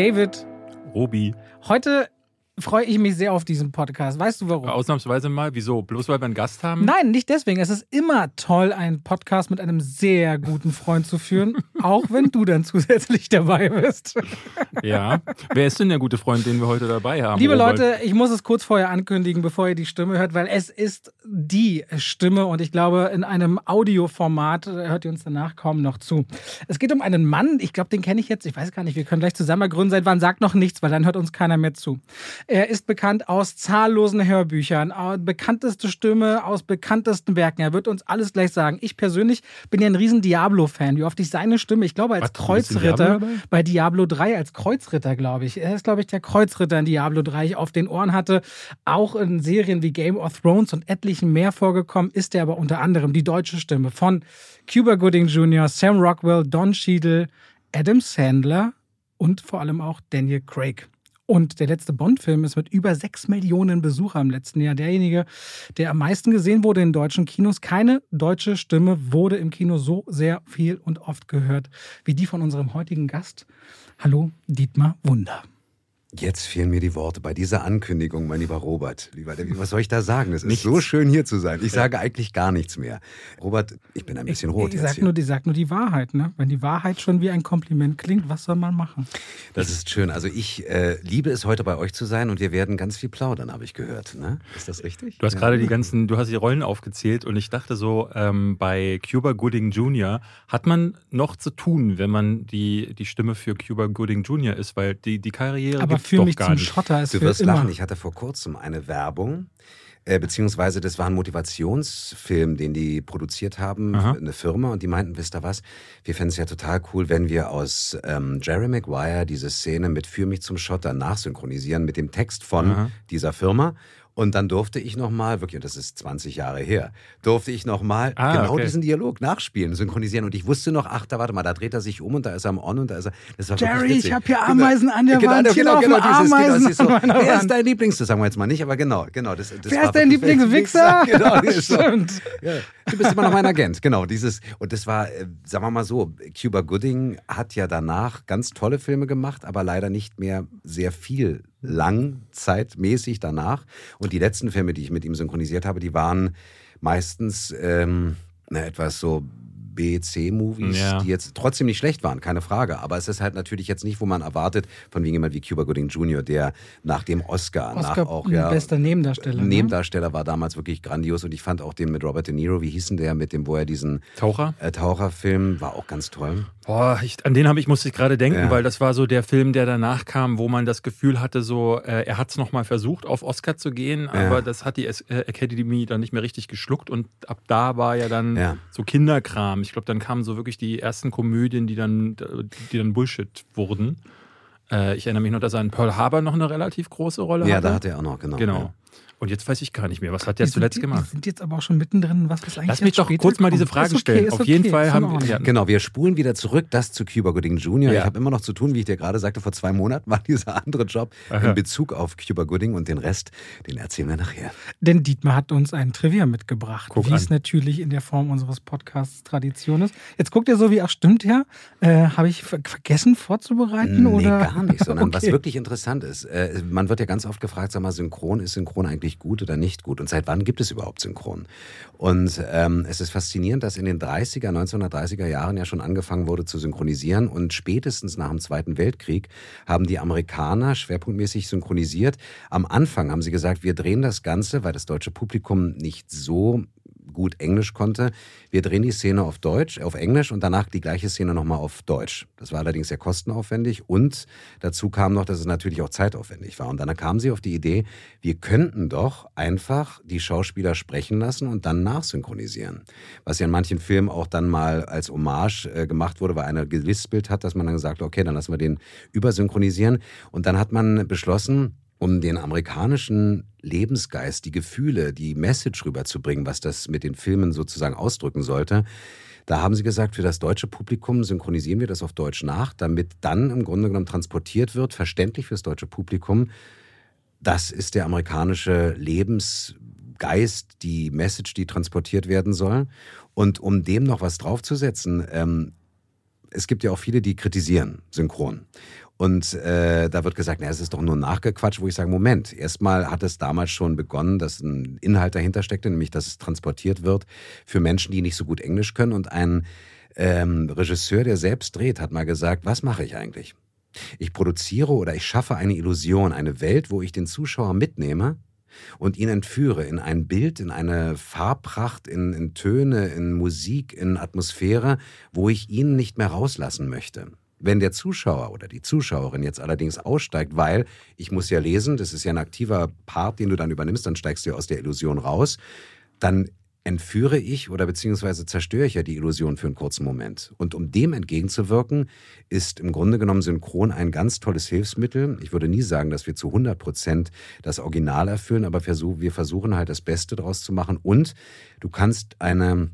David. Robi. Heute freue ich mich sehr auf diesen Podcast. Weißt du warum? Ausnahmsweise mal. Wieso? Bloß weil wir einen Gast haben? Nein, nicht deswegen. Es ist immer toll, einen Podcast mit einem sehr guten Freund zu führen, auch wenn du dann zusätzlich dabei bist. Ja. Wer ist denn der gute Freund, den wir heute dabei haben? Liebe Robert? Leute, ich muss es kurz vorher ankündigen, bevor ihr die Stimme hört, weil es ist die Stimme und ich glaube, in einem Audioformat hört ihr uns danach kaum noch zu. Es geht um einen Mann, ich glaube, den kenne ich jetzt, ich weiß gar nicht, wir können gleich zusammen gründen. Seit wann sagt noch nichts, weil dann hört uns keiner mehr zu. Er ist bekannt aus zahllosen Hörbüchern, bekannteste Stimme aus bekanntesten Werken. Er wird uns alles gleich sagen. Ich persönlich bin ja ein riesen Diablo-Fan. Wie oft ich seine Stimme, ich glaube als Was, Kreuzritter Diablo bei Diablo 3 als Kreuzritter, glaube ich. Er ist, glaube ich, der Kreuzritter in Diablo 3 auf den Ohren hatte. Auch in Serien wie Game of Thrones und etlichen mehr vorgekommen, ist er aber unter anderem die deutsche Stimme von Cuba Gooding Jr., Sam Rockwell, Don Cheadle, Adam Sandler und vor allem auch Daniel Craig. Und der letzte Bond-Film ist mit über 6 Millionen Besuchern im letzten Jahr derjenige, der am meisten gesehen wurde in deutschen Kinos. Keine deutsche Stimme wurde im Kino so sehr viel und oft gehört wie die von unserem heutigen Gast. Hallo, Dietmar Wunder. Jetzt fehlen mir die Worte bei dieser Ankündigung, mein lieber Robert. Lieber, was soll ich da sagen? Es ist so schön hier zu sein. Ich sage eigentlich gar nichts mehr. Robert, ich bin ein bisschen ich, rot. Ich, sag nur, die sag nur die Wahrheit. Ne? Wenn die Wahrheit schon wie ein Kompliment klingt, was soll man machen? Das ist schön. Also ich äh, liebe es, heute bei euch zu sein und wir werden ganz viel plaudern, habe ich gehört. Ne? Ist das richtig? Du hast ja. gerade die ganzen, du hast die Rollen aufgezählt und ich dachte so, ähm, bei Cuba Gooding Jr. hat man noch zu tun, wenn man die, die Stimme für Cuba Gooding Jr. ist, weil die, die Karriere Aber für mich zum Schotter ist Du wirst lachen, ich hatte vor kurzem eine Werbung. Äh, beziehungsweise das war ein Motivationsfilm, den die produziert haben, Aha. eine Firma, und die meinten, wisst ihr was, wir fänden es ja total cool, wenn wir aus ähm, Jerry Maguire diese Szene mit Für mich zum Schotter nachsynchronisieren mit dem Text von Aha. dieser Firma. Und dann durfte ich nochmal, wirklich, und das ist 20 Jahre her, durfte ich nochmal ah, genau okay. diesen Dialog nachspielen, synchronisieren. Und ich wusste noch, ach, da warte mal, da dreht er sich um und da ist er am On und da ist er. Das war Jerry, ich habe hier Ameisen genau, an der genau, Wand. Genau, genau, genau, dieses, Ameisen genau, so, Wer ist dein Lieblings, das sagen wir jetzt mal nicht, aber genau, genau. Das, das wer ist dein Lieblingswichser? Genau, Stimmt. So, ja, du bist immer noch mein Agent, genau. Dieses, und das war, äh, sagen wir mal so, Cuba Gooding hat ja danach ganz tolle Filme gemacht, aber leider nicht mehr sehr viel langzeitmäßig danach. Und die letzten Filme, die ich mit ihm synchronisiert habe, die waren meistens ähm, na, etwas so B, C-Movies, ja. die jetzt trotzdem nicht schlecht waren, keine Frage. Aber es ist halt natürlich jetzt nicht, wo man erwartet, von wegen jemand wie Cuba Gooding Jr., der nach dem Oscar, Oscar nach auch ja, bester Nebendarsteller. Ne? Nebendarsteller ne? war damals wirklich grandios und ich fand auch den mit Robert De Niro, wie hießen der, mit dem, wo er diesen Taucher? Äh, Taucherfilm, war auch ganz toll. Boah, ich, an den habe ich musste ich gerade denken, ja. weil das war so der Film, der danach kam, wo man das Gefühl hatte, so äh, er hat es nochmal versucht, auf Oscar zu gehen, aber ja. das hat die äh, Academy dann nicht mehr richtig geschluckt und ab da war ja dann ja. so Kinderkram. Ich glaube, dann kamen so wirklich die ersten Komödien, die dann, die dann Bullshit wurden. Äh, ich erinnere mich noch, dass er in Pearl Harbor noch eine relativ große Rolle hatte. Ja, da hat er auch noch, genau. Genau. Und jetzt weiß ich gar nicht mehr, was hat der zuletzt sind, gemacht? Wir sind jetzt aber auch schon mittendrin, was ist eigentlich Lass mich doch kurz mal diese Frage okay, stellen. Auf okay, jeden Fall haben wir. Ja. Genau, wir spulen wieder zurück, das zu Cuba Gooding Jr. Ja. Ich habe immer noch zu tun, wie ich dir gerade sagte, vor zwei Monaten war dieser andere Job Aha. in Bezug auf Cuba Gooding und den Rest, den erzählen wir nachher. Denn Dietmar hat uns ein Trivia mitgebracht, wie es natürlich in der Form unseres Podcasts Tradition ist. Jetzt guckt ihr so, wie, ach stimmt ja, äh, habe ich vergessen vorzubereiten? Nee, oder? gar nicht, sondern okay. was wirklich interessant ist, äh, man wird ja ganz oft gefragt, sag mal, synchron, ist synchron eigentlich gut oder nicht gut? gut und seit wann gibt es überhaupt Synchron? Und ähm, es ist faszinierend, dass in den 30er, 1930er Jahren ja schon angefangen wurde zu synchronisieren und spätestens nach dem Zweiten Weltkrieg haben die Amerikaner schwerpunktmäßig synchronisiert. Am Anfang haben sie gesagt, wir drehen das Ganze, weil das deutsche Publikum nicht so gut Englisch konnte. Wir drehen die Szene auf Deutsch, auf Englisch und danach die gleiche Szene nochmal auf Deutsch. Das war allerdings sehr kostenaufwendig und dazu kam noch, dass es natürlich auch zeitaufwendig war. Und dann kamen sie auf die Idee, wir könnten doch einfach die Schauspieler sprechen lassen und dann nachsynchronisieren. Was ja in manchen Filmen auch dann mal als Hommage äh, gemacht wurde, weil einer gelispelt hat, dass man dann gesagt hat, okay, dann lassen wir den übersynchronisieren. Und dann hat man beschlossen, um den amerikanischen Lebensgeist, die Gefühle, die Message rüberzubringen, was das mit den Filmen sozusagen ausdrücken sollte. Da haben sie gesagt, für das deutsche Publikum synchronisieren wir das auf Deutsch nach, damit dann im Grunde genommen transportiert wird, verständlich fürs deutsche Publikum. Das ist der amerikanische Lebensgeist, die Message, die transportiert werden soll. Und um dem noch was draufzusetzen, ähm, es gibt ja auch viele, die kritisieren synchron. Und äh, da wird gesagt, na, es ist doch nur nachgequatscht, wo ich sage, Moment, erstmal hat es damals schon begonnen, dass ein Inhalt dahinter steckte, nämlich dass es transportiert wird für Menschen, die nicht so gut Englisch können. Und ein ähm, Regisseur, der selbst dreht, hat mal gesagt, was mache ich eigentlich? Ich produziere oder ich schaffe eine Illusion, eine Welt, wo ich den Zuschauer mitnehme und ihn entführe in ein Bild, in eine Farbpracht, in, in Töne, in Musik, in Atmosphäre, wo ich ihn nicht mehr rauslassen möchte. Wenn der Zuschauer oder die Zuschauerin jetzt allerdings aussteigt, weil ich muss ja lesen, das ist ja ein aktiver Part, den du dann übernimmst, dann steigst du ja aus der Illusion raus, dann entführe ich oder beziehungsweise zerstöre ich ja die Illusion für einen kurzen Moment. Und um dem entgegenzuwirken, ist im Grunde genommen Synchron ein ganz tolles Hilfsmittel. Ich würde nie sagen, dass wir zu 100 Prozent das Original erfüllen, aber wir versuchen halt das Beste daraus zu machen. Und du kannst eine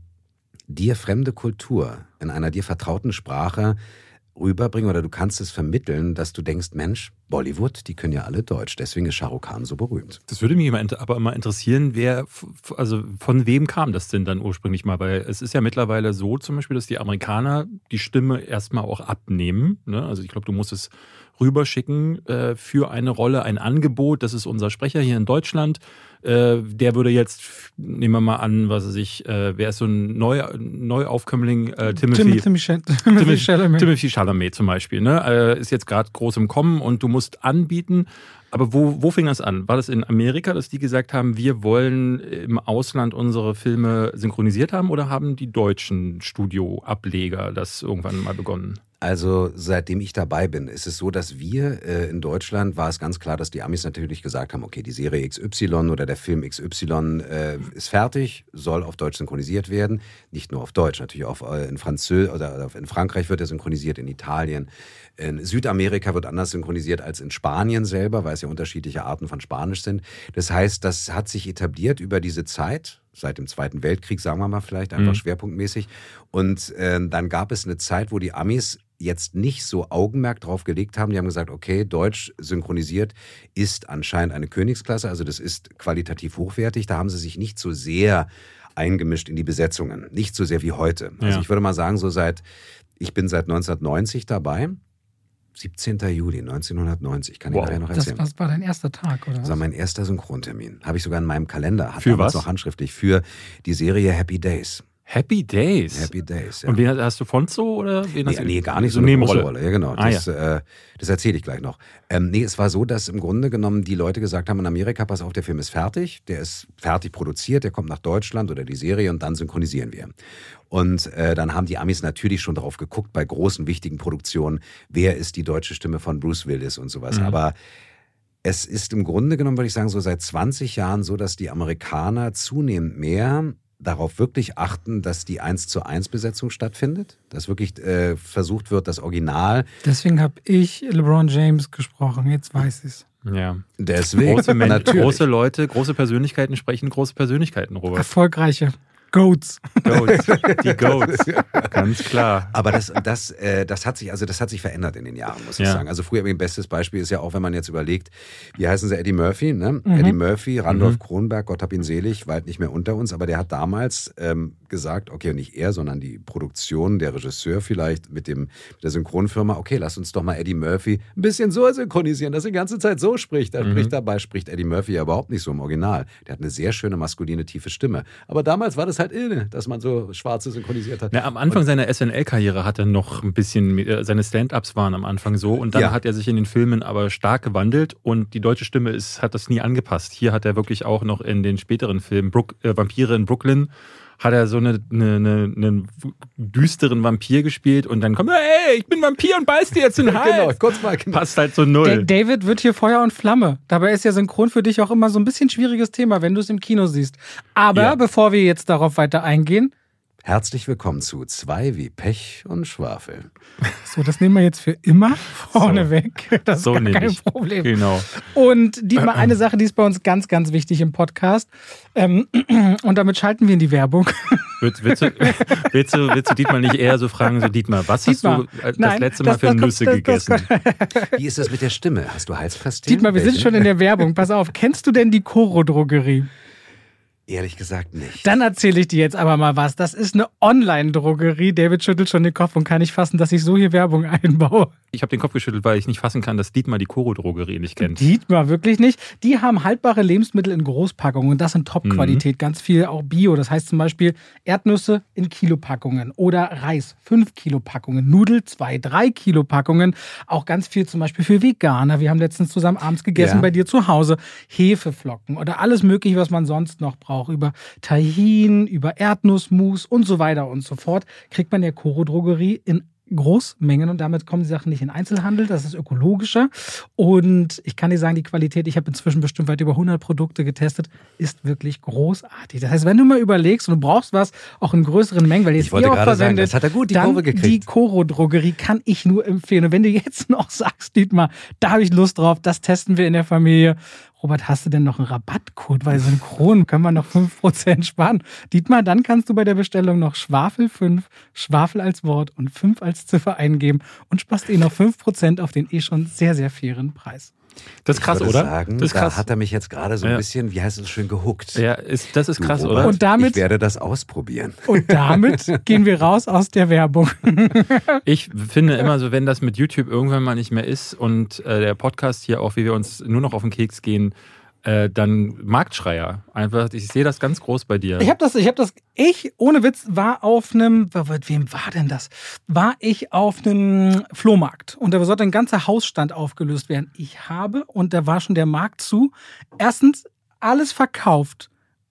dir fremde Kultur in einer dir vertrauten Sprache rüberbringen oder du kannst es vermitteln, dass du denkst, Mensch, Bollywood, die können ja alle Deutsch, deswegen ist Shah Rukh Khan so berühmt. Das würde mich aber immer interessieren, wer, also von wem kam das denn dann ursprünglich mal? Weil es ist ja mittlerweile so zum Beispiel, dass die Amerikaner die Stimme erstmal auch abnehmen. Ne? Also ich glaube, du musst es rüberschicken äh, für eine Rolle, ein Angebot. Das ist unser Sprecher hier in Deutschland. Äh, der würde jetzt, nehmen wir mal an, was weiß ich, äh, wer ist so ein Neu Neuaufkömmling? Äh, Timothy, Timothy, Timothy, Chalamet. Timothy Chalamet zum Beispiel. Ne? Äh, ist jetzt gerade groß im Kommen und du musst anbieten, aber wo, wo fing das an? War das in Amerika, dass die gesagt haben, wir wollen im Ausland unsere Filme synchronisiert haben oder haben die deutschen Studioableger das irgendwann mal begonnen? Also seitdem ich dabei bin, ist es so, dass wir äh, in Deutschland war es ganz klar, dass die Amis natürlich gesagt haben, okay, die Serie XY oder der Film XY äh, ist fertig, soll auf Deutsch synchronisiert werden. Nicht nur auf Deutsch, natürlich auch äh, in Französisch oder in Frankreich wird er synchronisiert, in Italien. In Südamerika wird anders synchronisiert als in Spanien selber, weil es ja unterschiedliche Arten von Spanisch sind. Das heißt, das hat sich etabliert über diese Zeit, seit dem Zweiten Weltkrieg, sagen wir mal vielleicht einfach mhm. schwerpunktmäßig. Und äh, dann gab es eine Zeit, wo die Amis jetzt nicht so Augenmerk drauf gelegt haben. Die haben gesagt, okay, Deutsch synchronisiert ist anscheinend eine Königsklasse, also das ist qualitativ hochwertig. Da haben sie sich nicht so sehr eingemischt in die Besetzungen, nicht so sehr wie heute. Also ja. ich würde mal sagen, so seit ich bin seit 1990 dabei 17. Juli 1990, kann wow. ich nachher noch erzählen. Das, war dein erster Tag, oder? Das war mein erster Synchrontermin. Habe ich sogar in meinem Kalender. Hat für was? noch handschriftlich. Für die Serie Happy Days. Happy Days. Happy Days. Ja. Und wen hast du Fonzo oder wen nee, nee, gar nicht so, so eine große Rolle. Ja, genau. Ah, das, ja. äh, das erzähle ich gleich noch. Ähm, nee, es war so, dass im Grunde genommen die Leute gesagt haben in Amerika, pass auf, der Film ist fertig, der ist fertig produziert, der kommt nach Deutschland oder die Serie und dann synchronisieren wir. Und äh, dann haben die Amis natürlich schon darauf geguckt bei großen wichtigen Produktionen, wer ist die deutsche Stimme von Bruce Willis und sowas. Mhm. Aber es ist im Grunde genommen, würde ich sagen, so seit 20 Jahren so, dass die Amerikaner zunehmend mehr darauf wirklich achten, dass die 1 zu 1 Besetzung stattfindet, dass wirklich äh, versucht wird, das Original. Deswegen habe ich LeBron James gesprochen, jetzt weiß ich es. Ja. Deswegen. Große, Menschen, große Leute, große Persönlichkeiten sprechen große Persönlichkeiten, Robert. Erfolgreiche. Goats. Goats. Die Goats. Ganz klar. Aber das, das, äh, das hat sich, also das hat sich verändert in den Jahren, muss ich sagen. Also früher mein bestes Beispiel ist ja auch, wenn man jetzt überlegt, wie heißen sie, Eddie Murphy, ne? Mhm. Eddie Murphy, Randolph mhm. Kronberg, Gott hab ihn selig, weit nicht mehr unter uns, aber der hat damals ähm, gesagt, okay, nicht er, sondern die Produktion, der Regisseur vielleicht mit dem mit der Synchronfirma, okay, lass uns doch mal Eddie Murphy ein bisschen so synchronisieren, dass er die ganze Zeit so spricht. Er mhm. spricht dabei, spricht Eddie Murphy ja überhaupt nicht so im Original. Der hat eine sehr schöne maskuline tiefe Stimme. Aber damals war das halt halt inne, dass man so Schwarze synchronisiert hat. Ja, am Anfang und seiner SNL-Karriere hat er noch ein bisschen, äh, seine Stand-ups waren am Anfang so und dann ja. hat er sich in den Filmen aber stark gewandelt und die deutsche Stimme ist, hat das nie angepasst. Hier hat er wirklich auch noch in den späteren Filmen Brook, äh, Vampire in Brooklyn hat er so eine, eine, eine, einen düsteren Vampir gespielt und dann kommt er, ey, ich bin Vampir und beiß dir jetzt in den Hals. genau, kurz mal. Genau. Passt halt so null. David wird hier Feuer und Flamme. Dabei ist ja Synchron für dich auch immer so ein bisschen schwieriges Thema, wenn du es im Kino siehst. Aber ja. bevor wir jetzt darauf weiter eingehen, Herzlich willkommen zu Zwei wie Pech und Schwafel. So, das nehmen wir jetzt für immer vorneweg. So. Das ist so gar kein ich. Problem. Genau. Und diesmal eine Sache, die ist bei uns ganz, ganz wichtig im Podcast. Ähm, und damit schalten wir in die Werbung. Willst, willst, du, willst, du, willst du Dietmar nicht eher so fragen, so Dietmar, was Dietmar, hast du das Nein, letzte Mal das, für das, Nüsse das, gegessen? Wie ist das mit der Stimme? Hast du Halspastillen? Dietmar, wir sind schon in der Werbung. Pass auf, kennst du denn die Koro-Drogerie? Ehrlich gesagt nicht. Dann erzähle ich dir jetzt aber mal was. Das ist eine Online-Drogerie. David schüttelt schon den Kopf und kann nicht fassen, dass ich so hier Werbung einbaue. Ich habe den Kopf geschüttelt, weil ich nicht fassen kann, dass Dietmar die Koro-Drogerie nicht kennt. Dietmar wirklich nicht. Die haben haltbare Lebensmittel in Großpackungen und das in Top-Qualität. Mhm. Ganz viel auch Bio. Das heißt zum Beispiel Erdnüsse in Kilopackungen oder Reis 5 Kilopackungen, Nudel 2, 3 Kilopackungen. Auch ganz viel zum Beispiel für Veganer. Wir haben letztens zusammen abends gegessen ja. bei dir zu Hause. Hefeflocken oder alles mögliche, was man sonst noch braucht auch über Tahin, über Erdnussmus und so weiter und so fort, kriegt man in der Koro-Drogerie in Großmengen und damit kommen die Sachen nicht in Einzelhandel. Das ist ökologischer. Und ich kann dir sagen, die Qualität, ich habe inzwischen bestimmt weit über 100 Produkte getestet, ist wirklich großartig. Das heißt, wenn du mal überlegst und du brauchst was auch in größeren Mengen, weil jetzt ich wollte gerade verwendet, sagen, das hat er gut die dann Kurve gekriegt. Die Koro Drogerie kann ich nur empfehlen. Und wenn du jetzt noch sagst, Dietmar, da habe ich Lust drauf, das testen wir in der Familie Robert, hast du denn noch einen Rabattcode? Weil synchron können wir noch 5% sparen. Dietmar, dann kannst du bei der Bestellung noch Schwafel 5, Schwafel als Wort und 5 als Ziffer eingeben und sparst eh noch 5% auf den eh schon sehr, sehr fairen Preis. Das ist krass, oder? Sagen, das ist krass. Da hat er mich jetzt gerade so ein ja. bisschen, wie heißt es schön, gehuckt. Ja, ist, das ist krass, du, oder? Und damit, ich werde das ausprobieren. Und damit gehen wir raus aus der Werbung. Ich finde immer so, wenn das mit YouTube irgendwann mal nicht mehr ist und äh, der Podcast hier auch, wie wir uns nur noch auf den Keks gehen, äh, dann Marktschreier. Einfach, ich sehe das ganz groß bei dir. Ich habe das, ich habe das, ich, ohne Witz, war auf einem, wem war denn das? War ich auf einem Flohmarkt und da sollte ein ganzer Hausstand aufgelöst werden. Ich habe, und da war schon der Markt zu, erstens alles verkauft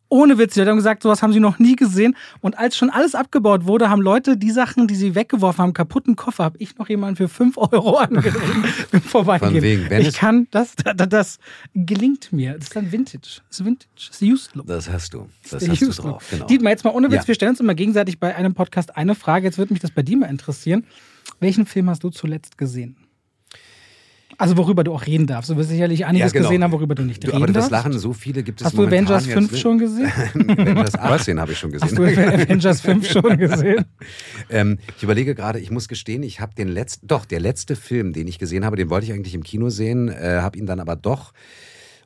ohne Witz, die haben gesagt, sowas haben sie noch nie gesehen. Und als schon alles abgebaut wurde, haben Leute die Sachen, die sie weggeworfen haben, kaputten Koffer, habe ich noch jemanden für 5 Euro angeboten beim Vorbeigehen. Von wegen, wenn ich kann, das, das, das, gelingt mir. Das ist dann Vintage. Das ist Vintage. Das ist Used Look. Das hast du. Das, das hast du drauf. Genau. Dietmar, jetzt mal ohne Witz, ja. wir stellen uns immer gegenseitig bei einem Podcast eine Frage. Jetzt würde mich das bei dir mal interessieren. Welchen Film hast du zuletzt gesehen? Also worüber du auch reden darfst. Du wirst sicherlich einiges ja, genau. gesehen haben, worüber du nicht du, reden aber darfst. Aber das Lachen, so viele gibt es Hast du Avengers 5 schon gesehen? Avengers 18 habe ich schon gesehen. Hast du Avengers 5 schon gesehen? ähm, ich überlege gerade, ich muss gestehen, ich habe den letzten, doch, der letzte Film, den ich gesehen habe, den wollte ich eigentlich im Kino sehen, äh, habe ihn dann aber doch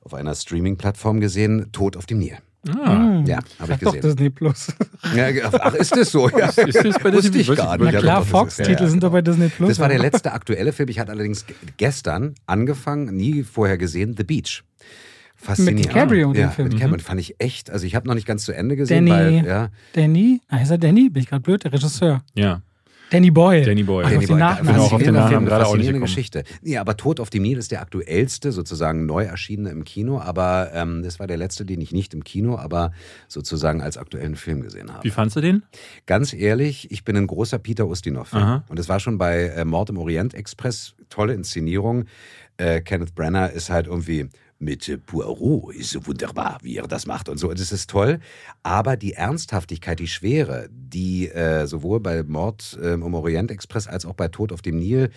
auf einer Streaming-Plattform gesehen, Tod auf dem Nil. Ah, ja, habe ich gesehen. Doch Disney Plus. Ja, ach, ist das so? Ja. ist das bei Disney Plus? gar nicht. Na klar, Fox-Titel ja. sind doch bei Disney Plus. Das war der letzte aktuelle Film. Ich hatte allerdings gestern angefangen, nie vorher gesehen, The Beach. Faszinierend. Mit DiCaprio, ja, den Film. Mit Cameron mhm. fand ich echt, also ich habe noch nicht ganz zu Ende gesehen, Danny, weil, ja. Danny, ah, ist er Danny? Bin ich gerade blöd, der Regisseur. Ja. Danny Boy. Danny Boy. Ach, Danny Boy. Nach genau, auf den Namen gerade auch nicht Geschichte. Nee, aber Tod auf dem Nil ist der aktuellste, sozusagen neu erschienene im Kino, aber ähm, das war der letzte, den ich nicht im Kino, aber sozusagen als aktuellen Film gesehen habe. Wie fandst du den? Ganz ehrlich, ich bin ein großer Peter Ustinov-Fan. Und es war schon bei äh, Mord im Orient Express, tolle Inszenierung. Äh, Kenneth Brenner ist halt irgendwie mit Poirot ist so wunderbar, wie er das macht und so. Und es ist toll. Aber die Ernsthaftigkeit, die Schwere, die äh, sowohl bei Mord äh, im Orient Express als auch bei Tod auf dem Nil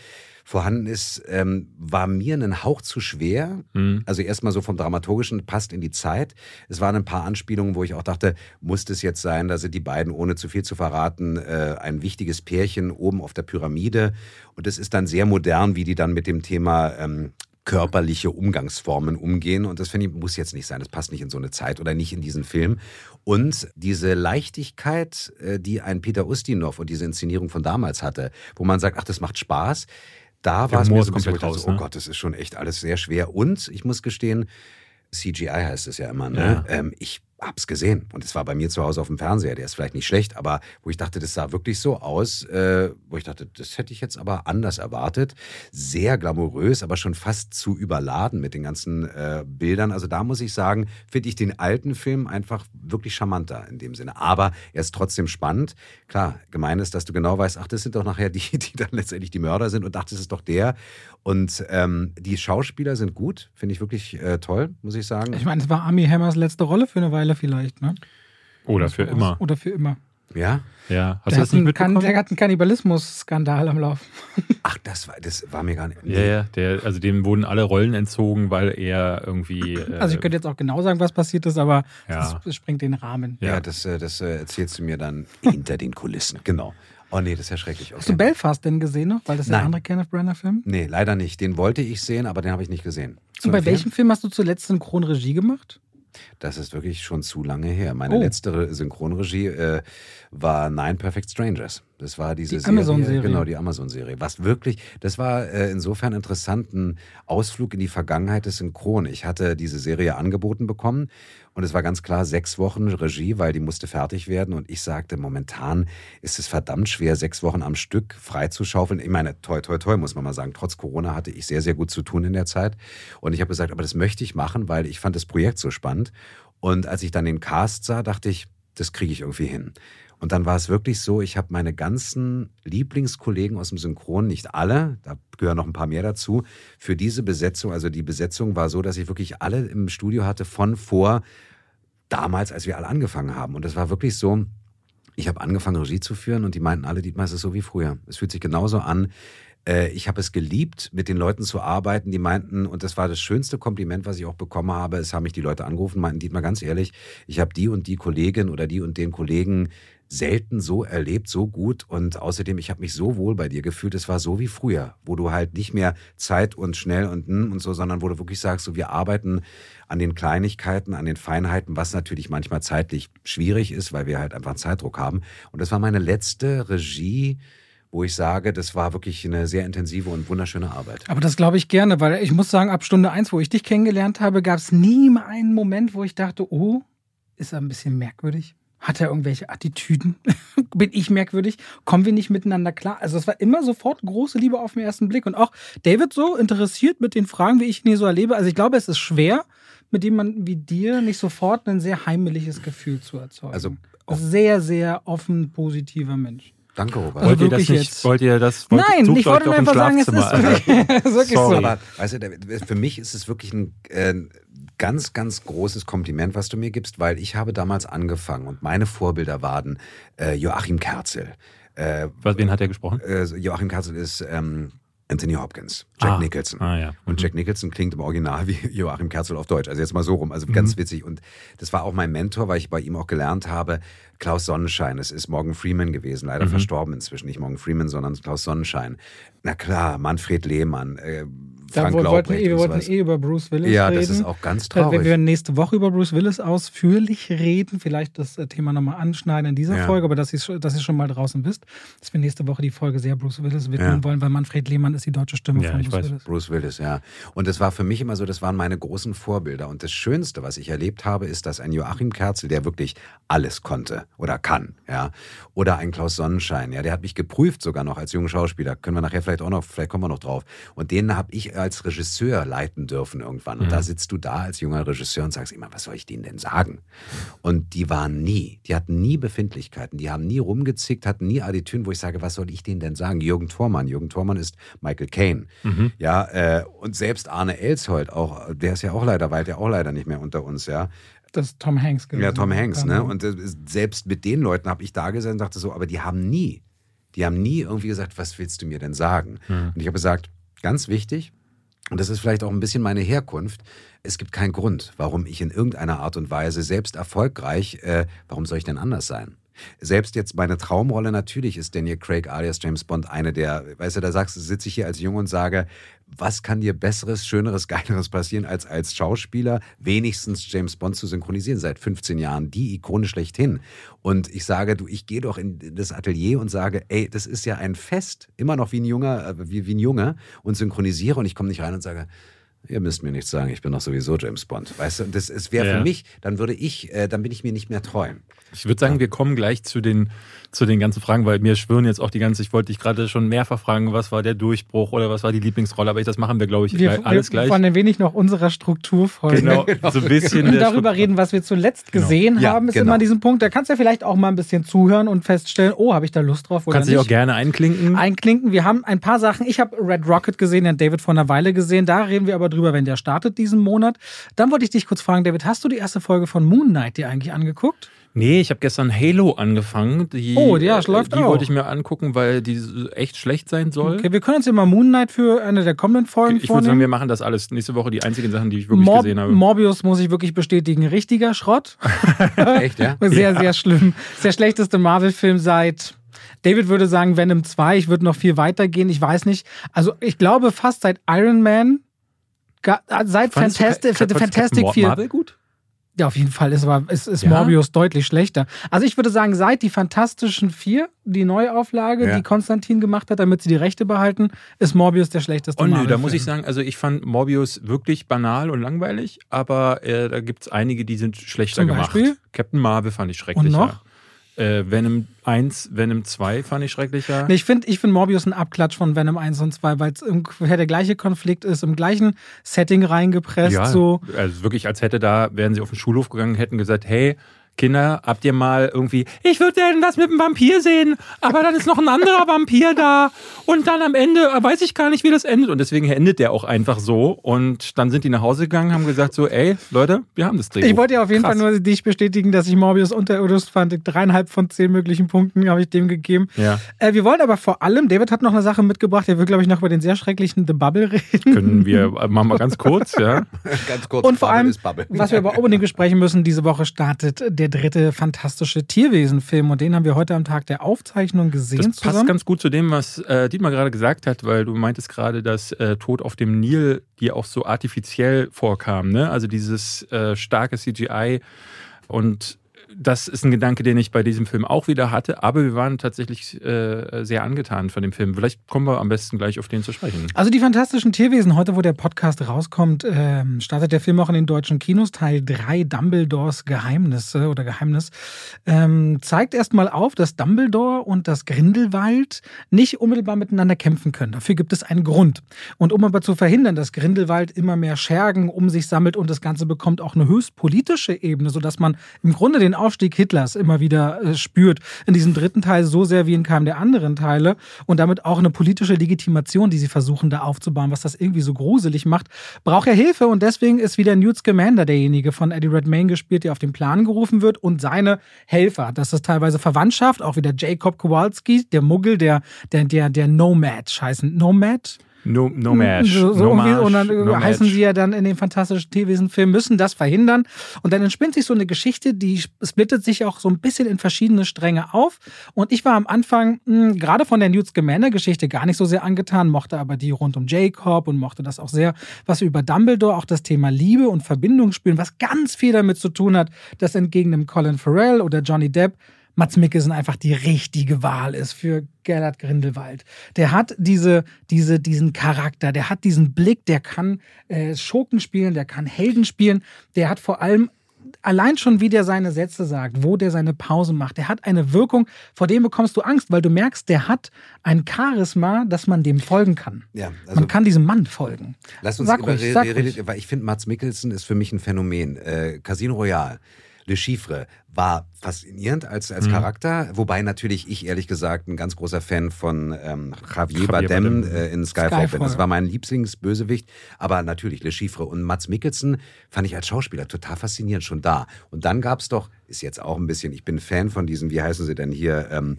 vorhanden ist, ähm, war mir einen Hauch zu schwer. Mhm. Also erstmal so vom Dramaturgischen, passt in die Zeit. Es waren ein paar Anspielungen, wo ich auch dachte, muss es jetzt sein, da sind die beiden, ohne zu viel zu verraten, äh, ein wichtiges Pärchen oben auf der Pyramide. Und es ist dann sehr modern, wie die dann mit dem Thema ähm, körperliche Umgangsformen umgehen. Und das finde ich, muss jetzt nicht sein. Das passt nicht in so eine Zeit oder nicht in diesen Film. Und diese Leichtigkeit, äh, die ein Peter Ustinov und diese Inszenierung von damals hatte, wo man sagt, ach, das macht Spaß, da war es mir so komplett raus. oh ne? Gott, das ist schon echt alles sehr schwer. Und ich muss gestehen, CGI heißt es ja immer, ne? Ja. Ähm, ich hab's gesehen. Und es war bei mir zu Hause auf dem Fernseher. Der ist vielleicht nicht schlecht, aber wo ich dachte, das sah wirklich so aus, äh, wo ich dachte, das hätte ich jetzt aber anders erwartet. Sehr glamourös, aber schon fast zu überladen mit den ganzen äh, Bildern. Also da muss ich sagen, finde ich den alten Film einfach wirklich charmanter in dem Sinne. Aber er ist trotzdem spannend. Klar, gemein ist, dass du genau weißt, ach, das sind doch nachher die, die dann letztendlich die Mörder sind und dachte, das ist doch der. Und ähm, die Schauspieler sind gut, finde ich wirklich äh, toll, muss ich sagen. Ich meine, es war Army Hammers letzte Rolle für eine Weile vielleicht, ne? Oder für immer. Oder für immer. Ja? Ja. Hast der du das nicht mitbekommen? der hat einen Kannibalismus-Skandal am Laufen. Ach, das war, das war mir gar nicht. Nee. Ja, ja. Der, also dem wurden alle Rollen entzogen, weil er irgendwie. Äh, also ich könnte jetzt auch genau sagen, was passiert ist, aber ja. das sprengt den Rahmen. Ja, ja das, äh, das äh, erzählst du mir dann hinter den Kulissen. Genau. Oh nee, das ist ja schrecklich. Okay. Hast du Belfast denn gesehen noch? Weil das ist der andere Kenneth Branagh-Film? Nee, leider nicht. Den wollte ich sehen, aber den habe ich nicht gesehen. Und bei welchem Film hast du zuletzt Synchronregie gemacht? Das ist wirklich schon zu lange her. Meine oh. letzte Synchronregie äh, war Nine Perfect Strangers. Das war diese die Amazon-Serie. Genau, die Amazon-Serie. Was wirklich, das war äh, insofern interessant, ein Ausflug in die Vergangenheit des Synchron. Ich hatte diese Serie angeboten bekommen und es war ganz klar sechs Wochen Regie, weil die musste fertig werden. Und ich sagte, momentan ist es verdammt schwer, sechs Wochen am Stück freizuschaufeln. Ich meine, toi, toi, toi, muss man mal sagen. Trotz Corona hatte ich sehr, sehr gut zu tun in der Zeit. Und ich habe gesagt, aber das möchte ich machen, weil ich fand das Projekt so spannend. Und als ich dann den Cast sah, dachte ich, das kriege ich irgendwie hin. Und dann war es wirklich so, ich habe meine ganzen Lieblingskollegen aus dem Synchron, nicht alle, da gehören noch ein paar mehr dazu, für diese Besetzung, also die Besetzung war so, dass ich wirklich alle im Studio hatte von vor damals, als wir alle angefangen haben. Und es war wirklich so, ich habe angefangen, Regie zu führen und die meinten alle, Dietmar, es ist so wie früher. Es fühlt sich genauso an. Äh, ich habe es geliebt, mit den Leuten zu arbeiten. Die meinten, und das war das schönste Kompliment, was ich auch bekommen habe, es haben mich die Leute angerufen, meinten, Dietmar, ganz ehrlich, ich habe die und die Kollegin oder die und den Kollegen selten so erlebt, so gut. Und außerdem, ich habe mich so wohl bei dir gefühlt. Es war so wie früher, wo du halt nicht mehr Zeit und schnell und und so, sondern wo du wirklich sagst, so wir arbeiten an den Kleinigkeiten, an den Feinheiten, was natürlich manchmal zeitlich schwierig ist, weil wir halt einfach Zeitdruck haben. Und das war meine letzte Regie wo ich sage, das war wirklich eine sehr intensive und wunderschöne Arbeit. Aber das glaube ich gerne, weil ich muss sagen, ab Stunde eins, wo ich dich kennengelernt habe, gab es nie mal einen Moment, wo ich dachte, oh, ist er ein bisschen merkwürdig? Hat er irgendwelche Attitüden? Bin ich merkwürdig? Kommen wir nicht miteinander klar? Also es war immer sofort große Liebe auf den ersten Blick. Und auch David so interessiert mit den Fragen, wie ich ihn hier so erlebe. Also ich glaube, es ist schwer, mit jemandem wie dir nicht sofort ein sehr heimeliges Gefühl zu erzeugen. Also sehr, sehr offen, positiver Mensch. Danke, Robert. Also wollt ihr das nicht, jetzt? wollt ihr das? Wollt, Nein, ich wollte nur einfach sagen, es ist wirklich, wirklich so. Aber weißt du, für mich ist es wirklich ein, äh, ganz, ganz großes Kompliment, was du mir gibst, weil ich habe damals angefangen und meine Vorbilder waren äh, Joachim Kerzel. Äh, was, wen hat er gesprochen? Äh, Joachim Kerzel ist ähm, Anthony Hopkins, Jack ah. Nicholson. Ah, ja. Und mhm. Jack Nicholson klingt im Original wie Joachim Kerzel auf Deutsch. Also jetzt mal so rum. Also ganz mhm. witzig. Und das war auch mein Mentor, weil ich bei ihm auch gelernt habe, Klaus Sonnenschein. Es ist Morgan Freeman gewesen, leider mhm. verstorben inzwischen. Nicht Morgan Freeman, sondern Klaus Sonnenschein. Na klar, Manfred Lehmann, äh, Frank da, wir wollten, eh, wir wollten eh über Bruce Willis ja, reden. Ja, das ist auch ganz traurig. Wir werden nächste Woche über Bruce Willis ausführlich reden, vielleicht das äh, Thema nochmal anschneiden in dieser ja. Folge, aber dass ihr, dass ihr schon mal draußen wisst, dass wir nächste Woche die Folge sehr Bruce Willis widmen ja. wollen, weil Manfred Lehmann ist die deutsche Stimme von Bruce weiß. Willis. Bruce Willis, ja. Und das war für mich immer so, das waren meine großen Vorbilder. Und das Schönste, was ich erlebt habe, ist, dass ein Joachim Kerzel, der wirklich alles konnte oder kann, ja, oder ein Klaus Sonnenschein, ja, der hat mich geprüft sogar noch als junger Schauspieler. Können wir nachher vielleicht auch noch, vielleicht kommen wir noch drauf. Und den habe ich als Regisseur leiten dürfen irgendwann. Und mhm. da sitzt du da als junger Regisseur und sagst immer, was soll ich denen denn sagen? Und die waren nie, die hatten nie Befindlichkeiten, die haben nie rumgezickt, hatten nie Attitüden, wo ich sage, was soll ich denen denn sagen? Jürgen Thormann, Jürgen Thormann ist Michael Caine. Mhm. Ja, äh, und selbst Arne Elsholt, auch, der ist ja auch leider weit, der auch leider nicht mehr unter uns, ja. Das ist Tom Hanks gewesen. Ja, Tom Hanks, ne? Und äh, selbst mit den Leuten habe ich da gesessen und dachte so, aber die haben nie, die haben nie irgendwie gesagt, was willst du mir denn sagen? Mhm. Und ich habe gesagt, ganz wichtig, und das ist vielleicht auch ein bisschen meine Herkunft, es gibt keinen Grund, warum ich in irgendeiner Art und Weise selbst erfolgreich, äh, warum soll ich denn anders sein? Selbst jetzt meine Traumrolle natürlich ist Daniel Craig alias James Bond eine der, weißt du, da sagst du, sitze ich hier als Junge und sage, was kann dir besseres, schöneres, geileres passieren, als als Schauspieler wenigstens James Bond zu synchronisieren seit 15 Jahren, die Ikone schlechthin. Und ich sage, du, ich gehe doch in das Atelier und sage, ey, das ist ja ein Fest, immer noch wie ein Junger, äh, wie, wie ein Junge und synchronisiere und ich komme nicht rein und sage, ihr müsst mir nichts sagen, ich bin doch sowieso James Bond. Weißt du, das, es wäre ja. für mich, dann würde ich, äh, dann bin ich mir nicht mehr treu. Ich würde sagen, wir kommen gleich zu den, zu den ganzen Fragen, weil mir schwören jetzt auch die ganze, ich wollte dich gerade schon mehrfach fragen, was war der Durchbruch oder was war die Lieblingsrolle, aber das machen wir, glaube ich, wir, alles wir, gleich. Wir ein wenig noch unserer Struktur folgen. Genau, so ein bisschen. Und darüber reden, was wir zuletzt genau. gesehen ja, haben, ist genau. immer diesen Punkt. Da kannst du ja vielleicht auch mal ein bisschen zuhören und feststellen, oh, habe ich da Lust drauf oder Kannst du dich auch gerne einklinken. Einklinken. Wir haben ein paar Sachen. Ich habe Red Rocket gesehen, den David vor einer Weile gesehen. Da reden wir aber drüber, wenn der startet diesen Monat. Dann wollte ich dich kurz fragen, David, hast du die erste Folge von Moon Knight dir eigentlich angeguckt? Nee, ich habe gestern Halo angefangen. Die, oh, ja, es läuft Die auch. wollte ich mir angucken, weil die echt schlecht sein soll. Okay, wir können uns mal Moon Knight für eine der kommenden Folgen Ich würde sagen, wir machen das alles. Nächste Woche die einzigen Sachen, die ich wirklich Mor gesehen habe. Morbius muss ich wirklich bestätigen. Richtiger Schrott. echt, ja? Sehr, ja. sehr schlimm. Das der schlechteste Marvel-Film seit David würde sagen Venom 2. Ich würde noch viel weiter gehen. Ich weiß nicht. Also ich glaube fast seit Iron Man, seit Fantastic, Fantastic 4. Marvel gut? Ja, auf jeden Fall ist, ist, ist ja? Morbius deutlich schlechter. Also ich würde sagen, seit die Fantastischen Vier, die Neuauflage, ja. die Konstantin gemacht hat, damit sie die Rechte behalten, ist Morbius der schlechteste. Oh nö, da muss ich sagen, also ich fand Morbius wirklich banal und langweilig, aber äh, da gibt es einige, die sind schlechter Zum gemacht. Beispiel? Captain Marvel fand ich schrecklicher. Und noch? Äh, Venom 1, Venom 2 fand ich schrecklicher. Nee, ich finde ich find Morbius ein Abklatsch von Venom 1 und 2, weil es ungefähr der gleiche Konflikt ist, im gleichen Setting reingepresst. Ja, so. also wirklich, als hätte da, wären sie auf den Schulhof gegangen, hätten gesagt, hey, Kinder, habt ihr mal irgendwie, ich würde denn was mit einem Vampir sehen, aber dann ist noch ein anderer Vampir da und dann am Ende weiß ich gar nicht, wie das endet und deswegen endet der auch einfach so und dann sind die nach Hause gegangen, haben gesagt so, ey, Leute, wir haben das Drehbuch. Ich wollte ja auf jeden Krass. Fall nur dich bestätigen, dass ich Morbius unterirdisch fand. Dreieinhalb von zehn möglichen Punkten habe ich dem gegeben. Ja. Äh, wir wollen aber vor allem, David hat noch eine Sache mitgebracht, der will, glaube ich, noch über den sehr schrecklichen The Bubble reden. Können wir, machen wir ganz kurz, ja. ganz kurz. Und vor allem, was wir aber unbedingt besprechen müssen, diese Woche startet der dritte fantastische Tierwesen-Film und den haben wir heute am Tag der Aufzeichnung gesehen. Das passt zusammen. ganz gut zu dem, was äh, Dietmar gerade gesagt hat, weil du meintest gerade, dass äh, Tod auf dem Nil dir auch so artifiziell vorkam. Ne? Also dieses äh, starke CGI und das ist ein Gedanke, den ich bei diesem Film auch wieder hatte, aber wir waren tatsächlich äh, sehr angetan von dem Film. Vielleicht kommen wir am besten gleich auf den zu sprechen. Also die fantastischen Tierwesen, heute wo der Podcast rauskommt, äh, startet der Film auch in den deutschen Kinos, Teil 3 Dumbledores Geheimnisse oder Geheimnis, ähm, zeigt erstmal auf, dass Dumbledore und das Grindelwald nicht unmittelbar miteinander kämpfen können. Dafür gibt es einen Grund. Und um aber zu verhindern, dass Grindelwald immer mehr Schergen um sich sammelt und das Ganze bekommt auch eine höchst politische Ebene, sodass man im Grunde den Aufstieg Hitlers immer wieder äh, spürt. In diesem dritten Teil so sehr wie in keinem der anderen Teile und damit auch eine politische Legitimation, die sie versuchen da aufzubauen, was das irgendwie so gruselig macht, braucht er Hilfe und deswegen ist wieder Newt Scamander derjenige von Eddie Redmayne gespielt, der auf den Plan gerufen wird und seine Helfer. Das ist teilweise Verwandtschaft, auch wieder Jacob Kowalski, der Muggel, der, der, der, der Nomad heißen. Nomad? No, no match. So, so no match, und dann no heißen match. sie ja dann in den fantastischen Tierwesen-Film, müssen das verhindern. Und dann entspinnt sich so eine Geschichte, die splittet sich auch so ein bisschen in verschiedene Stränge auf. Und ich war am Anfang mh, hm, gerade von der Newt Scamander-Geschichte gar nicht so sehr angetan, mochte aber die rund um Jacob und mochte das auch sehr, was über Dumbledore auch das Thema Liebe und Verbindung spielen, was ganz viel damit zu tun hat, dass entgegen dem Colin Farrell oder Johnny Depp Mats Mikkelsen einfach die richtige Wahl ist für Gellert Grindelwald. Der hat diese, diese, diesen Charakter, der hat diesen Blick, der kann äh, Schurken spielen, der kann Helden spielen, der hat vor allem allein schon, wie der seine Sätze sagt, wo der seine Pause macht, der hat eine Wirkung, vor dem bekommst du Angst, weil du merkst, der hat ein Charisma, dass man dem folgen kann. Ja, also man kann diesem Mann folgen. Lass uns sag über, ruhig, sag ruhig. weil ich finde, Mats Mikkelsen ist für mich ein Phänomen. Äh, Casino Royale. Le Chiffre war faszinierend als, als mhm. Charakter, wobei natürlich ich ehrlich gesagt ein ganz großer Fan von ähm, Javier, Javier Bardem, Bardem. Äh, in Skyfall, bin. Das war mein Lieblingsbösewicht, aber natürlich Le Chiffre und Mats Mikkelsen fand ich als Schauspieler total faszinierend schon da. Und dann gab es doch, ist jetzt auch ein bisschen, ich bin Fan von diesen, wie heißen sie denn hier, ähm,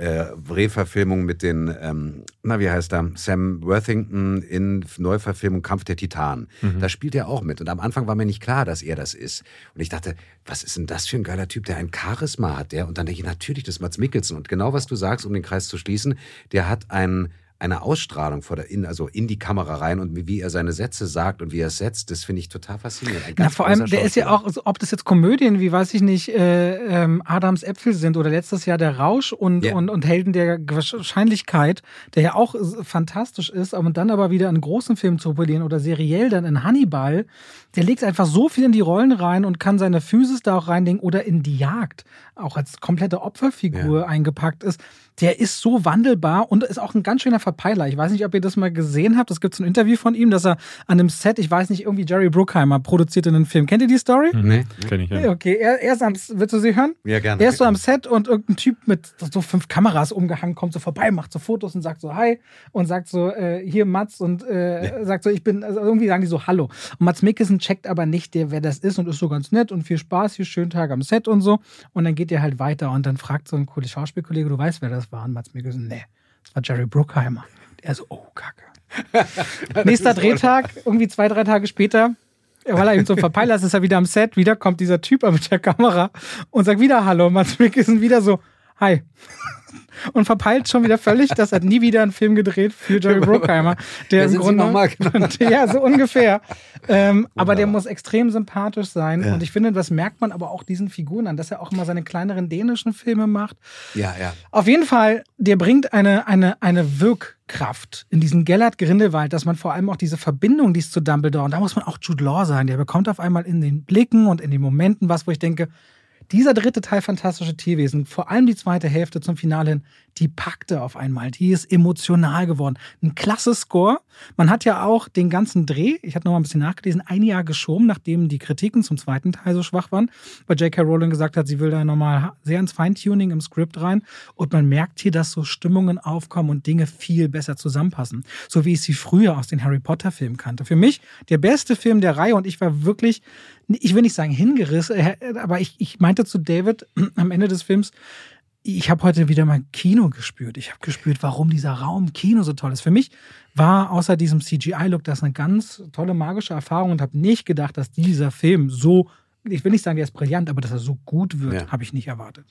äh, Reverfilmung mit den, ähm, na wie heißt er, Sam Worthington in Neuverfilmung Kampf der Titanen. Mhm. Da spielt er auch mit. Und am Anfang war mir nicht klar, dass er das ist. Und ich dachte, was ist denn das für ein geiler Typ, der ein Charisma hat, der? Und dann denke ich, natürlich, das ist Mats Mikkelsen. Und genau was du sagst, um den Kreis zu schließen, der hat einen eine Ausstrahlung vor der, in, also in die Kamera rein und wie, er seine Sätze sagt und wie er es setzt, das finde ich total faszinierend. Na, vor allem, der ist ja auch, ob das jetzt Komödien wie, weiß ich nicht, äh, ähm, Adams Äpfel sind oder letztes Jahr der Rausch und, yeah. und, und Helden der Wahrscheinlichkeit, der ja auch fantastisch ist, aber dann aber wieder in großen Filmen zu polieren oder seriell dann in Hannibal, der legt einfach so viel in die Rollen rein und kann seine Physis da auch reinlegen oder in die Jagd, auch als komplette Opferfigur ja. eingepackt ist der ist so wandelbar und ist auch ein ganz schöner Verpeiler. Ich weiß nicht, ob ihr das mal gesehen habt. Es gibt so ein Interview von ihm, dass er an einem Set, ich weiß nicht, irgendwie Jerry Bruckheimer produziert in einem Film. Kennt ihr die Story? Nee, kenn ich ja. Okay, er, er ist am, willst du sie hören? Ja, gerne. Er ist so am Set und irgendein Typ mit so fünf Kameras umgehangen kommt so vorbei, macht so Fotos und sagt so Hi und sagt so, äh, hier Mats und äh, ja. sagt so, ich bin, also irgendwie sagen die so Hallo. Und Mats Mikkelsen checkt aber nicht, der, wer das ist und ist so ganz nett und viel Spaß, hier schönen Tag am Set und so. Und dann geht er halt weiter und dann fragt so ein cooler Schauspielkollege, du weißt, wer das war? Und Mats Mikkelsen, nee, das war Jerry Bruckheimer. Er so, oh, Kacke. Nächster Drehtag, irgendwie zwei, drei Tage später, weil er eben so verpeilt ist, ist er wieder am Set, wieder kommt dieser Typ mit der Kamera und sagt wieder Hallo. Und Mats Mikkelsen wieder so, hi. und verpeilt schon wieder völlig, dass er nie wieder einen Film gedreht für Jerry Bruckheimer. Der im Grunde, ja, so ungefähr. Ähm, aber der muss extrem sympathisch sein. Ja. Und ich finde, das merkt man aber auch diesen Figuren an, dass er auch immer seine kleineren dänischen Filme macht. Ja, ja. Auf jeden Fall, der bringt eine, eine, eine Wirkkraft in diesen Gellert Grindelwald, dass man vor allem auch diese Verbindung, die es zu Dumbledore, und da muss man auch Jude Law sein, der bekommt auf einmal in den Blicken und in den Momenten was, wo ich denke, dieser dritte Teil Fantastische Tierwesen, vor allem die zweite Hälfte zum Finale hin, die packte auf einmal. Die ist emotional geworden. Ein klasse Score. Man hat ja auch den ganzen Dreh, ich habe noch mal ein bisschen nachgelesen, ein Jahr geschoben, nachdem die Kritiken zum zweiten Teil so schwach waren, weil J.K. Rowling gesagt hat, sie will da nochmal sehr ins Feintuning im Skript rein. Und man merkt hier, dass so Stimmungen aufkommen und Dinge viel besser zusammenpassen. So wie ich sie früher aus den Harry Potter-Filmen kannte. Für mich der beste Film der Reihe und ich war wirklich, ich will nicht sagen hingerissen, äh, aber ich, ich meinte zu David am Ende des Films, ich habe heute wieder mal Kino gespürt. Ich habe gespürt, warum dieser Raum Kino so toll ist. Für mich war außer diesem CGI-Look das eine ganz tolle magische Erfahrung und habe nicht gedacht, dass dieser Film so, ich will nicht sagen, der ist brillant, aber dass er so gut wird, ja. habe ich nicht erwartet.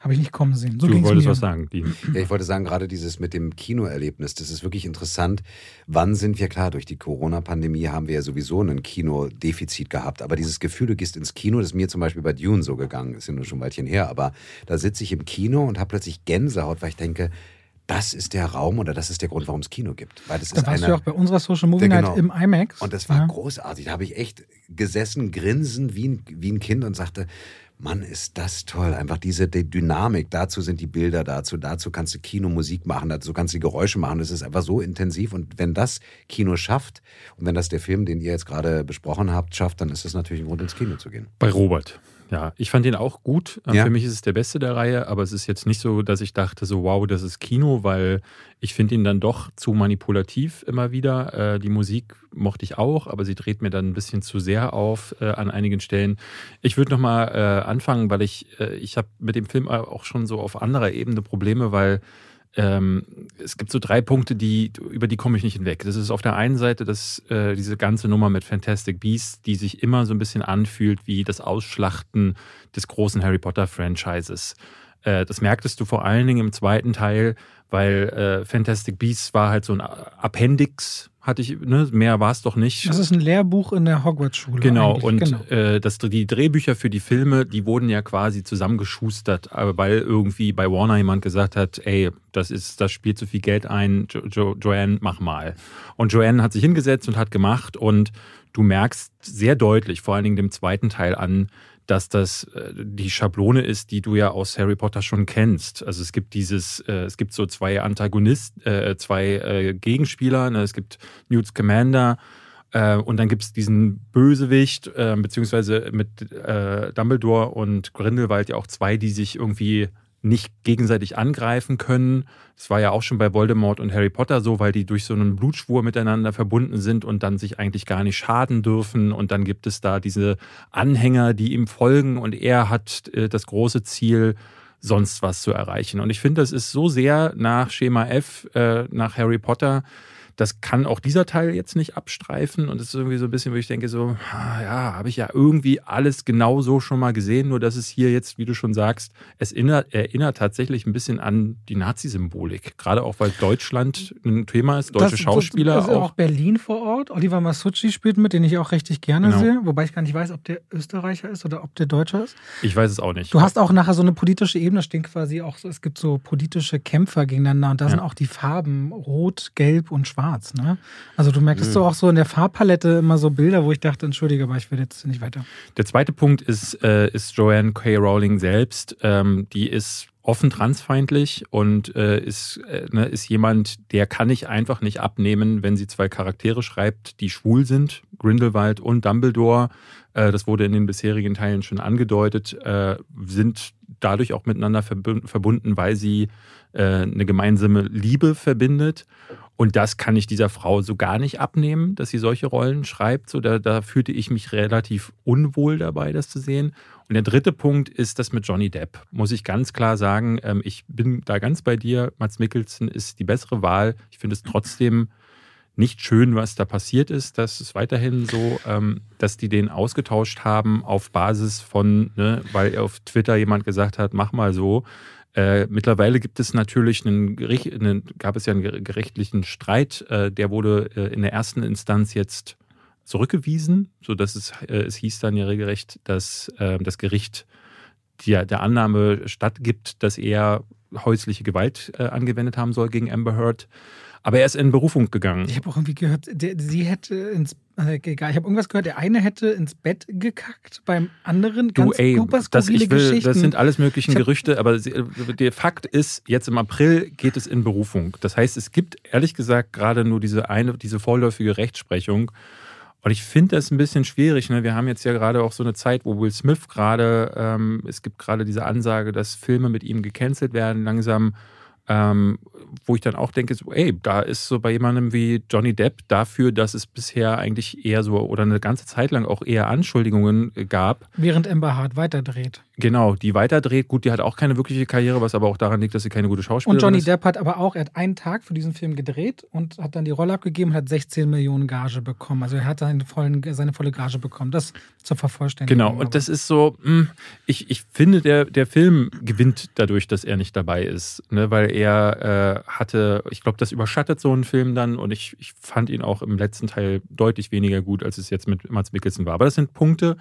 Habe ich nicht kommen sehen. So du wolltest mir. was sagen, Dean. Ja, ich wollte sagen, gerade dieses mit dem Kinoerlebnis, das ist wirklich interessant. Wann sind wir, klar, durch die Corona-Pandemie haben wir ja sowieso ein Kinodefizit gehabt, aber dieses Gefühl, du gehst ins Kino, das ist mir zum Beispiel bei Dune so gegangen, ist ja nur schon ein Weilchen her, aber da sitze ich im Kino und habe plötzlich Gänsehaut, weil ich denke, das ist der Raum oder das ist der Grund, warum es Kino gibt. Weil das da ist warst eine, du auch bei unserer Social Movie Night genau. im IMAX. Und das war ja. großartig. Da habe ich echt gesessen, grinsen wie ein, wie ein Kind und sagte, Mann, ist das toll. Einfach diese die Dynamik. Dazu sind die Bilder dazu. Dazu kannst du Kinomusik machen. Dazu kannst du Geräusche machen. Das ist einfach so intensiv. Und wenn das Kino schafft und wenn das der Film, den ihr jetzt gerade besprochen habt, schafft, dann ist das natürlich ein Grund, ins Kino zu gehen. Bei Robert. Ja, ich fand ihn auch gut. Ähm, ja. Für mich ist es der beste der Reihe, aber es ist jetzt nicht so, dass ich dachte, so wow, das ist Kino, weil ich finde ihn dann doch zu manipulativ immer wieder. Äh, die Musik mochte ich auch, aber sie dreht mir dann ein bisschen zu sehr auf äh, an einigen Stellen. Ich würde nochmal äh, anfangen, weil ich, äh, ich habe mit dem Film auch schon so auf anderer Ebene Probleme, weil ähm, es gibt so drei Punkte, die, über die komme ich nicht hinweg. Das ist auf der einen Seite das, äh, diese ganze Nummer mit Fantastic Beasts, die sich immer so ein bisschen anfühlt wie das Ausschlachten des großen Harry Potter-Franchises. Äh, das merktest du vor allen Dingen im zweiten Teil, weil äh, Fantastic Beasts war halt so ein Appendix hatte ich, ne, mehr war es doch nicht. Das ist ein Lehrbuch in der Hogwarts-Schule. Genau, eigentlich. und genau. Äh, das, die Drehbücher für die Filme, die wurden ja quasi zusammengeschustert, weil irgendwie bei Warner jemand gesagt hat, ey, das ist, das spielt zu viel Geld ein, jo jo Joanne, mach mal. Und Joanne hat sich hingesetzt und hat gemacht und du merkst sehr deutlich, vor allen Dingen dem zweiten Teil an, dass das äh, die Schablone ist, die du ja aus Harry Potter schon kennst. Also es gibt dieses, äh, es gibt so zwei Antagonisten, äh, zwei Gegenspieler. Ne? Es gibt Newt Scamander äh, und dann gibt es diesen Bösewicht, beziehungsweise mit Dumbledore und Grindelwald ja auch zwei, die sich irgendwie nicht gegenseitig angreifen können. Das war ja auch schon bei Voldemort und Harry Potter so, weil die durch so einen Blutschwur miteinander verbunden sind und dann sich eigentlich gar nicht schaden dürfen. Und dann gibt es da diese Anhänger, die ihm folgen und er hat äh, das große Ziel, sonst was zu erreichen. Und ich finde, das ist so sehr nach Schema F, äh, nach Harry Potter, das kann auch dieser Teil jetzt nicht abstreifen. Und es ist irgendwie so ein bisschen, wo ich denke, so, ja, habe ich ja irgendwie alles genau so schon mal gesehen, nur dass es hier jetzt, wie du schon sagst, es erinnert, erinnert tatsächlich ein bisschen an die Nazi-Symbolik. Gerade auch, weil Deutschland ein Thema ist, deutsche das, Schauspieler. Das ist auch, auch Berlin vor Ort. Oliver Masucci spielt mit, den ich auch richtig gerne genau. sehe. Wobei ich gar nicht weiß, ob der Österreicher ist oder ob der Deutscher ist. Ich weiß es auch nicht. Du hast auch nachher so eine politische Ebene, stehen quasi auch, es gibt so politische Kämpfer gegeneinander und da ja. sind auch die Farben rot, gelb und schwarz schwarz. Ne? Also du merkst mhm. so auch so in der Farbpalette immer so Bilder, wo ich dachte, entschuldige, aber ich will jetzt nicht weiter. Der zweite Punkt ist, äh, ist Joanne K. Rowling selbst. Ähm, die ist offen transfeindlich und äh, ist, äh, ne, ist jemand, der kann ich einfach nicht abnehmen, wenn sie zwei Charaktere schreibt, die schwul sind, Grindelwald und Dumbledore. Äh, das wurde in den bisherigen Teilen schon angedeutet, äh, sind dadurch auch miteinander verbunden, weil sie äh, eine gemeinsame Liebe verbindet. Und das kann ich dieser Frau so gar nicht abnehmen, dass sie solche Rollen schreibt. So, da, da fühlte ich mich relativ unwohl dabei, das zu sehen. Und der dritte Punkt ist das mit Johnny Depp. Muss ich ganz klar sagen, ähm, ich bin da ganz bei dir. Mats Mikkelsen ist die bessere Wahl. Ich finde es trotzdem nicht schön, was da passiert ist. Das ist weiterhin so, ähm, dass die den ausgetauscht haben auf Basis von, ne, weil auf Twitter jemand gesagt hat, mach mal so. Äh, mittlerweile gibt es natürlich einen, einen, gab es ja einen gerichtlichen Streit, äh, der wurde äh, in der ersten Instanz jetzt zurückgewiesen, sodass es, äh, es hieß dann ja regelrecht, dass ähm, das Gericht der, der Annahme stattgibt, dass er häusliche Gewalt äh, angewendet haben soll gegen Amber Heard. Aber er ist in Berufung gegangen. Ich habe auch irgendwie gehört, der, sie hätte ins egal, ich habe irgendwas gehört, der eine hätte ins Bett gekackt, beim anderen ganz du, ey, super das, ich will, Das sind alles möglichen Gerüchte, aber der Fakt ist, jetzt im April geht es in Berufung. Das heißt, es gibt ehrlich gesagt gerade nur diese eine, diese vorläufige Rechtsprechung. Und ich finde das ein bisschen schwierig. Ne? Wir haben jetzt ja gerade auch so eine Zeit, wo Will Smith gerade, ähm, es gibt gerade diese Ansage, dass Filme mit ihm gecancelt werden, langsam ähm, wo ich dann auch denke, so, ey, da ist so bei jemandem wie Johnny Depp dafür, dass es bisher eigentlich eher so oder eine ganze Zeit lang auch eher Anschuldigungen gab. Während Amber Hart weiterdreht. Genau, die weiterdreht. Gut, die hat auch keine wirkliche Karriere, was aber auch daran liegt, dass sie keine gute Schauspielerin ist. Und Johnny ist. Depp hat aber auch, er hat einen Tag für diesen Film gedreht und hat dann die Rolle abgegeben und hat 16 Millionen Gage bekommen. Also er hat seine, vollen, seine volle Gage bekommen. Das zur Vervollständigung. Genau, und das ist so, hm, ich, ich finde, der, der Film gewinnt dadurch, dass er nicht dabei ist. Ne? Weil er äh, hatte, ich glaube, das überschattet so einen Film dann und ich, ich fand ihn auch im letzten Teil deutlich weniger gut, als es jetzt mit Mats Mikkelsen war. Aber das sind Punkte,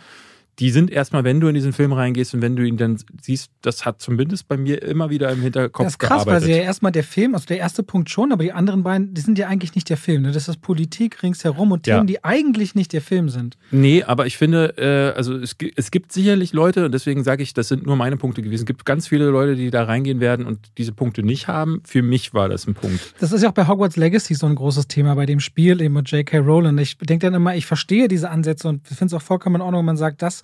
die sind erstmal, wenn du in diesen Film reingehst und wenn du ihn dann siehst, das hat zumindest bei mir immer wieder im Hinterkopf Das ist krass, gearbeitet. weil sie ja erstmal der Film, also der erste Punkt schon, aber die anderen beiden, die sind ja eigentlich nicht der Film. Ne? Das ist Politik ringsherum und Themen, ja. die eigentlich nicht der Film sind. Nee, aber ich finde, äh, also es, es gibt sicherlich Leute, und deswegen sage ich, das sind nur meine Punkte gewesen. Es gibt ganz viele Leute, die da reingehen werden und diese Punkte nicht haben. Für mich war das ein Punkt. Das ist ja auch bei Hogwarts Legacy so ein großes Thema bei dem Spiel eben mit J.K. Rowland. Ich denke dann immer, ich verstehe diese Ansätze und finde es auch vollkommen in Ordnung, wenn man sagt, das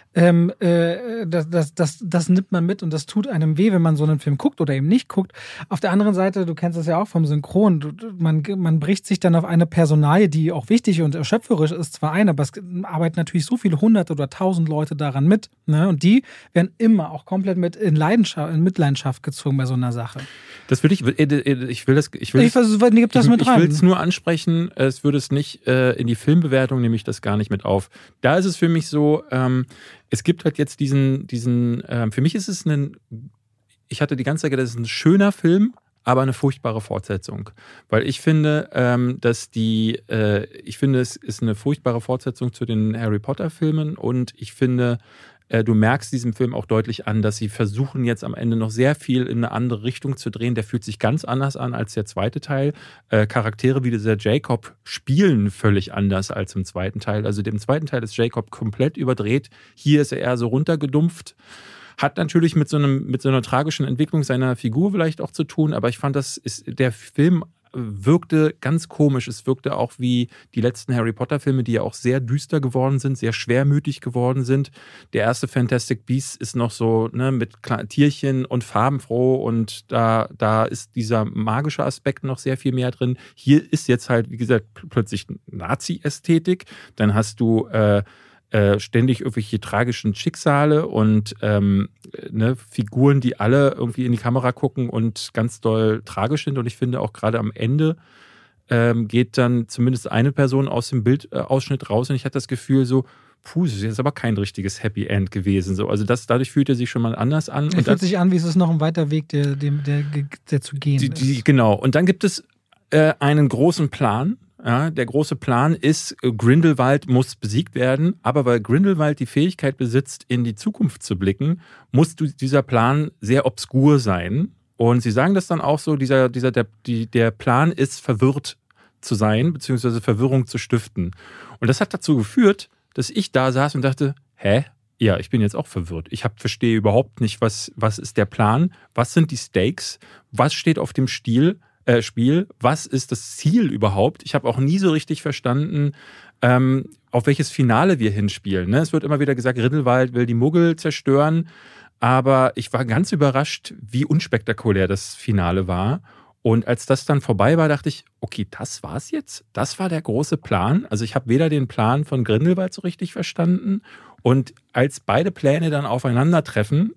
ähm, äh, das, das, das, das nimmt man mit und das tut einem weh, wenn man so einen Film guckt oder eben nicht guckt. Auf der anderen Seite, du kennst das ja auch vom Synchron, du, man, man bricht sich dann auf eine Personalie, die auch wichtig und erschöpferisch ist, zwar ein, aber es arbeiten natürlich so viele hundert oder tausend Leute daran mit. Ne? Und die werden immer auch komplett mit in Leidenschaft, in Mitleidenschaft gezogen bei so einer Sache. Das will ich, äh, äh, ich will das, ich will, ich, versuch, das ich, mit ich will es nur ansprechen, es würde es nicht äh, in die Filmbewertung, nehme ich das gar nicht mit auf. Da ist es für mich so, ähm, es gibt halt jetzt diesen, diesen, äh, für mich ist es ein, ich hatte die ganze Zeit gedacht, das ist ein schöner Film, aber eine furchtbare Fortsetzung. Weil ich finde, ähm, dass die, äh, ich finde, es ist eine furchtbare Fortsetzung zu den Harry Potter-Filmen und ich finde, du merkst diesem Film auch deutlich an, dass sie versuchen jetzt am Ende noch sehr viel in eine andere Richtung zu drehen. Der fühlt sich ganz anders an als der zweite Teil. Äh, Charaktere wie dieser Jacob spielen völlig anders als im zweiten Teil. Also dem zweiten Teil ist Jacob komplett überdreht. Hier ist er eher so runtergedumpft. Hat natürlich mit so, einem, mit so einer tragischen Entwicklung seiner Figur vielleicht auch zu tun, aber ich fand, das ist der Film wirkte ganz komisch. Es wirkte auch wie die letzten Harry Potter-Filme, die ja auch sehr düster geworden sind, sehr schwermütig geworden sind. Der erste Fantastic Beasts ist noch so ne, mit Tierchen und farbenfroh und da, da ist dieser magische Aspekt noch sehr viel mehr drin. Hier ist jetzt halt, wie gesagt, plötzlich Nazi-Ästhetik. Dann hast du äh, äh, ständig irgendwelche tragischen Schicksale und ähm, ne, Figuren, die alle irgendwie in die Kamera gucken und ganz doll tragisch sind. Und ich finde auch gerade am Ende ähm, geht dann zumindest eine Person aus dem Bildausschnitt raus und ich hatte das Gefühl so, puh, das ist jetzt aber kein richtiges Happy End gewesen. So. Also das, dadurch fühlt er sich schon mal anders an. Er fühlt sich an, wie es ist noch ein weiter Weg, der, der, der, der zu gehen die, die, Genau. Und dann gibt es äh, einen großen Plan, ja, der große Plan ist, äh, Grindelwald muss besiegt werden, aber weil Grindelwald die Fähigkeit besitzt, in die Zukunft zu blicken, muss dieser Plan sehr obskur sein. Und sie sagen das dann auch so, dieser, dieser, der, die, der Plan ist verwirrt zu sein, beziehungsweise Verwirrung zu stiften. Und das hat dazu geführt, dass ich da saß und dachte, hä? Ja, ich bin jetzt auch verwirrt. Ich hab, verstehe überhaupt nicht, was, was ist der Plan, was sind die Stakes, was steht auf dem Stil, äh, Spiel. Was ist das Ziel überhaupt? Ich habe auch nie so richtig verstanden, ähm, auf welches Finale wir hinspielen. Ne? Es wird immer wieder gesagt, Rindelwald will die Muggel zerstören. Aber ich war ganz überrascht, wie unspektakulär das Finale war. Und als das dann vorbei war, dachte ich, okay, das war's jetzt. Das war der große Plan. Also ich habe weder den Plan von Grindelwald so richtig verstanden. Und als beide Pläne dann aufeinandertreffen,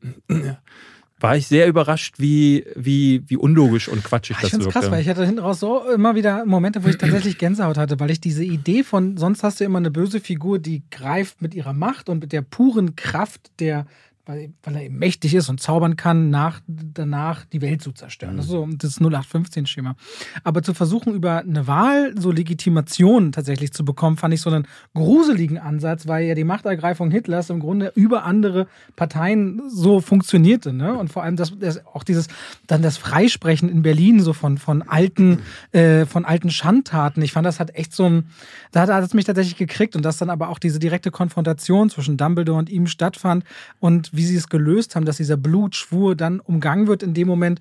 war ich sehr überrascht, wie, wie, wie unlogisch und quatschig das wirkte. Ich krass, weil ich hatte hinten raus so immer wieder Momente, wo ich tatsächlich Gänsehaut hatte, weil ich diese Idee von, sonst hast du immer eine böse Figur, die greift mit ihrer Macht und mit der puren Kraft der weil, weil er eben mächtig ist und zaubern kann, nach, danach die Welt zu zerstören. Mhm. Das ist so das 0815-Schema. Aber zu versuchen, über eine Wahl so Legitimation tatsächlich zu bekommen, fand ich so einen gruseligen Ansatz, weil ja die Machtergreifung Hitlers im Grunde über andere Parteien so funktionierte. Ne? Und vor allem das, das, auch dieses, dann das Freisprechen in Berlin so von, von alten, äh, von alten Schandtaten. Ich fand, das hat echt so ein, da hat es mich tatsächlich gekriegt und dass dann aber auch diese direkte Konfrontation zwischen Dumbledore und ihm stattfand und wie sie es gelöst haben, dass dieser Blutschwur dann umgangen wird in dem Moment.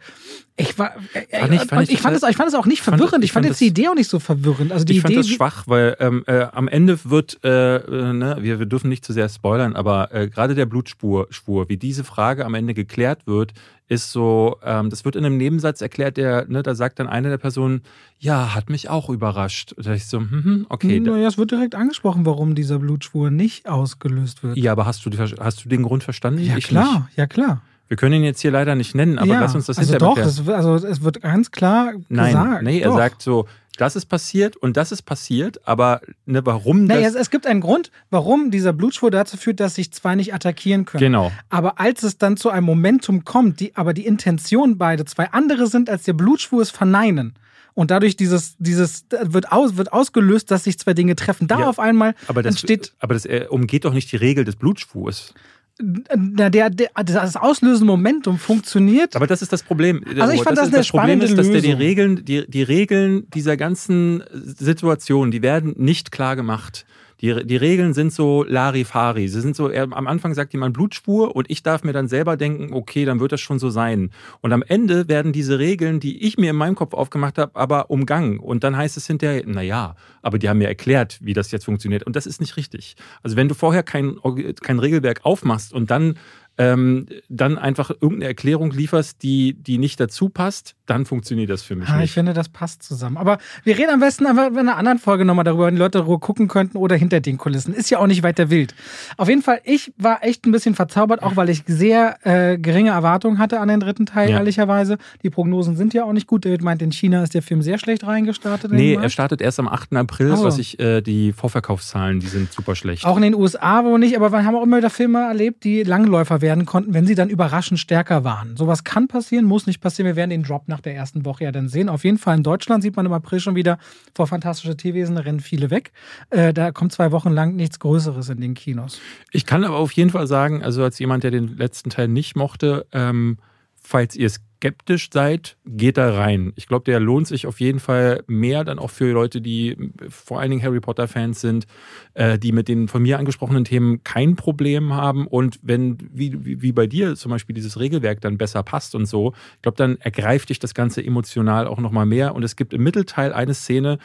Ich war, äh, fand ich, fand ich, ich, fand es, ich fand es auch nicht verwirrend. Fand, ich, fand, jetzt die Idee auch nicht so verwirrend. Also die ich Idee, fand das schwach, weil ähm, äh, am Ende wird, äh, äh, ne, wir, wir dürfen nicht zu sehr spoilern, aber äh, gerade der Blutspur, Spur, wie diese Frage am Ende geklärt wird, ist so, ähm, das wird in einem Nebensatz erklärt, der, ne, da sagt dann eine der Personen, ja, hat mich auch überrascht. Da ich so, hm, hm okay. Naja, es wird direkt angesprochen, warum dieser Blutschwur nicht ausgelöst wird. Ja, aber hast du, die, hast du den Grund verstanden? Ja, ich klar, nicht. ja, klar. Wir können ihn jetzt hier leider nicht nennen, aber ja, lass uns das also hinterher doch, das, also es wird ganz klar Nein, gesagt. Nee, er doch. sagt so, das ist passiert und das ist passiert, aber ne, warum naja, das? Es, es gibt einen Grund, warum dieser Blutschwur dazu führt, dass sich zwei nicht attackieren können. Genau. Aber als es dann zu einem Momentum kommt, die aber die Intention beide zwei andere sind, als der Blutschwur es verneinen. Und dadurch dieses, dieses wird, aus, wird ausgelöst, dass sich zwei Dinge treffen. Da ja, auf einmal aber das, entsteht. Aber das äh, umgeht doch nicht die Regel des Blutschwurs na, der, der, das auslösende Momentum funktioniert. Aber das ist das Problem. Also ich fand das, das, das Problem ist, dass der die Regeln, die, die Regeln dieser ganzen Situation, die werden nicht klar gemacht. Die, die Regeln sind so Larifari. Sie sind so, er, am Anfang sagt jemand Blutspur und ich darf mir dann selber denken, okay, dann wird das schon so sein. Und am Ende werden diese Regeln, die ich mir in meinem Kopf aufgemacht habe, aber umgangen. Und dann heißt es hinterher, na ja, aber die haben mir erklärt, wie das jetzt funktioniert. Und das ist nicht richtig. Also wenn du vorher kein, kein Regelwerk aufmachst und dann ähm, dann einfach irgendeine Erklärung lieferst, die, die nicht dazu passt, dann funktioniert das für mich ja, nicht. Ich finde, das passt zusammen. Aber wir reden am besten einfach in einer anderen Folge nochmal darüber, wenn die Leute gucken könnten oder hinter den Kulissen. Ist ja auch nicht weiter wild. Auf jeden Fall, ich war echt ein bisschen verzaubert, auch weil ich sehr äh, geringe Erwartungen hatte an den dritten Teil, ja. ehrlicherweise. Die Prognosen sind ja auch nicht gut. David meint, in China ist der Film sehr schlecht reingestartet. Nee, er startet erst am 8. April, also. was ich, äh, die Vorverkaufszahlen, die sind super schlecht. Auch in den USA wo nicht, aber wir haben auch immer wieder Filme erlebt, die Langläufer werden konnten, wenn sie dann überraschend stärker waren. Sowas kann passieren, muss nicht passieren. Wir werden den Drop nach der ersten Woche ja dann sehen. Auf jeden Fall in Deutschland sieht man im April schon wieder vor Fantastische Tierwesen rennen viele weg. Äh, da kommt zwei Wochen lang nichts Größeres in den Kinos. Ich kann aber auf jeden Fall sagen, also als jemand, der den letzten Teil nicht mochte, ähm, falls ihr es skeptisch seid, geht da rein. Ich glaube, der lohnt sich auf jeden Fall mehr dann auch für Leute, die vor allen Dingen Harry Potter-Fans sind, äh, die mit den von mir angesprochenen Themen kein Problem haben. Und wenn, wie, wie bei dir zum Beispiel, dieses Regelwerk dann besser passt und so, ich glaube, dann ergreift dich das Ganze emotional auch nochmal mehr. Und es gibt im Mittelteil eine Szene,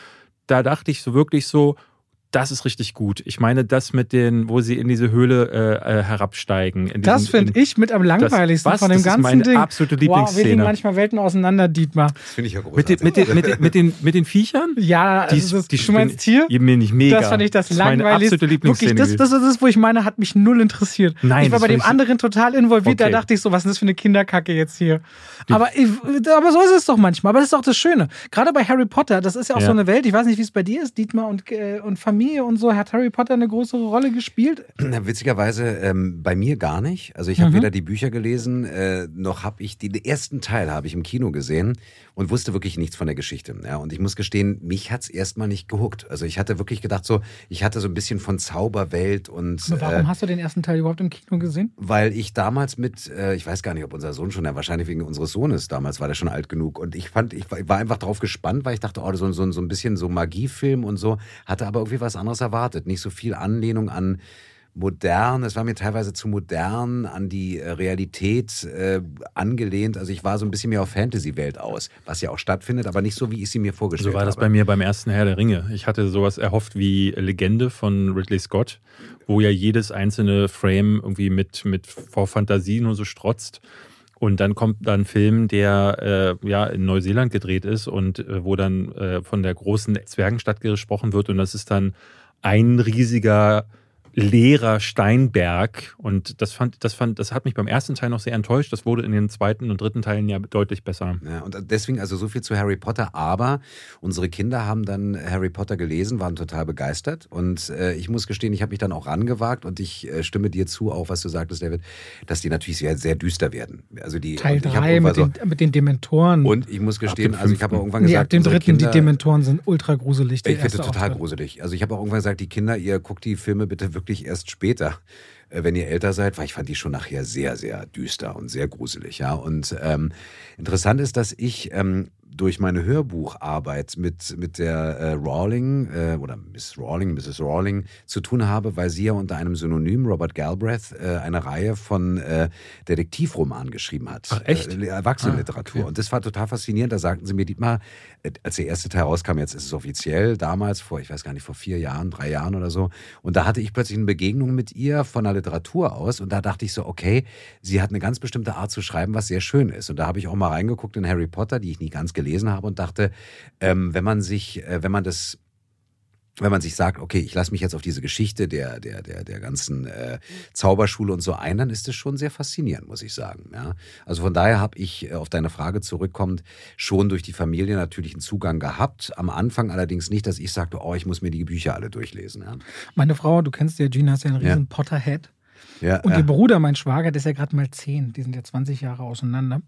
da dachte ich so wirklich so, das ist richtig gut. Ich meine, das mit den, wo sie in diese Höhle äh, äh herabsteigen. das finde ich mit am langweiligsten das, von dem das ganzen ist meine Ding. absolute Lieblingsszene. Wow, wir liegen manchmal Welten auseinander, Dietmar. Das finde ich ja großartig. Mit den, mit, den, mit, den, mit den Viechern? Ja, die, also das, die, du meinst hier? Die mir nicht mega. Das fand ich das, das langweiligste. Meine absolute Lieblingsszene. Wirklich, das, das ist das, wo ich meine, hat mich null interessiert. Nein, ich war bei dem anderen total involviert. Okay. Da dachte ich so, was ist das für eine Kinderkacke jetzt hier? Aber, aber so ist es doch manchmal. Aber das ist auch das Schöne. Gerade bei Harry Potter, das ist ja auch ja. so eine Welt. Ich weiß nicht, wie es bei dir ist, Dietmar und, äh, und Familie und so. Hat Harry Potter eine größere Rolle gespielt? Witzigerweise ähm, bei mir gar nicht. Also ich habe mhm. weder die Bücher gelesen, äh, noch habe ich die, den ersten Teil habe ich im Kino gesehen und wusste wirklich nichts von der Geschichte. Ja, und ich muss gestehen, mich hat es erstmal nicht gehuckt. Also ich hatte wirklich gedacht, so, ich hatte so ein bisschen von Zauberwelt und. Aber warum äh, hast du den ersten Teil überhaupt im Kino gesehen? Weil ich damals mit, äh, ich weiß gar nicht, ob unser Sohn schon, ja, wahrscheinlich wegen unseres Sohnes damals war der schon alt genug. Und ich fand, ich war, ich war einfach drauf gespannt, weil ich dachte, oh, so, so, so ein bisschen so Magiefilm und so, hatte aber irgendwie was anderes erwartet. Nicht so viel Anlehnung an modern, es war mir teilweise zu modern, an die äh, Realität äh, angelehnt. Also ich war so ein bisschen mehr auf Fantasy-Welt aus, was ja auch stattfindet, aber nicht so, wie ich sie mir vorgestellt habe. So war das habe. bei mir beim ersten Herr der Ringe. Ich hatte sowas erhofft wie Legende von Ridley Scott, wo ja jedes einzelne Frame irgendwie mit, mit vor Fantasie nur so strotzt. Und dann kommt da ein Film, der äh, ja in Neuseeland gedreht ist und äh, wo dann äh, von der großen Zwergenstadt gesprochen wird. Und das ist dann ein riesiger leerer Steinberg. Und das fand, das fand, das hat mich beim ersten Teil noch sehr enttäuscht. Das wurde in den zweiten und dritten Teilen ja deutlich besser. Ja, und deswegen also so viel zu Harry Potter. Aber unsere Kinder haben dann Harry Potter gelesen, waren total begeistert. Und äh, ich muss gestehen, ich habe mich dann auch rangewagt und ich äh, stimme dir zu, auch was du sagtest, David, dass die natürlich sehr, sehr düster werden. Also die Teil 3 mit, so, den, mit den Dementoren. Und ich muss gestehen, also ich habe auch irgendwann gesagt, ja, ab dem dritten, Kinder, die Dementoren sind ultra gruselig. Ich finde total Auftritt. gruselig. Also ich habe auch irgendwann gesagt, die Kinder, ihr guckt die Filme bitte wirklich erst später äh, wenn ihr älter seid, weil ich fand die schon nachher sehr, sehr düster und sehr gruselig. Ja, und ähm, interessant ist, dass ich ähm, durch meine Hörbucharbeit mit, mit der äh, Rawling äh, oder Miss Rawling, Mrs. Rawling zu tun habe, weil sie ja unter einem Synonym Robert Galbraith äh, eine Reihe von äh, Detektivromanen geschrieben hat. Ach, echt? Äh, Erwachsenenliteratur. Ah, okay. Und das war total faszinierend. Da sagten sie mir, Dietmar, als der erste Teil rauskam, jetzt ist es offiziell, damals vor, ich weiß gar nicht, vor vier Jahren, drei Jahren oder so. Und da hatte ich plötzlich eine Begegnung mit ihr von der Literatur aus. Und da dachte ich so, okay, sie hat eine ganz bestimmte Art zu schreiben, was sehr schön ist. Und da habe ich auch mal reingeguckt in Harry Potter, die ich nie ganz gelesen habe und dachte, ähm, wenn man sich, äh, wenn man das wenn man sich sagt, okay, ich lasse mich jetzt auf diese Geschichte der, der, der, der ganzen äh, Zauberschule und so ein, dann ist es schon sehr faszinierend, muss ich sagen. Ja? Also von daher habe ich äh, auf deine Frage zurückkommend schon durch die Familie natürlich einen Zugang gehabt. Am Anfang allerdings nicht, dass ich sagte, oh, ich muss mir die Bücher alle durchlesen. Ja? Meine Frau, du kennst ja Gina, ist ja ein riesen ja. Potterhead. Ja, und ja. ihr Bruder, mein Schwager, der ist ja gerade mal zehn, die sind ja 20 Jahre auseinander.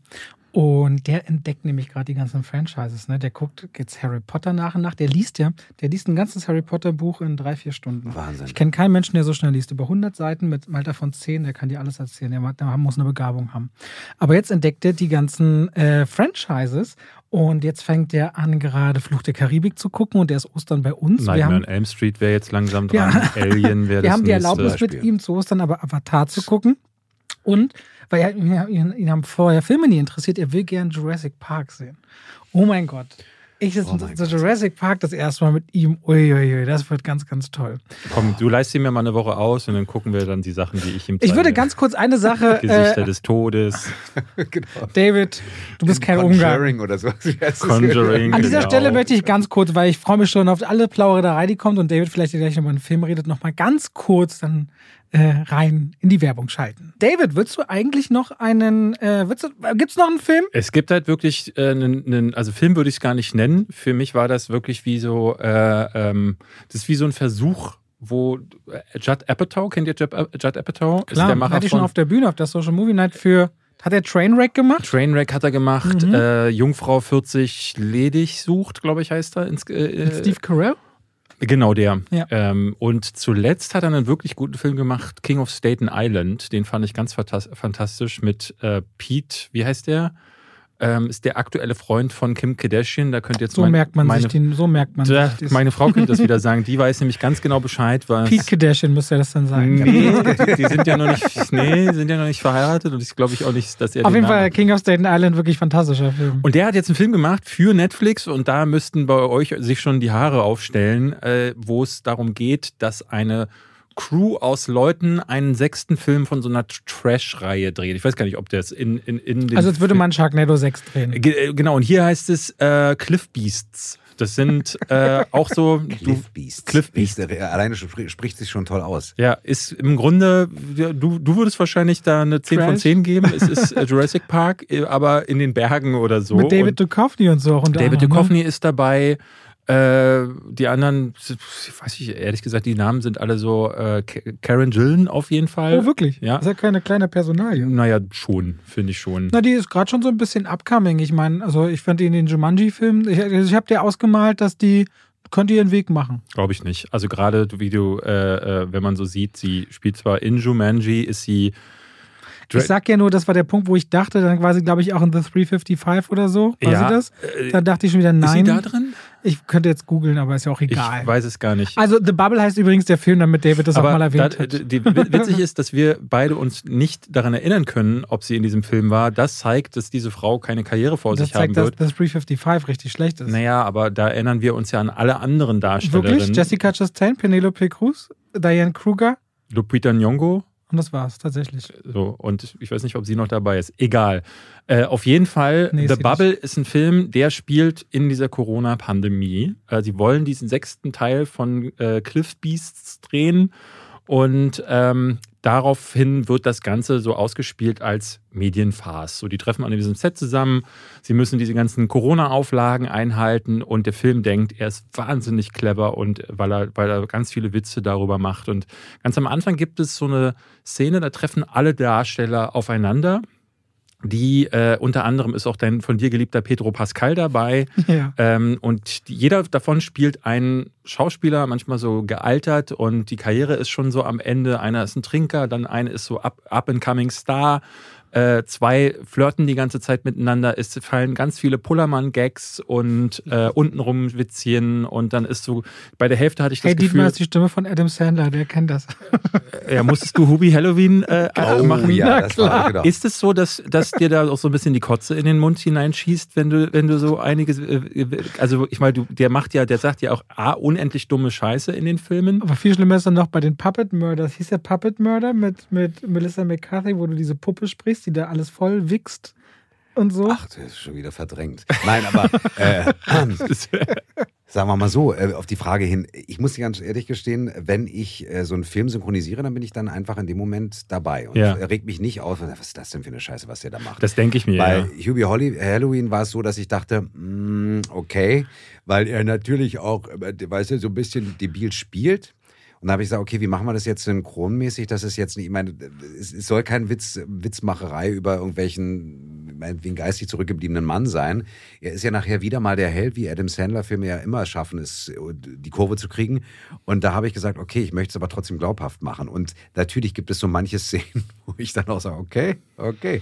Und der entdeckt nämlich gerade die ganzen Franchises. Ne? Der guckt jetzt Harry Potter nach und nach. Der liest ja, der liest ein ganzes Harry Potter Buch in drei, vier Stunden. Wahnsinn. Ich kenne keinen Menschen, der so schnell liest. Über 100 Seiten mit einem Alter von 10, der kann dir alles erzählen. Der, muss eine Begabung haben. Aber jetzt entdeckt er die ganzen äh, Franchises und jetzt fängt er an, gerade Fluch der Karibik zu gucken und der ist Ostern bei uns. Nightmare haben, on Elm Street wäre jetzt langsam dran. Ja. Alien wäre das Wir haben die Erlaubnis mit ihm zu Ostern aber Avatar zu gucken. Und weil er, ihn, ihn haben vorher Filme nie interessiert, er will gern Jurassic Park sehen. Oh mein Gott. Ich sitze oh in Jurassic Park das erste Mal mit ihm. Uiuiui, das wird ganz, ganz toll. Komm, du leist ihn mir mal eine Woche aus und dann gucken wir dann die Sachen, die ich ihm zeige. Ich würde ganz kurz eine Sache. Gesichter äh, des Todes. genau. David, du bist kein Ungar. Conjuring oder so. Conjuring. An dieser genau. Stelle möchte ich ganz kurz, weil ich freue mich schon auf alle Plauderei, die kommt und David vielleicht gleich nochmal einen Film redet, nochmal ganz kurz dann äh, rein in die Werbung schalten. David, würdest du eigentlich noch einen, äh, gibt es noch einen Film? Es gibt halt wirklich äh, einen, einen also Film würde ich es gar nicht nennen. Für mich war das wirklich wie so, äh, ähm, das ist wie so ein Versuch, wo äh, Judd Apatow, kennt ihr Judd, Judd Apatow? Klar, ist der Macher hatte ich schon auf der Bühne auf der Social Movie Night für hat er Trainwreck gemacht? Trainwreck hat er gemacht. Mhm. Äh, Jungfrau 40 ledig sucht, glaube ich, heißt er. Ins, äh, Steve Carell? Genau der. Ja. Ähm, und zuletzt hat er einen wirklich guten Film gemacht, King of Staten Island. Den fand ich ganz fantastisch mit äh, Pete, wie heißt der? Ähm, ist der aktuelle Freund von Kim Kardashian. Da könnt jetzt so mein, merkt man meine, sich den, so merkt man da, sich Meine Frau könnte das wieder sagen. Die weiß nämlich ganz genau Bescheid. Pete Kardashian müsste das dann sagen. Nee, die sind ja noch nicht, nee, sind ja noch nicht verheiratet und ich glaube ich auch nicht, dass er. Auf jeden Namen Fall King of Staten Island wirklich fantastischer Film. Und der hat jetzt einen Film gemacht für Netflix und da müssten bei euch sich schon die Haare aufstellen, äh, wo es darum geht, dass eine Crew aus Leuten einen sechsten Film von so einer Trash-Reihe dreht. Ich weiß gar nicht, ob der es in, in, in den. Also, jetzt würde man Sharknado 6 drehen. Ge genau, und hier heißt es äh, Cliff Beasts. Das sind äh, auch so. Cliff Beasts. Cliff Beasts. Alleine spricht sich schon toll aus. Ja, ist im Grunde, du, du würdest wahrscheinlich da eine 10 Trash. von 10 geben. Es ist äh, Jurassic Park, äh, aber in den Bergen oder so. Mit David Duchovny und so. Und David ne? Duchovny ist dabei. Äh, die anderen, weiß ich ehrlich gesagt, die Namen sind alle so äh, Karen Gillen auf jeden Fall. Oh, wirklich? Ja. Das ist ja keine kleine Personalie. Naja, schon, finde ich schon. Na, die ist gerade schon so ein bisschen upcoming. Ich meine, also ich fand die in den Jumanji-Filmen, ich, also ich habe dir ausgemalt, dass die könnte ihren Weg machen. Glaube ich nicht. Also gerade wie du, äh, äh, wenn man so sieht, sie spielt zwar in Jumanji, ist sie ich sag ja nur, das war der Punkt, wo ich dachte, dann quasi, glaube ich, auch in The 355 oder so. War ja, sie das? Äh, da dachte ich schon wieder, nein. Ist sie da drin? Ich könnte jetzt googeln, aber ist ja auch egal. Ich weiß es gar nicht. Also The Bubble heißt übrigens der Film, damit David das aber auch mal erwähnt da, hat. Die, witzig ist, dass wir beide uns nicht daran erinnern können, ob sie in diesem Film war. Das zeigt, dass diese Frau keine Karriere vor das sich zeigt, haben wird. Dass, dass 355 richtig schlecht ist. Naja, aber da erinnern wir uns ja an alle anderen Darstellerinnen. Wirklich? Jessica Chastain, Penelope Cruz, Diane Kruger? Lupita Nyong'o? Und das war's tatsächlich. So, und ich weiß nicht, ob sie noch dabei ist. Egal. Äh, auf jeden Fall, nee, The Bubble nicht. ist ein Film, der spielt in dieser Corona-Pandemie. Äh, sie wollen diesen sechsten Teil von äh, Cliff Beasts drehen. Und ähm, daraufhin wird das Ganze so ausgespielt als Medienfarce. So, die treffen an diesem Set zusammen, sie müssen diese ganzen Corona-Auflagen einhalten und der Film denkt, er ist wahnsinnig clever und weil er, weil er ganz viele Witze darüber macht. Und ganz am Anfang gibt es so eine Szene, da treffen alle Darsteller aufeinander die äh, unter anderem ist auch dein von dir geliebter Pedro Pascal dabei. Ja. Ähm, und jeder davon spielt einen Schauspieler, manchmal so gealtert und die Karriere ist schon so am Ende. Einer ist ein Trinker, dann einer ist so up, up and coming Star äh, zwei flirten die ganze Zeit miteinander. Es fallen ganz viele Pullermann-Gags und äh, untenrum Witzchen und dann ist so, bei der Hälfte hatte ich das hey, Gefühl... Hey, Dietmar ist die Stimme von Adam Sandler, der kennt das. Äh, ja, musstest du Hubi Halloween äh, oh, machen? Ja, das klar. War, genau. Ist es so, dass, dass dir da auch so ein bisschen die Kotze in den Mund hineinschießt, wenn du, wenn du so einiges, äh, also ich meine, der macht ja, der sagt ja auch A, unendlich dumme Scheiße in den Filmen. Aber viel schlimmer ist dann noch bei den Puppet Murders. Hieß der Puppet Murder mit, mit Melissa McCarthy, wo du diese Puppe sprichst? Wichs, die da alles voll wichst und so. Ach, das ist schon wieder verdrängt. Nein, aber äh, sagen wir mal so, äh, auf die Frage hin, ich muss dir ganz ehrlich gestehen, wenn ich äh, so einen Film synchronisiere, dann bin ich dann einfach in dem Moment dabei und ja. regt mich nicht auf, was ist das denn für eine Scheiße, was der da macht. Das denke ich mir. Bei ja. Hubie Holly, Halloween war es so, dass ich dachte, mh, mm, okay, weil er natürlich auch, äh, weißt du, so ein bisschen debil spielt. Und da habe ich gesagt, okay, wie machen wir das jetzt synchronmäßig? Das ist jetzt nicht, ich meine, es soll kein Witz, Witzmacherei über irgendwelchen, meinetwegen geistig zurückgebliebenen Mann sein. Er ist ja nachher wieder mal der Held, wie Adam Sandler-Filme ja immer schaffen, es, die Kurve zu kriegen. Und da habe ich gesagt, okay, ich möchte es aber trotzdem glaubhaft machen. Und natürlich gibt es so manche Szenen, wo ich dann auch sage, okay, okay,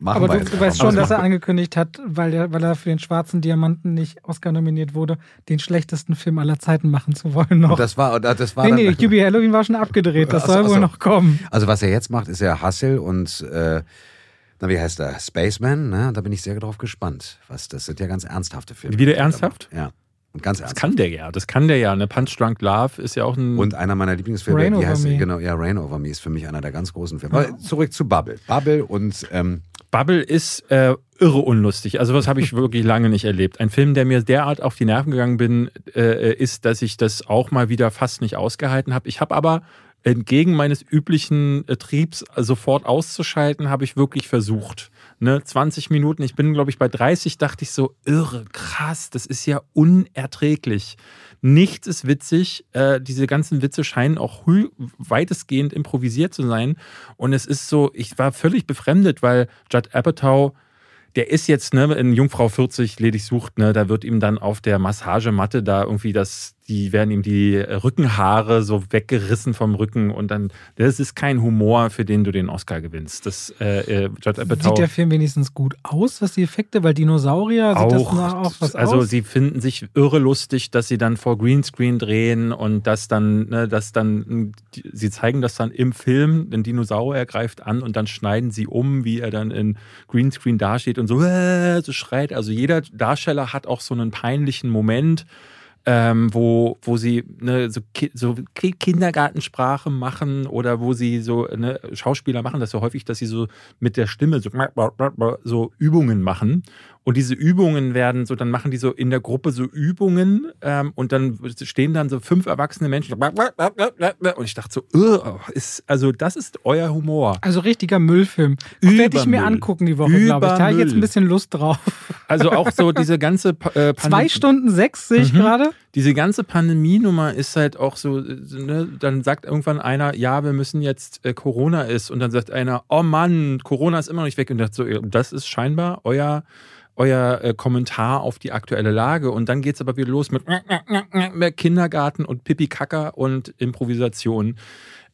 Machen Aber du, du weißt schon, dass er angekündigt hat, weil er, weil er für den Schwarzen Diamanten nicht Oscar nominiert wurde, den schlechtesten Film aller Zeiten machen zu wollen noch. Und das war, das war nee, nee, QB Halloween war schon abgedreht, das also, soll wohl also, noch kommen. Also was er jetzt macht, ist ja Hustle und äh, na, wie heißt er? Spaceman, ne? Da bin ich sehr drauf gespannt. Was, das sind ja ganz ernsthafte Filme. Wieder ernsthaft? Ja. Und ganz ernsthaft. Das kann der ja, das kann der ja. Ne? Punch Drunk Love ist ja auch ein. Und einer meiner Lieblingsfilme, Rain die heißt, Me. genau, ja, Rain Over Me ist für mich einer der ganz großen Filme. Aber zurück zu Bubble. Bubble und ähm, Bubble ist äh, irre unlustig. Also was habe ich wirklich lange nicht erlebt. Ein Film, der mir derart auf die Nerven gegangen bin, äh, ist, dass ich das auch mal wieder fast nicht ausgehalten habe. Ich habe aber entgegen meines üblichen äh, Triebs sofort auszuschalten, habe ich wirklich versucht. Ne, 20 Minuten, ich bin, glaube ich, bei 30, dachte ich so, irre, krass, das ist ja unerträglich. Nichts ist witzig. Äh, diese ganzen Witze scheinen auch weitestgehend improvisiert zu sein. Und es ist so, ich war völlig befremdet, weil Judd Apatow der ist jetzt ne, in Jungfrau 40 ledig sucht, ne, da wird ihm dann auf der Massagematte da irgendwie das die werden ihm die Rückenhaare so weggerissen vom Rücken und dann, das ist kein Humor, für den du den Oscar gewinnst. Das, äh, äh Judd Sieht der Film wenigstens gut aus, was die Effekte, weil Dinosaurier, auch, sieht das auch was Also aus? sie finden sich irre lustig, dass sie dann vor Greenscreen drehen und das dann, ne, das dann, sie zeigen das dann im Film, den Dinosaurier greift an und dann schneiden sie um, wie er dann in Greenscreen dasteht und so, äh, so schreit. Also jeder Darsteller hat auch so einen peinlichen Moment ähm, wo, wo sie ne, so, so Kindergartensprache machen oder wo sie so ne, Schauspieler machen das so häufig, dass sie so mit der Stimme so, so Übungen machen. Und diese Übungen werden so, dann machen die so in der Gruppe so Übungen ähm, und dann stehen dann so fünf erwachsene Menschen und ich dachte so, ist, also das ist euer Humor. Also richtiger Müllfilm. Werde ich mir angucken die Woche, glaube ich. Da habe ich jetzt ein bisschen Lust drauf. Also auch so diese ganze äh, Zwei Stunden sechs sehe ich mhm. gerade. Diese ganze Pandemienummer ist halt auch so, ne, dann sagt irgendwann einer, ja, wir müssen jetzt äh, Corona ist und dann sagt einer, oh Mann, Corona ist immer noch nicht weg und dachte so, das ist scheinbar euer euer äh, Kommentar auf die aktuelle Lage. Und dann geht es aber wieder los mit Kindergarten und Pipi-Kacker und Improvisation.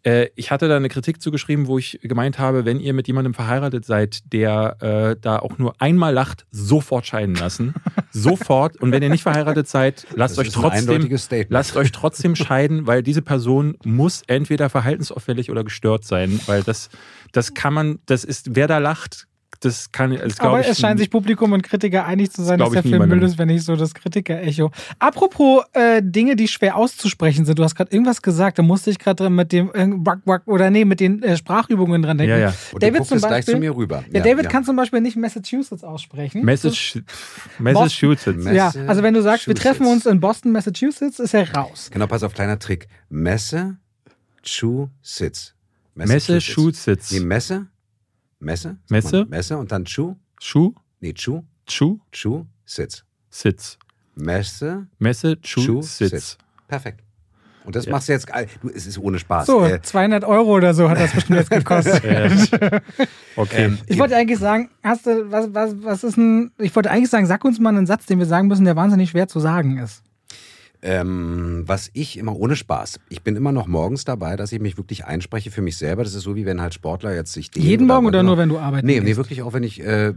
Äh, ich hatte da eine Kritik zugeschrieben, wo ich gemeint habe, wenn ihr mit jemandem verheiratet seid, der äh, da auch nur einmal lacht, sofort scheiden lassen. sofort. Und wenn ihr nicht verheiratet seid, lasst euch trotzdem, lasst euch trotzdem scheiden, weil diese Person muss entweder verhaltensauffällig oder gestört sein, weil das, das kann man, das ist, wer da lacht, das kann das Aber ich, es scheint sich Publikum und Kritiker einig zu sein, dass der Film Müll ist, wenn nicht so das Kritiker-Echo. Apropos äh, Dinge, die schwer auszusprechen sind. Du hast gerade irgendwas gesagt, da musste ich gerade mit dem äh, oder nee, mit den äh, Sprachübungen dran denken. Ja, ja. Und David du zum Beispiel, gleich zu mir rüber. Ja, David ja. kann zum Beispiel nicht Massachusetts aussprechen. Message, Massachusetts. Ja, also wenn du sagst, wir treffen uns in Boston, Massachusetts, ist er raus. Genau, pass auf, kleiner Trick. Messe Massachusetts. Massachusetts. Nee, Messe? Messe? Messe? Messe und dann Chu? Schuh? Nee, Chu? Chu? Chu? Sitz. Sitz. Messe? Massachusetts. Perfekt. Und das ja. machst du jetzt, du, es ist ohne Spaß. So, äh, 200 Euro oder so hat das bestimmt jetzt gekostet. okay. Ähm, ich wollte eigentlich sagen, hast du, was, was, was ist ein, ich wollte eigentlich sagen, sag uns mal einen Satz, den wir sagen müssen, der wahnsinnig schwer zu sagen ist. Ähm, was ich immer ohne Spaß, ich bin immer noch morgens dabei, dass ich mich wirklich einspreche für mich selber. Das ist so, wie wenn halt Sportler jetzt sich Jeden Morgen oder, oder nur, wenn du arbeitest? Nee, nee, wirklich auch, wenn ich, äh,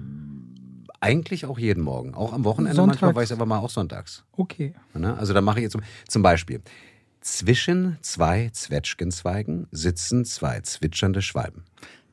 eigentlich auch jeden Morgen. Auch am Wochenende Sonntags. manchmal, es aber mal auch sonntags. Okay. Ne? Also da mache ich jetzt zum, zum Beispiel, zwischen zwei Zwetschgenzweigen sitzen zwei zwitschernde Schwalben.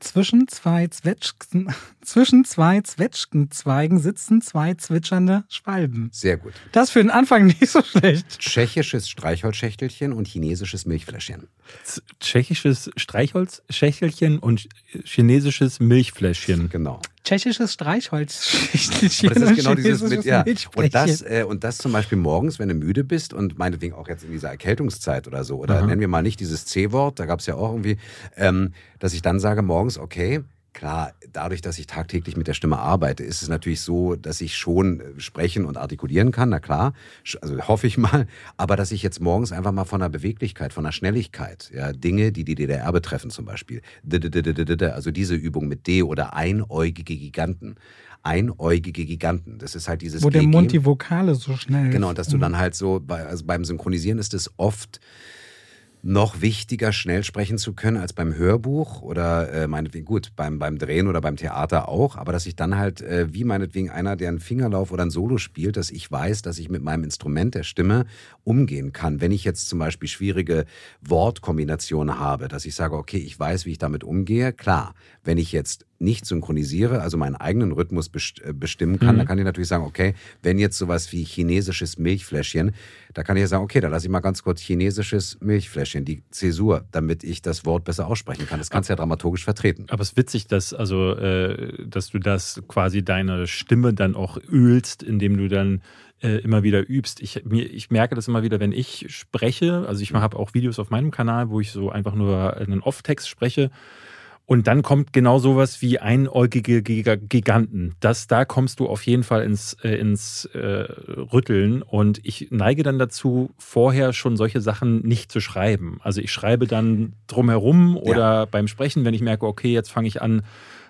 Zwischen zwei, Zwetschgen, zwischen zwei Zwetschgenzweigen sitzen zwei zwitschernde Schwalben. Sehr gut. Das für den Anfang nicht so schlecht. Tschechisches Streichholzschächtelchen und chinesisches Milchfläschchen. Z tschechisches Streichholzschächtelchen und chinesisches Milchfläschchen. Genau. Tschechisches Streichholzschächtelchen. Das ist genau dieses mit, ja. Und das, äh, und das zum Beispiel morgens, wenn du müde bist und meinetwegen auch jetzt in dieser Erkältungszeit oder so, oder Aha. nennen wir mal nicht dieses C-Wort, da gab es ja auch irgendwie, ähm, dass ich dann sage morgens, okay, Klar, dadurch, dass ich tagtäglich mit der Stimme arbeite, ist es natürlich so, dass ich schon äh, sprechen und artikulieren kann, na klar, also hoffe ich mal, aber dass ich jetzt morgens einfach mal von der Beweglichkeit, von der Schnelligkeit, ja, Dinge, die die DDR betreffen zum Beispiel, also diese Übung mit D oder einäugige Giganten, einäugige Giganten. Das ist halt dieses. Wo der Mund die Vokale so schnell. Genau, dass du dann halt so, also beim Synchronisieren ist es oft noch wichtiger, schnell sprechen zu können als beim Hörbuch oder äh, meinetwegen, gut, beim, beim Drehen oder beim Theater auch, aber dass ich dann halt, äh, wie meinetwegen einer, der einen Fingerlauf oder ein Solo spielt, dass ich weiß, dass ich mit meinem Instrument der Stimme umgehen kann. Wenn ich jetzt zum Beispiel schwierige Wortkombinationen habe, dass ich sage, okay, ich weiß, wie ich damit umgehe, klar. Wenn ich jetzt nicht synchronisiere, also meinen eigenen Rhythmus äh, bestimmen kann, mhm. dann kann ich natürlich sagen, okay, wenn jetzt sowas wie chinesisches Milchfläschchen, da kann ich ja sagen, okay, da lasse ich mal ganz kurz chinesisches Milchfläschchen, die Zäsur, damit ich das Wort besser aussprechen kann. Das kannst du ja dramaturgisch vertreten. Aber es ist witzig, dass, also, äh, dass du das quasi deine Stimme dann auch ölst, indem du dann äh, immer wieder übst. Ich, mir, ich merke das immer wieder, wenn ich spreche, also ich habe auch Videos auf meinem Kanal, wo ich so einfach nur einen Off-Text spreche und dann kommt genau sowas wie einäugige Giganten. Das, da kommst du auf jeden Fall ins, äh, ins äh, Rütteln. Und ich neige dann dazu, vorher schon solche Sachen nicht zu schreiben. Also ich schreibe dann drumherum oder ja. beim Sprechen, wenn ich merke, okay, jetzt fange ich an,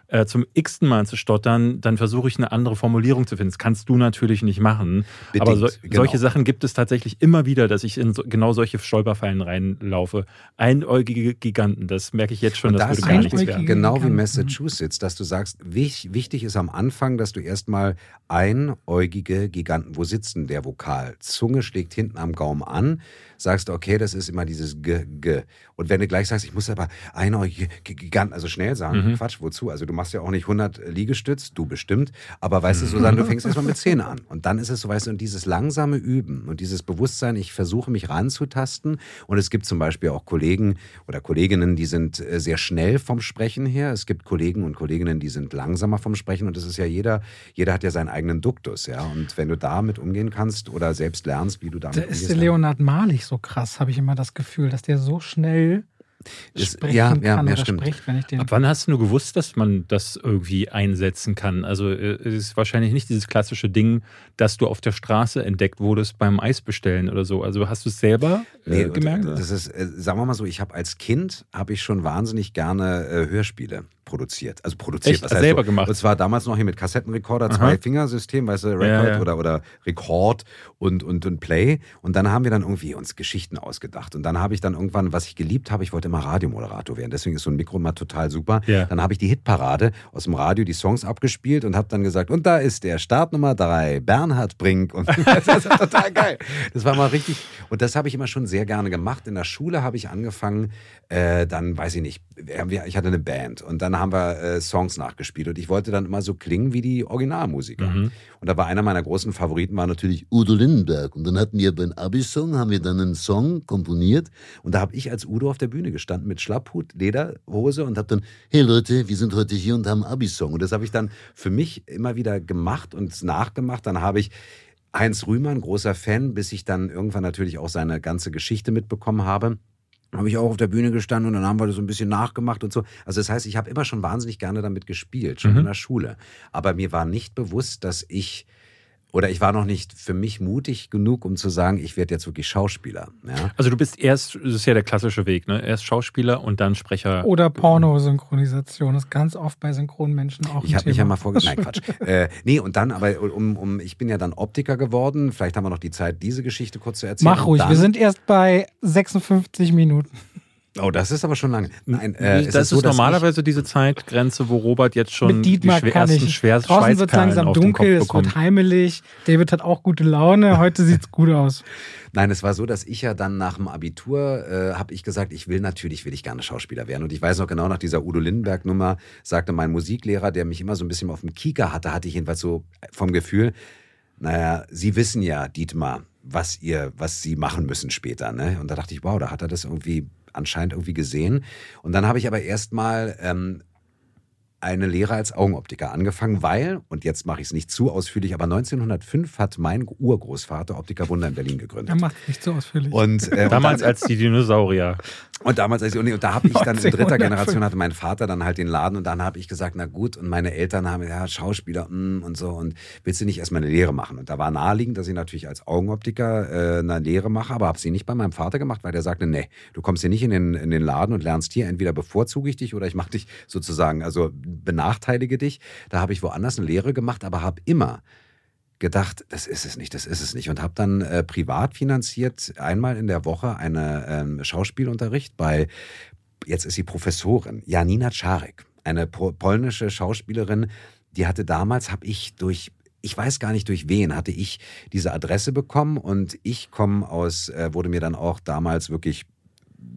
äh, zum x-ten Mal zu stottern, dann versuche ich eine andere Formulierung zu finden. Das kannst du natürlich nicht machen. Bedingt, aber so, genau. solche Sachen gibt es tatsächlich immer wieder, dass ich in so, genau solche Stolperfallen reinlaufe. Einäugige Giganten, das merke ich jetzt schon, das, das würde gar nichts werden. Genau wie Massachusetts, dass du sagst, wichtig ist am Anfang, dass du erstmal einäugige Giganten, wo sitzen der Vokal? Zunge schlägt hinten am Gaumen an, sagst, okay, das ist immer dieses G, G. Und wenn du gleich sagst, ich muss aber einäugige Giganten, also schnell sagen, mhm. Quatsch, wozu? Also du machst ja auch nicht 100 Liegestütz, du bestimmt, aber weißt du, Susanne, du fängst erstmal mit 10 an. Und dann ist es so, weißt du, und dieses langsame Üben und dieses Bewusstsein, ich versuche mich ranzutasten. Und es gibt zum Beispiel auch Kollegen oder Kolleginnen, die sind äh, sehr schnell vom Sprechen her. Es gibt Kollegen und Kolleginnen, die sind langsamer vom Sprechen. Und das ist ja jeder, jeder hat ja seinen eigenen Duktus, ja. Und wenn du damit umgehen kannst oder selbst lernst, wie du damit da umgehst. Da ist Leonard Malig so krass, habe ich immer das Gefühl, dass der so schnell sprechen ja, ja, kann ja, oder stimmt. spricht, wenn ich den. Ab wann hast du gewusst, dass man das irgendwie einsetzen kann? Also äh, es ist wahrscheinlich nicht dieses klassische Ding, dass du auf der Straße entdeckt wurdest beim Eisbestellen oder so. Also hast du es selber äh, nee, gemerkt? Das ist, äh, sagen wir mal so, ich habe als Kind habe ich schon wahnsinnig gerne äh, Hörspiele produziert. Also produziert, Echt? was heißt selber so? gemacht. Und zwar damals noch hier mit Kassettenrekorder, Zwei-Finger-System, weißt du, Record ja, ja. Oder, oder Record und, und, und Play. Und dann haben wir dann irgendwie uns Geschichten ausgedacht. Und dann habe ich dann irgendwann, was ich geliebt habe, ich wollte immer Radiomoderator werden. Deswegen ist so ein Mikro immer total super. Ja. Dann habe ich die Hitparade aus dem Radio die Songs abgespielt und habe dann gesagt, und da ist der Start Nummer drei, Bernhard Brink. Und das ist total geil. Das war mal richtig. Und das habe ich immer schon sehr gerne gemacht. In der Schule habe ich angefangen, äh, dann weiß ich nicht, ich hatte eine Band und dann haben wir äh, Songs nachgespielt und ich wollte dann immer so klingen wie die Originalmusiker. Mhm. Und da war einer meiner großen Favoriten war natürlich Udo Lindenberg und dann hatten wir beim Abi-Song haben wir dann einen Song komponiert und da habe ich als Udo auf der Bühne gestanden mit Schlapphut, Lederhose und habe dann hey Leute, wir sind heute hier und haben Abi-Song und das habe ich dann für mich immer wieder gemacht und nachgemacht. Dann habe ich Heinz Rühmann, großer Fan, bis ich dann irgendwann natürlich auch seine ganze Geschichte mitbekommen habe habe ich auch auf der Bühne gestanden und dann haben wir das so ein bisschen nachgemacht und so. Also das heißt, ich habe immer schon wahnsinnig gerne damit gespielt, schon mhm. in der Schule. Aber mir war nicht bewusst, dass ich oder ich war noch nicht für mich mutig genug, um zu sagen, ich werde jetzt wirklich Schauspieler. Ja? Also du bist erst, das ist ja der klassische Weg, ne? Erst Schauspieler und dann Sprecher. Oder Pornosynchronisation. Das ist ganz oft bei Synchronmenschen auch. Ich habe mich ja mal vorgestellt. Nein, Quatsch. äh, nee, und dann, aber um, um, ich bin ja dann Optiker geworden. Vielleicht haben wir noch die Zeit, diese Geschichte kurz zu erzählen. Mach ruhig, wir sind erst bei 56 Minuten. Oh, das ist aber schon lange. Nein, äh, das ist, so, normalerweise diese Zeitgrenze, wo Robert jetzt schon Mit Dietmar die schwersten, schwersten Draußen wird langsam dunkel, es wird heimelig. David hat auch gute Laune. Heute sieht es gut aus. Nein, es war so, dass ich ja dann nach dem Abitur äh, habe ich gesagt, ich will natürlich, will ich gerne Schauspieler werden. Und ich weiß noch genau, nach dieser Udo Lindenberg-Nummer sagte mein Musiklehrer, der mich immer so ein bisschen auf dem Kieker hatte, hatte ich jedenfalls so vom Gefühl, naja, Sie wissen ja, Dietmar, was ihr, was sie machen müssen später. Ne? Und da dachte ich, wow, da hat er das irgendwie anscheinend irgendwie gesehen. Und dann habe ich aber erstmal ähm, eine Lehre als Augenoptiker angefangen, weil, und jetzt mache ich es nicht zu ausführlich, aber 1905 hat mein Urgroßvater Optiker Wunder in Berlin gegründet. Er macht nicht zu ausführlich. Und, äh, Damals als die Dinosaurier. Und damals, als ich, und da habe ich dann in dritter Generation hatte mein Vater dann halt den Laden und dann habe ich gesagt, na gut, und meine Eltern haben, ja, Schauspieler mm, und so, und willst du nicht erstmal eine Lehre machen? Und da war naheliegend, dass ich natürlich als Augenoptiker äh, eine Lehre mache, aber habe sie nicht bei meinem Vater gemacht, weil der sagte, nee, du kommst hier nicht in den, in den Laden und lernst hier, entweder bevorzuge ich dich oder ich mache dich sozusagen, also benachteilige dich. Da habe ich woanders eine Lehre gemacht, aber habe immer gedacht, das ist es nicht, das ist es nicht. Und habe dann äh, privat finanziert einmal in der Woche einen ähm, Schauspielunterricht bei, jetzt ist sie Professorin, Janina Czarek, eine polnische Schauspielerin, die hatte damals, habe ich durch ich weiß gar nicht durch wen, hatte ich diese Adresse bekommen und ich komme aus, äh, wurde mir dann auch damals wirklich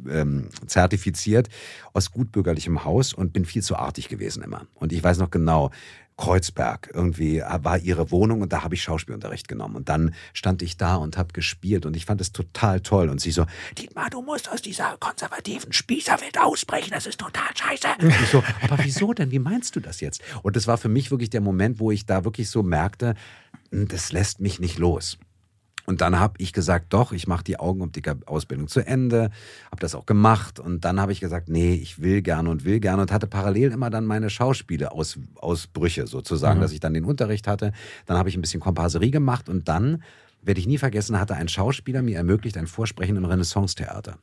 ähm, zertifiziert aus gutbürgerlichem Haus und bin viel zu artig gewesen immer. Und ich weiß noch genau, Kreuzberg irgendwie war ihre Wohnung und da habe ich Schauspielunterricht genommen. Und dann stand ich da und habe gespielt und ich fand es total toll. Und sie so, Dietmar, du musst aus dieser konservativen Spießerwelt ausbrechen, das ist total scheiße. Und ich so, aber wieso denn? Wie meinst du das jetzt? Und das war für mich wirklich der Moment, wo ich da wirklich so merkte, hm, das lässt mich nicht los. Und dann habe ich gesagt, doch, ich mache die Augenoptiker-Ausbildung zu Ende, habe das auch gemacht. Und dann habe ich gesagt, nee, ich will gerne und will gerne und hatte parallel immer dann meine Schauspiele-Ausbrüche sozusagen, mhm. dass ich dann den Unterricht hatte. Dann habe ich ein bisschen Komparserie gemacht und dann, werde ich nie vergessen, hatte ein Schauspieler mir ermöglicht ein Vorsprechen im Renaissance-Theater.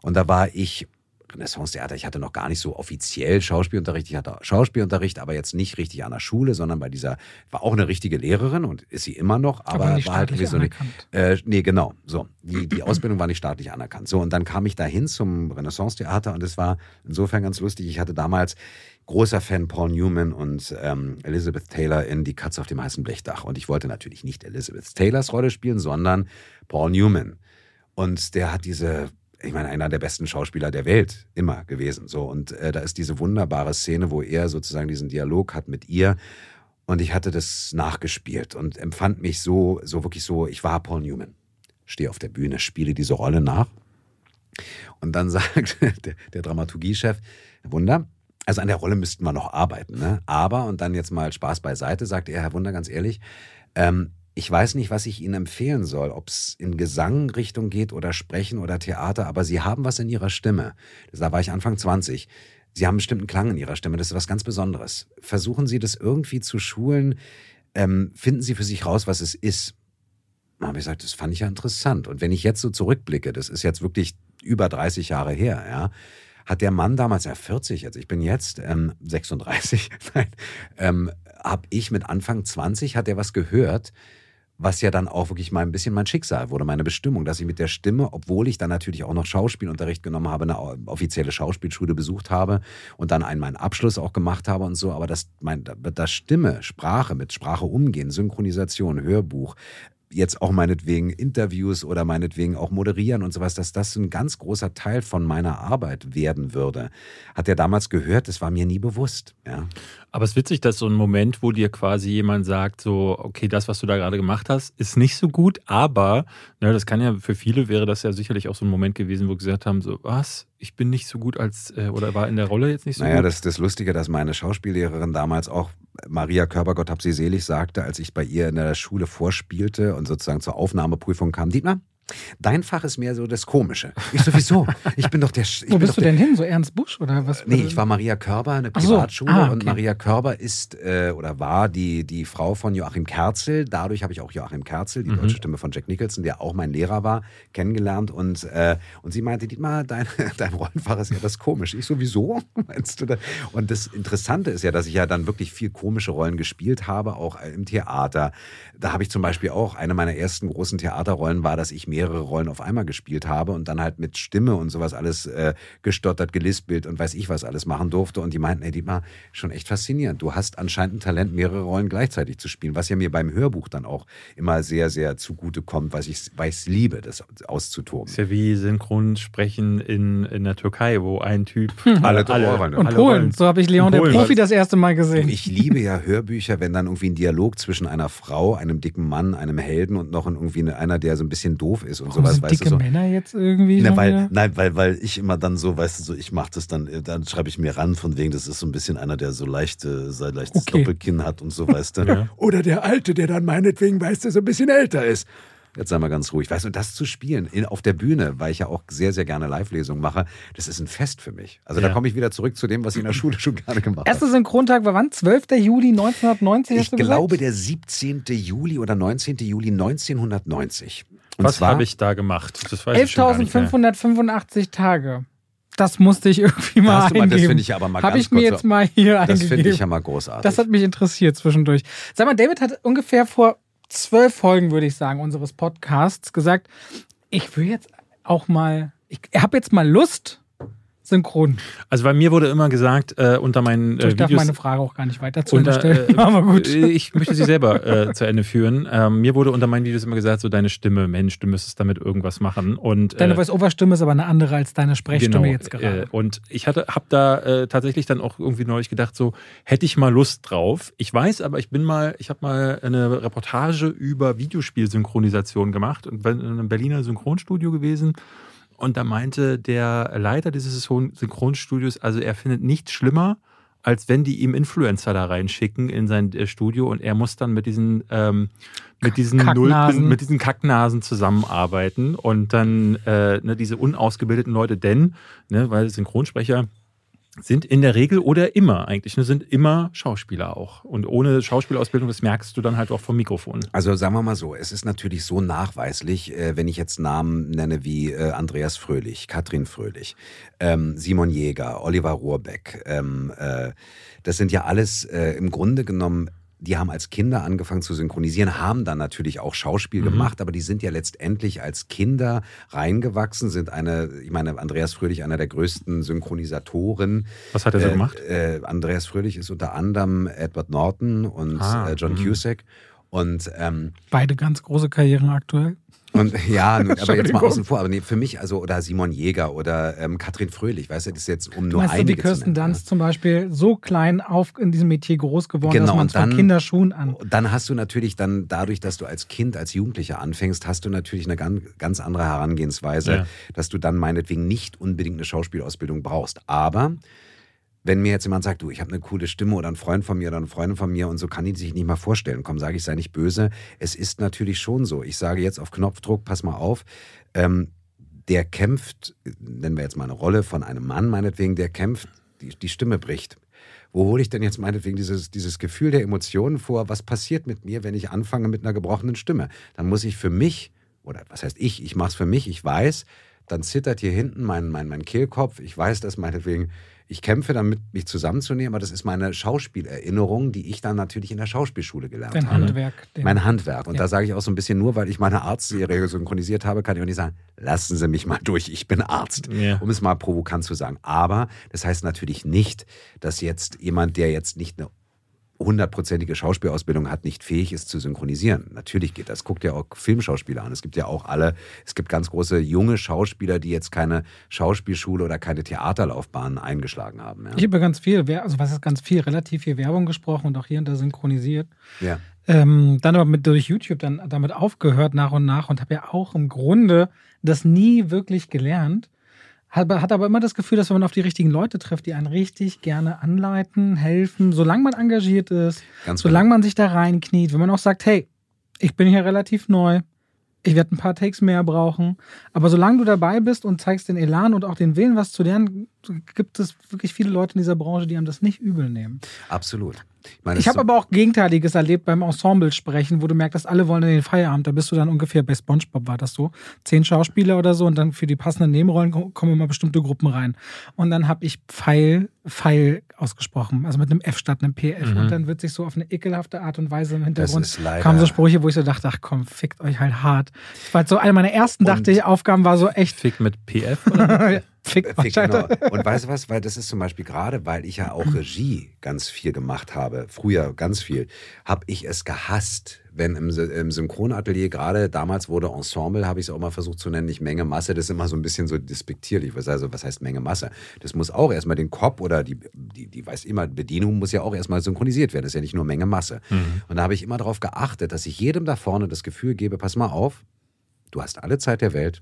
Und da war ich Renaissance-Theater, ich hatte noch gar nicht so offiziell Schauspielunterricht. Ich hatte Schauspielunterricht, aber jetzt nicht richtig an der Schule, sondern bei dieser, war auch eine richtige Lehrerin und ist sie immer noch, aber, aber war halt irgendwie so nicht. Äh, nee, genau. So. Die, die Ausbildung war nicht staatlich anerkannt. So, und dann kam ich dahin zum Renaissance-Theater und es war insofern ganz lustig. Ich hatte damals großer Fan Paul Newman und ähm, Elizabeth Taylor in Die Katze auf dem heißen Blechdach. Und ich wollte natürlich nicht Elizabeth Taylors Rolle spielen, sondern Paul Newman. Und der hat diese ich meine, einer der besten Schauspieler der Welt immer gewesen. So und äh, da ist diese wunderbare Szene, wo er sozusagen diesen Dialog hat mit ihr. Und ich hatte das nachgespielt und empfand mich so, so wirklich so, ich war Paul Newman. Stehe auf der Bühne, spiele diese Rolle nach. Und dann sagt der, der Dramaturgiechef, Wunder, also an der Rolle müssten wir noch arbeiten, ne? Aber, und dann jetzt mal Spaß beiseite, sagt er, Herr Wunder, ganz ehrlich, ähm, ich weiß nicht, was ich Ihnen empfehlen soll, ob es in Gesangrichtung geht oder Sprechen oder Theater, aber Sie haben was in Ihrer Stimme. Da war ich Anfang 20. Sie haben einen Klang in Ihrer Stimme. Das ist was ganz Besonderes. Versuchen Sie das irgendwie zu schulen. Ähm, finden Sie für sich raus, was es ist. Da habe ich gesagt, das fand ich ja interessant. Und wenn ich jetzt so zurückblicke, das ist jetzt wirklich über 30 Jahre her, ja, hat der Mann damals, ja 40, also ich bin jetzt ähm, 36, nein, ähm, habe ich mit Anfang 20, hat er was gehört, was ja dann auch wirklich mal ein bisschen mein Schicksal wurde, meine Bestimmung, dass ich mit der Stimme, obwohl ich dann natürlich auch noch Schauspielunterricht genommen habe, eine offizielle Schauspielschule besucht habe und dann einen meinen Abschluss auch gemacht habe und so, aber dass mein, das Stimme, Sprache, mit Sprache umgehen, Synchronisation, Hörbuch, jetzt auch meinetwegen Interviews oder meinetwegen auch moderieren und sowas, dass das ein ganz großer Teil von meiner Arbeit werden würde. Hat er damals gehört, das war mir nie bewusst. Ja. Aber es ist witzig, dass so ein Moment, wo dir quasi jemand sagt, so, okay, das, was du da gerade gemacht hast, ist nicht so gut, aber, ne, das kann ja, für viele wäre das ja sicherlich auch so ein Moment gewesen, wo gesagt haben, so, was, ich bin nicht so gut als, äh, oder war in der Rolle jetzt nicht so naja, gut? Naja, das ist das Lustige, dass meine Schauspiellehrerin damals auch, Maria Körpergott, hab sie selig, sagte, als ich bei ihr in der Schule vorspielte und sozusagen zur Aufnahmeprüfung kam, Dietmar, Dein Fach ist mehr so das Komische. Ich sowieso. Ich bin doch der. Ich Wo bist du denn hin? So Ernst Busch oder was? Nee, ich war Maria Körber, eine so. Privatschule. Ah, okay. Und Maria Körber ist äh, oder war die, die Frau von Joachim Kerzel. Dadurch habe ich auch Joachim Kerzel, die Mhm. deutsche Stimme von Jack Nicholson, der auch mein Lehrer war, kennengelernt. Und, äh, und sie meinte, Dietmar, dein, dein Rollenfach ist ja das Komische. Ich sowieso, meinst du das? Und das Interessante ist ja, dass ich ja dann wirklich viel komische Rollen gespielt habe, auch im Theater. Da habe ich zum Beispiel auch, eine meiner ersten großen Theaterrollen war, dass ich mehrere Rollen auf einmal gespielt habe und dann halt mit Stimme und sowas alles äh, gestottert, gelispelt und weiß ich was alles machen durfte. Und die meinten, ey Dietmar, schon echt faszinierend. Du hast anscheinend ein Talent, mehrere Rollen gleichzeitig zu spielen, was ja mir beim Hörbuch dann auch immer sehr, sehr zugute kommt, weil ich es liebe, das auszutoben. Ist ja wie Synchronsprechen in, in der Türkei, wo ein Typ Alle Ohren. Und alle Polen. Rollen- So habe ich Leon der Profi das erste Mal gesehen. Ich liebe ja Hörbücher, wenn dann irgendwie ein Dialog zwischen einer Frau, einem dicken Mann, einem Helden und noch irgendwie einer, der so ein bisschen doof ist und Warum sowas, sind weißt dicke du so. Männer jetzt irgendwie? Na, schon weil, wieder? nein, weil, weil ich immer dann so, weißt du, so, ich mache das dann, dann schreibe ich mir ran, von wegen, das ist so ein bisschen einer, der so leichte, so leichtes Okay. Doppelkinn hat und so, weißt du. Oder der Alte, der dann meinetwegen, weißt du, so ein bisschen älter ist. Jetzt sei mal ganz ruhig. Weißt du, das zu spielen in, auf der Bühne, weil ich ja auch sehr, sehr gerne Live-Lesungen mache, das ist ein Fest für mich. Also da Ja. komme ich wieder zurück zu dem, was ich in der Schule schon gerne gemacht Erster habe. Synchrontag war wann? 12. Juli 1990 Ich hast du glaube, gesagt? der 17. Juli oder 19. Juli 1990. Und Was zwar- habe ich da gemacht? Das weiß ich schon gar nicht mehr. 11.585 Tage. Das musste ich irgendwie mal du mal- das finde ich aber mal Habe ganz ich mir jetzt so- mal hier Das eingegeben. finde ich ja mal großartig. Das hat mich interessiert zwischendurch. Sag mal, David hat ungefähr vor zwölf Folgen, würde ich sagen, unseres Podcasts gesagt, ich will jetzt auch mal, ich habe jetzt mal Lust, synchron. Also bei mir wurde immer gesagt, äh, unter meinen äh, ich darf Videos... meine Frage auch gar nicht weiter zu Ende unter, stellen. äh, Aber gut. äh, Ich möchte sie selber äh, zu Ende führen. Ähm, mir wurde unter meinen Videos immer gesagt, so deine Stimme, Mensch, du müsstest damit irgendwas machen. Und, Deine äh, Voice-Over-Stimme ist aber eine andere als deine Sprechstimme jetzt gerade. Und ich hatte, habe da äh, tatsächlich dann auch irgendwie neulich gedacht, so hätte ich mal Lust drauf. Ich weiß, aber ich bin mal, ich habe mal eine Reportage über Videospielsynchronisation gemacht und bin in einem Berliner Synchronstudio gewesen. Und da meinte der Leiter dieses Synchronstudios, also er findet nichts schlimmer, als wenn die ihm Influencer da reinschicken in sein äh, Studio und er muss dann mit diesen ähm, mit diesen Kacknasen. Null, mit diesen Kacknasen zusammenarbeiten und dann äh, ne, diese unausgebildeten Leute, denn, ne, weil Synchronsprecher sind in der Regel oder immer eigentlich, ne, sind immer Schauspieler auch. Und ohne Schauspielausbildung, das merkst du dann halt auch vom Mikrofon. Also sagen wir mal so, es ist natürlich so nachweislich, äh, wenn ich jetzt Namen nenne wie äh, Andreas Fröhlich, Katrin Fröhlich, ähm, Simon Jäger, Oliver Rohrbeck. Ähm, äh, das sind ja alles im Grunde genommen die haben als Kinder angefangen zu synchronisieren, haben dann natürlich auch Schauspiel Mhm. gemacht, aber die sind ja letztendlich als Kinder reingewachsen, sind eine, ich meine, Andreas Fröhlich, einer der größten Synchronisatoren. Was hat er so Äh, gemacht? Äh, Andreas Fröhlich ist unter anderem Edward Norton und Ah, äh, John mhm. Cusack. Und ähm, Beide ganz große Karrieren aktuell. Und ja, aber jetzt mal außen vor, aber nee, für mich, also, oder Simon Jäger oder ähm, Katrin Fröhlich, weißt du, das ist jetzt um Du nur einige zu Kirsten. Dunst zum Beispiel so klein auf in diesem Metier groß geworden, Genau, dass man und von dann- Kinderschuhen an. Dann hast du natürlich dann, dadurch, dass du als Kind, als Jugendlicher anfängst, hast du natürlich eine ganz, ganz andere Herangehensweise, Ja. dass du dann meinetwegen nicht unbedingt eine Schauspielausbildung brauchst. Aber wenn mir jetzt jemand sagt, du, ich habe eine coole Stimme oder ein Freund von mir oder eine Freundin von mir und so kann die sich nicht mal vorstellen, komm, sage ich, sei nicht böse. Es ist natürlich schon so. Ich sage jetzt auf Knopfdruck, pass mal auf, ähm, der kämpft, nennen wir jetzt mal eine Rolle von einem Mann meinetwegen, der kämpft, die, die Stimme bricht. Wo hole ich denn jetzt meinetwegen dieses, dieses Gefühl der Emotionen vor? Was passiert mit mir, wenn ich anfange mit einer gebrochenen Stimme? Dann muss ich für mich, oder was heißt ich, ich mache es für mich, ich weiß, dann zittert hier hinten mein, mein, mein Kehlkopf. Ich weiß, dass meinetwegen, ich kämpfe damit, mich zusammenzunehmen, aber das ist meine Schauspielerinnerung, die ich dann natürlich in der Schauspielschule gelernt Dein habe. Handwerk. Mein Handwerk. Und Ja. da sage ich auch so ein bisschen nur, weil ich meine Arztserie synchronisiert habe, kann ich auch nicht sagen, lassen Sie mich mal durch, ich bin Arzt. Ja. Um es mal provokant zu sagen. Aber das heißt natürlich nicht, dass jetzt jemand, der jetzt nicht eine hundertprozentige Schauspielausbildung hat, nicht fähig ist zu synchronisieren. Natürlich geht das. Guckt ja auch Filmschauspieler an. Es gibt ja auch alle, es gibt ganz große junge Schauspieler, die jetzt keine Schauspielschule oder keine Theaterlaufbahn eingeschlagen haben. Ja. Ich habe ganz viel, also was ist ganz viel, relativ viel Werbung gesprochen und auch hier und da synchronisiert. ja. Ähm, dann aber mit durch YouTube dann damit aufgehört nach und nach und habe ja auch im Grunde das nie wirklich gelernt. Hat, hat aber immer das Gefühl, dass wenn man auf die richtigen Leute trifft, die einen richtig gerne anleiten, helfen, solange man engagiert ist, Ganz solange man sich da reinkniet, wenn man auch sagt, hey, ich bin hier relativ neu, ich werde ein paar Takes mehr brauchen. Aber solange du dabei bist und zeigst den Elan und auch den Willen, was zu lernen, gibt es wirklich viele Leute in dieser Branche, die einem das nicht übel nehmen. Absolut. Ich, ich habe so aber auch Gegenteiliges erlebt beim Ensemble sprechen, wo du merkst, dass alle wollen in den Feierabend. Da bist du dann ungefähr bei SpongeBob war das so. Zehn Schauspieler oder so und dann für die passenden Nebenrollen kommen immer bestimmte Gruppen rein. Und dann habe ich Pfeil, Pfeil ausgesprochen, also mit einem F statt einem PF. Mhm. Und dann wird sich so auf eine ekelhafte Art und Weise im Hintergrund kamen so Sprüche, wo ich so dachte, ach komm, fickt euch halt hart. Das war so eine meiner ersten, dachte ich, Aufgaben war so echt. Fick mit PF oder? Fick, Fick genau. Und weißt du was, weil das ist zum Beispiel gerade, weil ich ja auch Regie ganz viel gemacht habe, früher ganz viel, habe ich es gehasst, wenn im, im Synchronatelier, gerade damals wurde Ensemble, habe ich es auch mal versucht zu nennen, nicht Menge, Masse, das ist immer so ein bisschen so despektierlich. Also, was heißt Menge, Masse? Das muss auch erstmal den Kopf oder die, die, die weiß immer, Bedienung muss ja auch erstmal synchronisiert werden. Das ist ja nicht nur Menge, Masse. Mhm. Und da habe ich immer darauf geachtet, dass ich jedem da vorne das Gefühl gebe, pass mal auf, du hast alle Zeit der Welt.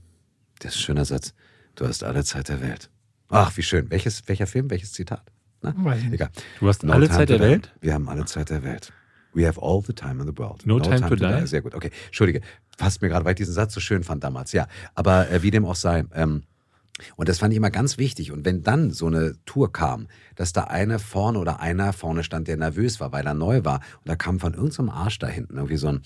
Das ist ein schöner Satz Du hast alle Zeit der Welt. Ach, wie schön. Welches, welcher Film, welches Zitat? Na? Egal. Du hast no alle Zeit der Welt? Wir haben alle Zeit der Welt. We have all the time in the world. No, no time, time, to, die. die. Sehr gut. Okay, Entschuldige. Passt mir gerade, weil ich diesen Satz so schön fand damals. Ja, aber äh, wie dem auch sei. Ähm, und das fand ich immer ganz wichtig. Und wenn dann so eine Tour kam, dass da eine vorne oder einer vorne stand, der nervös war, weil er neu war, und da kam von irgendeinem so Arsch da hinten irgendwie so ein.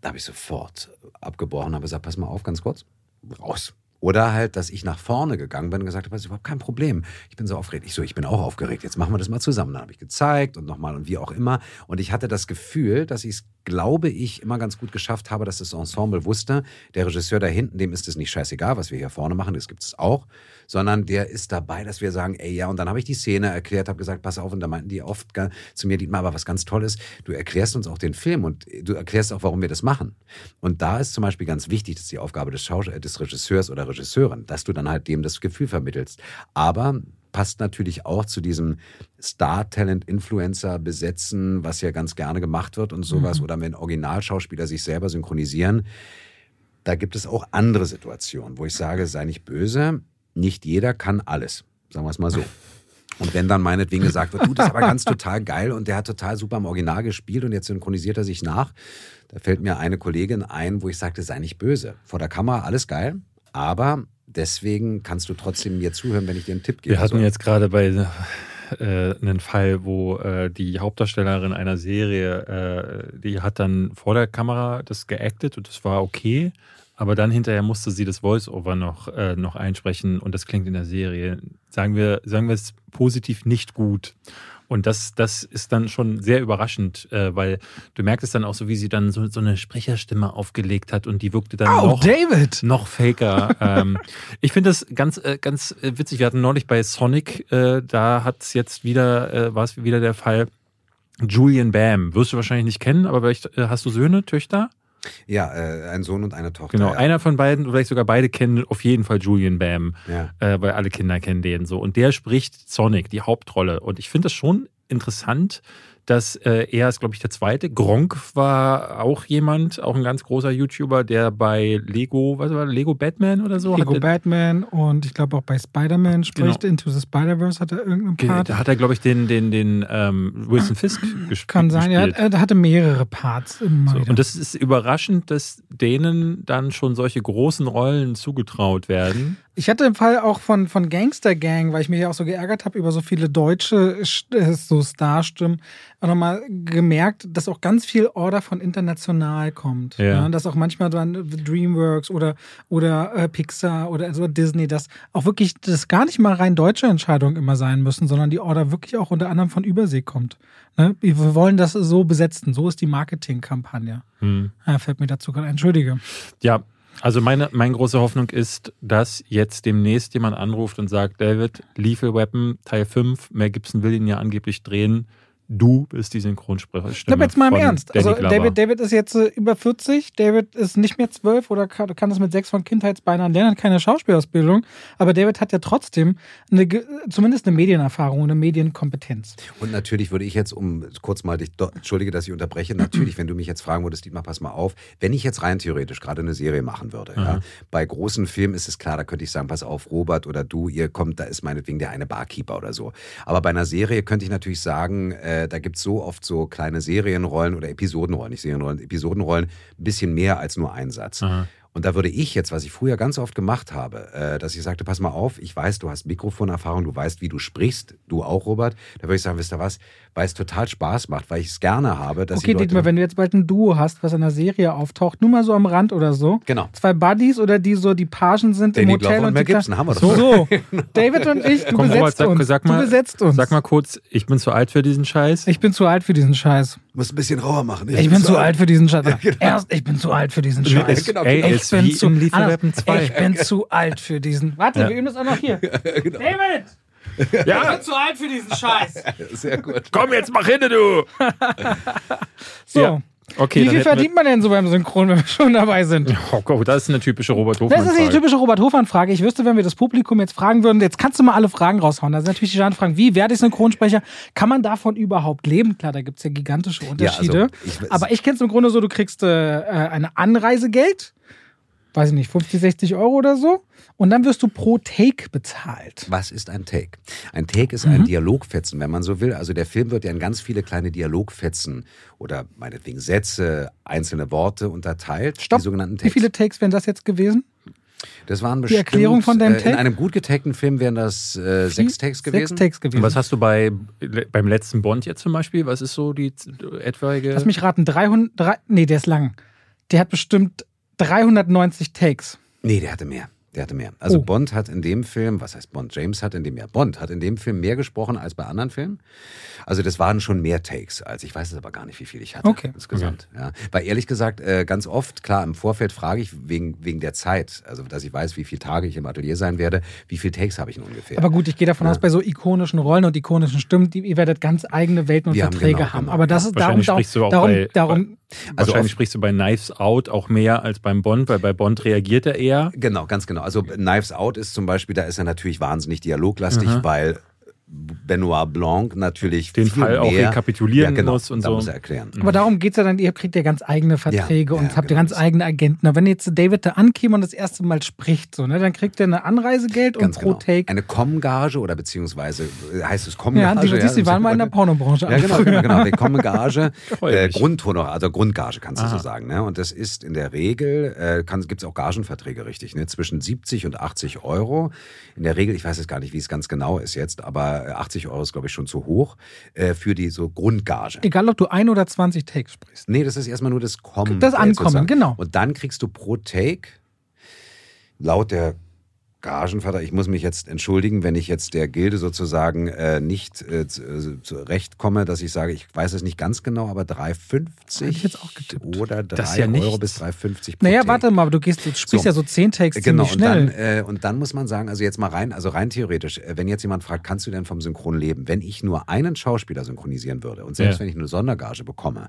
Da habe ich sofort abgebrochen, habe gesagt: Pass mal auf, ganz kurz raus. Oder halt, dass ich nach vorne gegangen bin und gesagt habe, das ist überhaupt kein Problem. Ich bin so aufgeregt. Ich so, ich bin auch aufgeregt. Jetzt machen wir das mal zusammen. Dann habe ich gezeigt und nochmal und wie auch immer. Und ich hatte das Gefühl, dass ich es, glaube ich, immer ganz gut geschafft habe, dass das Ensemble wusste, der Regisseur da hinten, dem ist es nicht scheißegal, was wir hier vorne machen, das gibt es auch sondern der ist dabei, dass wir sagen, ey, ja, und dann habe ich die Szene erklärt, habe gesagt, pass auf, und da meinten die oft zu mir, Dietmar, aber was ganz toll ist, du erklärst uns auch den Film und du erklärst auch, warum wir das machen. Und da ist zum Beispiel ganz wichtig, das ist die Aufgabe des, Schaus des Regisseurs oder Regisseurin, dass du dann halt dem das Gefühl vermittelst. Aber passt natürlich auch zu diesem Star-Talent-Influencer besetzen, was ja ganz gerne gemacht wird und sowas, mhm. oder wenn Originalschauspieler sich selber synchronisieren. Da gibt es auch andere Situationen, wo ich sage, sei nicht böse, nicht jeder kann alles, sagen wir es mal so. Und wenn dann meinetwegen gesagt wird, du, das ist aber ganz total geil und der hat total super im Original gespielt und jetzt synchronisiert er sich nach, da fällt mir eine Kollegin ein, wo ich sagte, sei nicht böse. Vor der Kamera alles geil, aber deswegen kannst du trotzdem mir zuhören, wenn ich dir einen Tipp gebe. Wir hatten jetzt gerade bei äh, einen Fall, wo äh, die Hauptdarstellerin einer Serie, äh, die hat dann vor der Kamera das geactet und das war okay. Aber dann hinterher musste sie das Voice-Over noch, äh, noch einsprechen und das klingt in der Serie, sagen wir, sagen wir es positiv, nicht gut. Und das, das ist dann schon sehr überraschend, äh, weil du merkst es dann auch so, wie sie dann so, so eine Sprecherstimme aufgelegt hat und die wirkte dann oh, noch, David. noch faker. ähm, ich finde das ganz, äh, ganz äh, witzig. Wir hatten neulich bei Sonic, äh, da hat es jetzt wieder, äh, war es wieder der Fall, Julian Bam. Wirst du wahrscheinlich nicht kennen, aber vielleicht äh, hast du Söhne, Töchter? Ja, äh, ein Sohn und eine Tochter. Genau, ja. einer von beiden, vielleicht sogar beide kennen auf jeden Fall Julian Bam, ja. äh, weil alle Kinder kennen den so. Und der spricht Sonic, die Hauptrolle. Und ich finde das schon interessant, dass äh, er ist, glaube ich, der zweite. Gronk war auch jemand, auch ein ganz großer YouTuber, der bei Lego, was war Lego Batman oder so? Lego Batman und ich glaube auch bei Spider-Man spricht. Genau. Into the Spider-Verse hat er irgendeinen Part. Da hat er, glaube ich, den, den, den ähm, Wilson Fisk gespielt. Kann sein, ja, er hatte mehrere Parts. So, und das ist überraschend, dass denen dann schon solche großen Rollen zugetraut werden. Ich hatte im Fall auch von, von Gangster Gang, weil ich mich ja auch so geärgert habe über so viele deutsche äh, so Starstimmen, auch nochmal gemerkt, dass auch ganz viel Order von international kommt. Ja. ja dass auch manchmal dann Dreamworks oder, oder äh, Pixar oder also Disney, dass auch wirklich das gar nicht mal rein deutsche Entscheidungen immer sein müssen, sondern die Order wirklich auch unter anderem von Übersee kommt. Ne? Wir wollen das so besetzen. So ist die Marketingkampagne. Hm. Ja, fällt mir dazu gerade. Entschuldige. Ja, also meine, meine große Hoffnung ist, dass jetzt demnächst jemand anruft und sagt, David, Lethal Weapon Teil 5, Mel Gibson will ihn ja angeblich drehen du bist die Synchronsprecherstimme. Ich glaube jetzt mal im Ernst. Also David, David ist jetzt äh, über 40, David ist nicht mehr 12 oder kann, kann das mit sechs von Kindheitsbeinen lernen, hat keine Schauspielausbildung, aber David hat ja trotzdem eine, zumindest eine Medienerfahrung und eine Medienkompetenz. Und natürlich würde ich jetzt, um kurz mal dich, entschuldige, dass ich unterbreche, natürlich, wenn du mich jetzt fragen würdest, Dietmar, pass mal auf, wenn ich jetzt rein theoretisch gerade eine Serie machen würde, mhm. ja, bei großen Filmen ist es klar, da könnte ich sagen, pass auf, Robert oder du, ihr kommt, da ist meinetwegen der eine Barkeeper oder so. Aber bei einer Serie könnte ich natürlich sagen, äh, äh, da gibt es so oft so kleine Serienrollen oder Episodenrollen, nicht Serienrollen, Episodenrollen, ein bisschen mehr als nur ein Satz. Aha. Und da würde ich jetzt, was ich früher ganz oft gemacht habe, äh, dass ich sagte, pass mal auf, ich weiß, du hast Mikrofonerfahrung, du weißt, wie du sprichst, du auch, Robert. Da würde ich sagen, wisst ihr was, weil es total Spaß macht, weil ich es gerne habe, dass Okay. Dietmar, wenn du jetzt bald ein Duo hast, was in einer Serie auftaucht, nur mal so am Rand oder so. Genau. Zwei Buddies oder die so die Pagen sind Danny im Hotel Glover und und Mel die Gibson, haben wir doch. So, David und ich, du Komm, Robert, besetzt sag, uns. sag mal, du besetzt uns. Sag mal kurz, ich bin zu alt für diesen Scheiß. ich bin zu alt für diesen Scheiß. Muss ein bisschen rauer machen. Ich bin zu alt für diesen Scheiß. genau. Erst, ich bin zu alt für diesen Scheiß. genau, Ey, Ich bin zu, Weapon 2. ich bin zu alt für diesen. Warte, Ja. wir üben das auch noch hier. Genau. David! Ich bin zu alt für diesen Scheiß. Sehr gut. Komm jetzt, mach hin, du! So. Ja. Okay, Wie viel verdient man denn so beim Synchron, wenn wir schon dabei sind? Oh Gott, das ist eine typische Robert Das ist die Hofmann-Frage. typische Robert Hofmann-Frage. Ich wüsste, wenn wir das Publikum jetzt fragen würden, jetzt kannst du mal alle Fragen raushauen. Da sind natürlich die Fragen, wie werde ich Synchronsprecher? Kann man davon überhaupt leben? Klar, da gibt es ja gigantische Unterschiede. also ich- Aber ich kenne es im Grunde so, du kriegst äh, eine Anreisegeld, weiß ich nicht, 50, 60 Euro oder so. Und dann wirst du pro Take bezahlt. Was ist ein Take? Ein Take ist Mhm. ein Dialogfetzen, wenn man so will. Also der Film wird ja in ganz viele kleine Dialogfetzen oder meinetwegen Sätze, einzelne Worte unterteilt. Stopp. Die sogenannten Wie Takes. viele Takes wären das jetzt gewesen? Das waren Die bestimmt, Erklärung von deinem äh, Take? In einem gut getagten Film wären das äh, sechs Takes gewesen. Sechs Takes gewesen. Und was hast du bei, beim letzten Bond jetzt zum Beispiel? Was ist so die etwaige. Lass mich raten, 300, drei, nee, der ist lang. Der hat bestimmt 390 Takes. Nee, der hatte mehr. Der hatte mehr. Also Oh. Bond hat in dem Film, was heißt Bond? James hat in dem ja Bond hat in dem Film mehr gesprochen als bei anderen Filmen. Also das waren schon mehr Takes, als ich weiß es aber gar nicht, wie viel ich hatte Okay. insgesamt. Ja. Weil ehrlich gesagt, äh, ganz oft, klar, im Vorfeld frage ich wegen, wegen der Zeit, also dass ich weiß, wie viele Tage ich im Atelier sein werde, wie viele Takes habe ich denn ungefähr. Aber gut, ich gehe davon aus, bei so ikonischen Rollen und ikonischen Stimmen, die, ihr werdet ganz eigene Welten und Wir haben Verträge genau, haben. genau. Aber das ist darum, darum, darum, bei- darum Also Wahrscheinlich oft- sprichst du bei Knives Out auch mehr als beim Bond, weil bei Bond reagiert er eher. Genau, ganz genau. Also Knives Out ist zum Beispiel, da ist er natürlich wahnsinnig dialoglastig, Aha. weil Benoit Blanc natürlich Den viel Fall auch mehr, rekapitulieren ja, genau, muss und da so. muss er erklären. Aber darum geht es ja dann, ihr kriegt ja ganz eigene Verträge Ja, und ja, habt genau. ja ganz eigene Agenten. Und wenn jetzt David da ankäme und das erste Mal spricht, so, ne, dann kriegt er eine Anreisegeld Ganz und pro genau. Take. Eine Com-Gage oder beziehungsweise äh, heißt es ja, Com-Gage? die, die, die waren mal in der Pornobranche. Ja, genau, genau, genau. Die Com-Gage, äh. Grundhonorar, also Grundgage kannst du Aha. so sagen. Ne? Und das ist in der Regel, äh, gibt es auch Gagenverträge, richtig, ne? zwischen 70 und 80 Euro. In der Regel, ich weiß jetzt gar nicht, wie es ganz genau ist jetzt, aber äh, 80 Euro ist, glaube ich, schon zu hoch äh, für die so Grundgage. Egal, ob du ein oder 20 Takes sprichst. Nee, das ist erstmal nur das Kommen. Das äh, Ankommen, sozusagen. genau. Und dann kriegst du pro Take, laut der Gagenvater, ich muss mich jetzt entschuldigen, wenn ich jetzt der Gilde sozusagen äh, nicht äh, äh, zurechtkomme, dass ich sage, ich weiß es nicht ganz genau, aber 3,50 Hätte ich jetzt auch getippt. oder 3 Das ist ja Euro bis 3,50 pro Naja, Take. warte mal, du, gehst, du sprichst So. ja so 10 Takes Genau, ziemlich und dann, schnell. äh, und dann muss man sagen, also jetzt mal rein, also rein theoretisch, äh, wenn jetzt jemand fragt, kannst du denn vom Synchron leben? Wenn ich nur einen Schauspieler synchronisieren würde und selbst Ja. wenn ich eine Sondergage bekomme,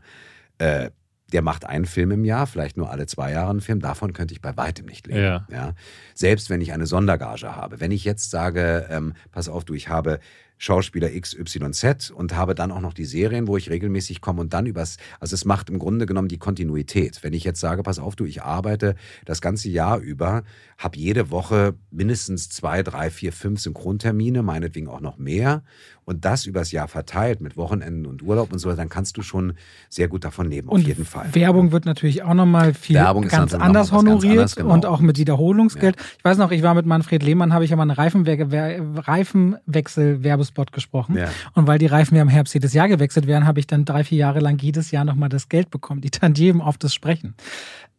äh, der macht einen Film im Jahr, vielleicht nur alle zwei Jahre einen Film, davon könnte ich bei weitem nicht leben. Ja. Selbst wenn ich eine Sondergage habe. Wenn ich jetzt sage, ähm, pass auf, du, ich habe Schauspieler XYZ und habe dann auch noch die Serien, wo ich regelmäßig komme und dann übers, also es macht im Grunde genommen die Kontinuität. Wenn ich jetzt sage, pass auf, du, ich arbeite das ganze Jahr über, habe jede Woche mindestens zwei, drei, vier, fünf Synchrontermine, meinetwegen auch noch mehr und das übers Jahr verteilt mit Wochenenden und Urlaub und so, dann kannst du schon sehr gut davon leben, auf Und jeden Fall. Werbung wird natürlich auch nochmal viel Werbung ganz anders was ganz honoriert anderes, genau. und auch mit Wiederholungsgeld. Ich weiß noch, ich war mit Manfred Lehmann, habe ich ja mal einen Reifenwe- Wer- Reifenwechsel-Werbespot gesprochen. Ja. Und weil die Reifen ja im Herbst jedes Jahr gewechselt werden, habe ich dann drei, vier Jahre lang jedes Jahr nochmal das Geld bekommen, die Tantiemen auf das Sprechen.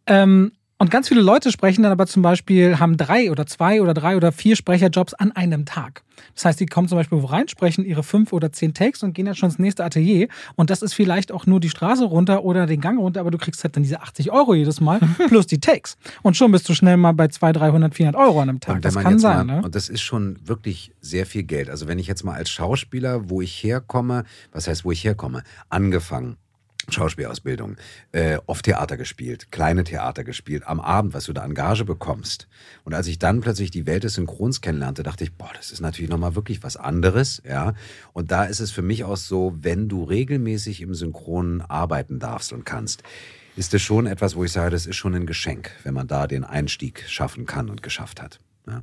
Ähm, und ganz viele Leute sprechen dann aber zum Beispiel, haben drei oder zwei oder drei oder vier Sprecherjobs an einem Tag. Das heißt, die kommen zum Beispiel wo rein, sprechen ihre fünf oder zehn Takes und gehen dann schon ins nächste Atelier. Und das ist vielleicht auch nur die Straße runter oder den Gang runter, aber du kriegst halt dann diese 80 Euro jedes Mal plus die Takes. Und schon bist du schnell mal bei 200, 300, 400 Euro an einem Tag. Das kann sein, mal, ne? Und das ist schon wirklich sehr viel Geld. Also wenn ich jetzt mal als Schauspieler, wo ich herkomme, was heißt, wo ich herkomme, angefangen. Schauspielausbildung, äh, oft Theater gespielt, kleine Theater gespielt, am Abend, was du da an Gage bekommst. Und als ich dann plötzlich die Welt des Synchrons kennenlernte, dachte ich, boah, das ist natürlich nochmal wirklich was anderes, ja. Und da ist es für mich auch so, wenn du regelmäßig im Synchron arbeiten darfst und kannst, ist es schon etwas, wo ich sage, das ist schon ein Geschenk, wenn man da den Einstieg schaffen kann und geschafft hat. Ja.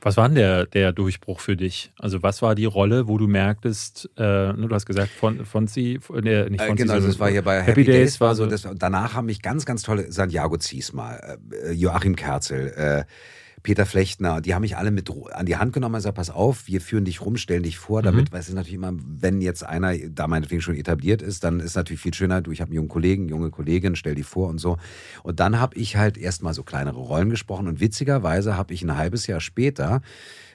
Was war denn der, der Durchbruch für dich? Also was war die Rolle, wo du merktest, äh, du hast gesagt, von, von sie, äh, nicht von äh, Genau, das war hier bei Happy, Happy Days, Days, war so, das, danach haben mich ganz, ganz tolle, Santiago Ziesmal, äh, Joachim Kerzel, äh, Peter Flechtner, die haben mich alle mit an die Hand genommen und gesagt, pass auf, wir führen dich rum, stellen dich vor, damit, mhm. weil es ist natürlich immer, wenn jetzt einer da meinetwegen schon etabliert ist, dann ist natürlich viel schöner, du, ich habe einen jungen Kollegen, junge Kollegin, stell die vor und so. Und dann habe ich halt erstmal so kleinere Rollen gesprochen und witzigerweise habe ich ein halbes Jahr später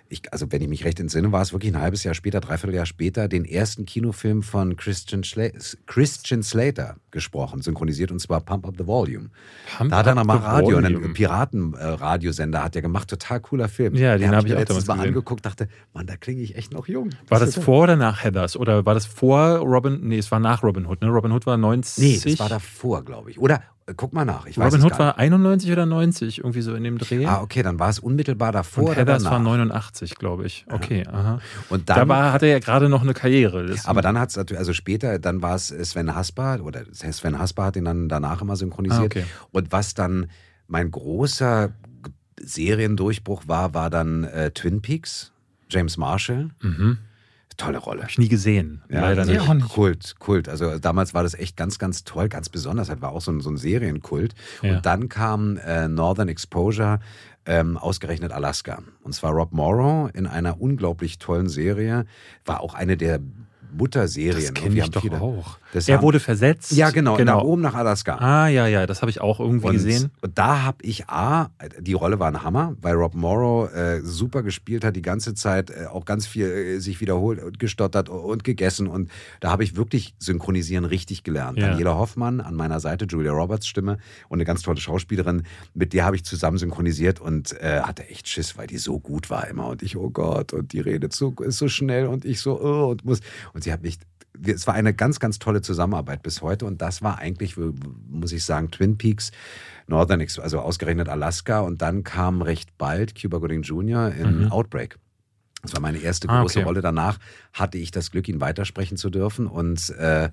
ich, also wenn ich mich recht entsinne, war es wirklich ein halbes Jahr später, dreiviertel Jahr später, den ersten Kinofilm von Christian, Schla Christian Slater gesprochen, synchronisiert und zwar Pump Up the Volume. Pump da hat er nochmal Radio, einen Piratenradiosender hat er gemacht, total cooler Film. Ja, den habe ich auch letztes Mal gesehen. angeguckt, dachte, Mann, da klinge ich echt noch jung. War das, das vor oder nach Heathers? Oder war das vor Robin, nee, es war nach Robin Hood, ne? Robin Hood war 90. Nee, es war davor, glaube ich. Oder, Guck mal nach. Ich Robin Hood war 91 oder 90, irgendwie so in dem Dreh. Ah, okay, dann war es unmittelbar davor. Und Heathers war 89, glaube ich. Okay, ja. aha. Und dann, da war, hatte er ja gerade noch eine Karriere. aber dann hat es natürlich, also später, dann war es Sven Hasper, oder Sven Hasper hat ihn dann danach immer synchronisiert. Ah, okay. Und was dann mein großer Seriendurchbruch war, war dann äh, Twin Peaks, James Marshall. Mhm tolle Rolle. Habe ich nie gesehen. Ja, leider nicht. Auch nicht. Kult, Kult. Also damals war das echt ganz, ganz toll, ganz besonders. Das war auch so ein, so ein Serienkult. Ja. Und dann kam äh, Northern Exposure, ähm, ausgerechnet Alaska. Und zwar Rob Morrow in einer unglaublich tollen Serie. War auch eine der Mutterserien. Das kenne ich doch viele, auch. Er wurde versetzt. Ja, genau, genau. Nach oben nach Alaska. Ah, ja, ja, das habe ich auch irgendwie und, gesehen. Und da habe ich A, die Rolle war ein Hammer, weil Rob Morrow äh, super gespielt hat, die ganze Zeit äh, auch ganz viel äh, sich wiederholt und gestottert und gegessen. Und da habe ich wirklich Synchronisieren richtig gelernt. Ja. Daniela Hoffmann an meiner Seite, Julia Roberts Stimme und eine ganz tolle Schauspielerin, mit der habe ich zusammen synchronisiert und äh, hatte echt Schiss, weil die so gut war immer. Und ich, oh Gott, und die redet so, ist so schnell und ich so, oh, und muss. Und sie hat mich es war eine ganz, ganz tolle Zusammenarbeit bis heute und das war eigentlich, muss ich sagen, Twin Peaks, Northern, also ausgerechnet Alaska und dann kam recht bald Cuba Gooding Jr. in mhm. Outbreak. Das war meine erste ah, große ah, okay. Rolle. Danach hatte ich das Glück, ihn weitersprechen zu dürfen und äh,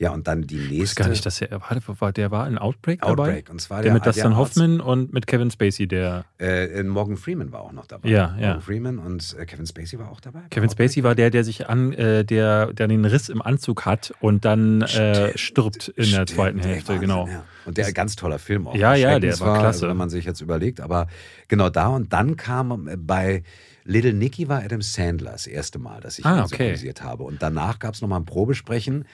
ja, und dann die nächste. Ich weiß gar nicht, dass er war, der war in Outbreak dabei. Outbreak. Und zwar der, der mit Dustin Hoffman und mit Kevin Spacey, der. Äh, Morgan Freeman war auch noch dabei. Ja, Morgan ja. Freeman und äh, Kevin Spacey war auch dabei. Kevin Spacey war der, der sich an, äh, der, der den Riss im Anzug hat und dann äh, stirbt in stimmt, der zweiten Hälfte, Wahnsinn, genau. Ja. Und der ganz toller Film auch. Ja, ja, der war klasse. Also, wenn man sich jetzt überlegt, aber genau da und dann kam äh, bei Little Nicky war Adam Sandler das erste Mal, dass ich ah, ihn okay. synchronisiert habe. Und danach gab es nochmal ein Probesprechen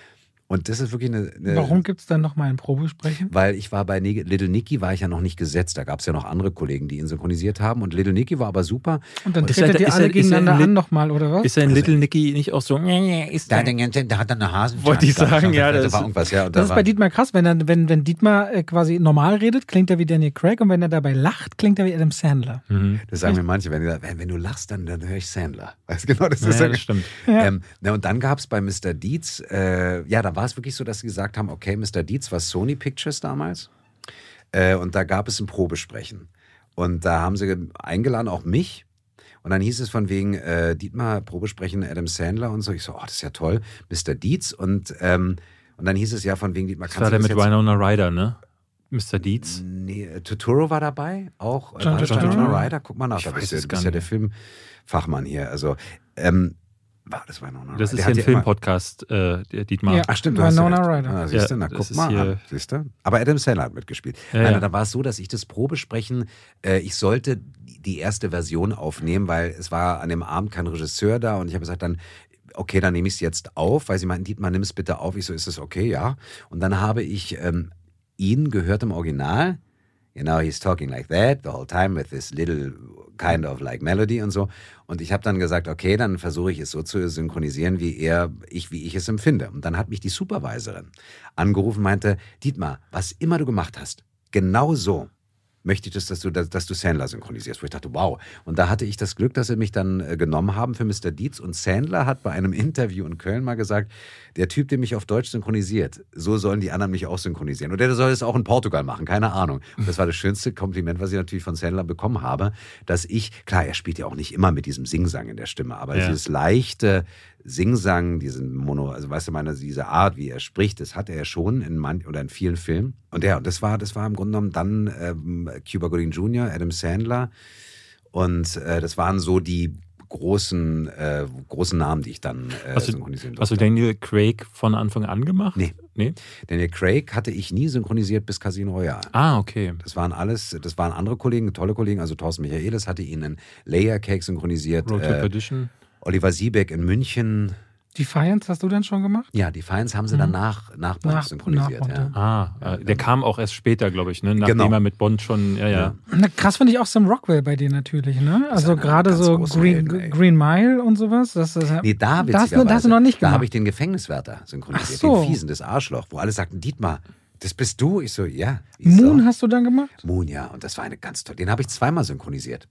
und das ist wirklich eine. eine Warum gibt es dann nochmal ein Probesprechen? Weil ich war bei Little Nicky, war ich ja noch nicht gesetzt. Da gab es ja noch andere Kollegen, die ihn synchronisiert haben. Und Little Nicky war aber super. Und dann tretet ihr alle er, gegeneinander an nochmal, oder was? Ist er in also, Little Nicky nicht auch so. Ist da, der, der hat dann eine Hasen. Wollte ich sagen, ja. Das, war irgendwas, ja. das ist bei Dietmar krass. Wenn, er, wenn, wenn Dietmar äh, quasi normal redet, klingt er wie Daniel Craig. Und wenn er dabei lacht, klingt er wie Adam Sandler. Mhm. Das sagen mir manche. Wenn, wenn, wenn, du lachst, dann, dann höre ich Sandler. Weißt genau, das ist ja, das stimmt. Ähm, na, und dann gab es bei Mr. Dietz, äh, ja, da war es wirklich so, dass sie gesagt haben, okay, Mr. Dietz war Sony Pictures damals. Äh, und da gab es ein Probesprechen. Und da haben sie eingeladen, auch mich. Und dann hieß es von wegen äh, Dietmar, Probesprechen Adam Sandler und so. Ich so, oh, das ist ja toll, Mr. Dietz. Und, ähm, und dann hieß es ja von wegen Dietmar, das war der mit Winona Ryder, ne? Mr. Dietz? Nee, äh, Totoro war dabei, auch. John, John, John, John Ryder, guck mal nach, da bist, du, bist ja der Filmfachmann hier. Also, ähm, war, das war Winona Das ist hier ein Filmpodcast, äh, Dietmar. Ja, Ach stimmt, Winona ja Ryder. Ah, siehst du, na guck mal an, siehst du? Aber Adam Sandler hat mitgespielt. Ja, Nein, ja. da war es so, dass ich das Probesprechen, äh, ich sollte die erste Version aufnehmen, weil es war an dem Abend kein Regisseur da und ich habe gesagt, dann okay, dann nehme ich es jetzt auf, weil sie meinten, Dietmar, nimm es bitte auf. Ich so, ist es okay? Ja. Und dann habe ich ähm, ihn gehört im Original. You know, he's talking like that the whole time with this little kind of like melody und so. Und ich habe dann gesagt, okay, dann versuche ich es so zu synchronisieren, wie er, ich, wie ich es empfinde. Und dann hat mich die Supervisorin angerufen, meinte, Dietmar, was immer du gemacht hast, genau so möchte ich das, dass du, dass, dass du Sandler synchronisierst. Wo ich dachte, wow. Und da hatte ich das Glück, dass sie mich dann äh, genommen haben für Mr. Dietz. Und Sandler hat bei einem Interview in Köln mal gesagt, der Typ, der mich auf Deutsch synchronisiert, so sollen die anderen mich auch synchronisieren. Und der soll es auch in Portugal machen, keine Ahnung. Und das war das schönste Kompliment, was ich natürlich von Sandler bekommen habe, dass ich, klar, er spielt ja auch nicht immer mit diesem Singsang in der Stimme, aber ja. dieses leichte, Singsang, diesen Mono, also weißt du, meine, diese Art, wie er spricht, das hatte er schon in man oder in vielen Filmen. Und ja, das war, das war im Grunde genommen dann ähm, Cuba Gooding Jr., Adam Sandler Und äh, das waren so die großen, äh, großen Namen, die ich dann äh, hast synchronisieren durfte. Hast du Daniel Craig von Anfang an gemacht? Nee. nee. Daniel Craig hatte ich nie synchronisiert bis Casino Royale. Ah, okay. Das waren alles, das waren andere Kollegen, tolle Kollegen. Also Thorsten Michaelis hatte ihn in Layer Cake synchronisiert. Road to äh, Perdition. Oliver Siebeck in München. Defiance hast du denn schon gemacht? Ja, Defiance haben sie dann nach, nach Bond nach, synchronisiert. Nach Bond, ja. Ah, der kam auch erst später, glaube ich, ne? nachdem genau. er mit Bond schon, ja, ja. Na, krass finde ich auch Sam Rockwell bei dir natürlich, ne? Also gerade so Green, Helden, Green Mile und sowas. Das, das, nee, da das, das hast du noch nicht gemacht. Da habe ich den Gefängniswärter synchronisiert, so. den Fiesen, das Arschloch, wo alle sagten, Dietmar, das bist du? Ich so, ja. Ich Moon so. hast du dann gemacht? Moon, ja. Und das war eine ganz tolle. Den habe ich zweimal synchronisiert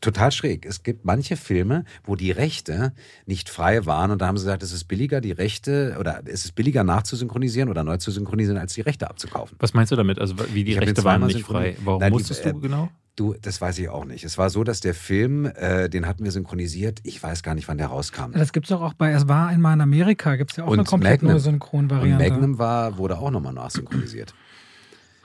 total schräg. Es gibt manche Filme, wo die Rechte nicht frei waren und da haben sie gesagt, es ist billiger, die Rechte oder es ist billiger nachzusynchronisieren oder neu zu synchronisieren, als die Rechte abzukaufen. Was meinst du damit? Also wie die ich Rechte waren nicht frei? Warum Nein, musstest die, du genau? Du, das weiß ich auch nicht. Es war so, dass der Film, äh, den hatten wir synchronisiert. Ich weiß gar nicht, wann der rauskam. Das gibt es doch auch bei Es war einmal in Amerika. Gibt es ja auch und eine komplett Magnum, neue Synchronvariante. Und Magnum war, wurde auch nochmal nachsynchronisiert.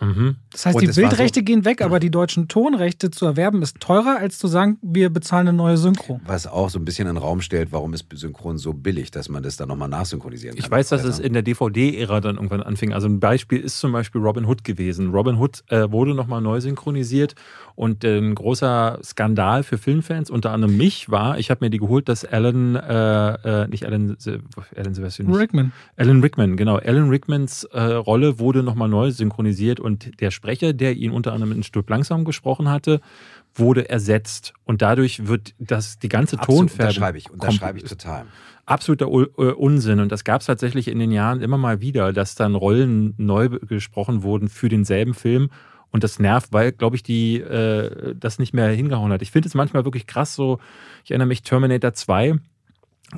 Mhm. Das heißt, und die Bildrechte so, gehen weg, aber die deutschen Tonrechte zu erwerben ist teurer, als zu sagen, wir bezahlen eine neue Synchro. Was auch so ein bisschen in den Raum stellt, warum ist Synchron so billig, dass man das dann nochmal nachsynchronisieren kann. Ich weiß, dass es in der DVD-Ära dann irgendwann anfing. Also ein Beispiel ist zum Beispiel Robin Hood gewesen. Robin Hood äh, wurde nochmal neu synchronisiert und ein großer Skandal für Filmfans, unter anderem mich, war, ich habe mir die geholt, dass Alan, äh, äh, nicht Alan, Alan Sebastian, Rickman. Alan Rickman, genau. Alan Rickmans äh, Rolle wurde nochmal neu synchronisiert und der Sprecher, der ihn unter anderem in Stück langsam gesprochen hatte, wurde ersetzt. Und dadurch wird das, die ganze Tonfärbung. Unterschreibe ich, unterschreibe ich total absoluter äh, Unsinn. Und das gab es tatsächlich in den Jahren immer mal wieder, dass dann Rollen neu gesprochen wurden für denselben Film. Und das nervt, weil, glaube ich, die äh, das nicht mehr hingehauen hat. Ich finde es manchmal wirklich krass so. Ich erinnere mich Terminator 2,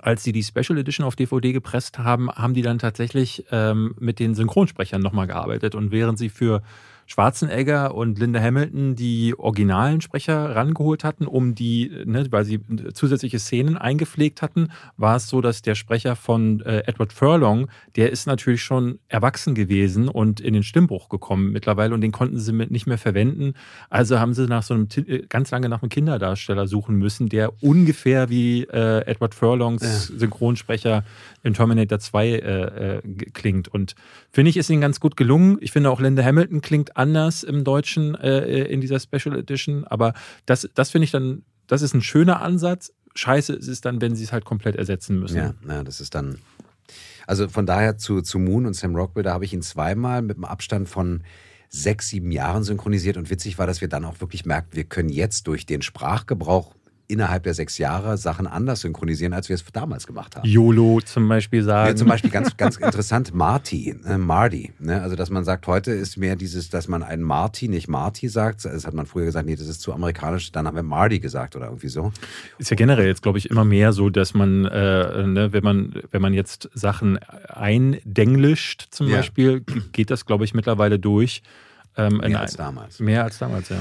als sie die Special Edition auf DVD gepresst haben, haben die dann tatsächlich ähm, mit den Synchronsprechern nochmal gearbeitet. Und während sie für Schwarzenegger und Linda Hamilton die originalen Sprecher rangeholt hatten, um die, ne, weil sie zusätzliche Szenen eingepflegt hatten, war es so, dass der Sprecher von äh, Edward Furlong, der ist natürlich schon erwachsen gewesen und in den Stimmbruch gekommen mittlerweile und den konnten sie mit nicht mehr verwenden. Also haben sie nach so einem äh, ganz lange nach einem Kinderdarsteller suchen müssen, der ungefähr wie äh, Edward Furlongs ja. Synchronsprecher in Terminator 2 äh, äh, klingt. Und finde ich, ist ihnen ganz gut gelungen. Ich finde auch Linda Hamilton klingt anders im Deutschen äh, in dieser Special Edition. Aber das, das finde ich dann, das ist ein schöner Ansatz. Scheiße ist es dann, wenn sie es halt komplett ersetzen müssen. Ja, ja das ist dann. Also von daher zu, zu Moon und Sam Rockwell, da habe ich ihn zweimal mit einem Abstand von sechs, sieben Jahren synchronisiert. Und witzig war, dass wir dann auch wirklich merkten, wir können jetzt durch den Sprachgebrauch innerhalb der sechs Jahre Sachen anders synchronisieren, als wir es damals gemacht haben. YOLO zum Beispiel sagen. Ja, zum Beispiel ganz, ganz interessant, Marty, äh, Marty. Ne? Also, dass man sagt, heute ist mehr dieses, dass man einen Marty, nicht Marty sagt. Das hat man früher gesagt, nee, das ist zu amerikanisch. Dann haben wir Marty gesagt oder irgendwie so. Ist ja generell jetzt, glaube ich, immer mehr so, dass man, äh, ne, wenn man, wenn man jetzt Sachen eindenglischt zum ja. Beispiel, geht das, glaube ich, mittlerweile durch. Ähm, mehr als damals. Mehr als damals, ja.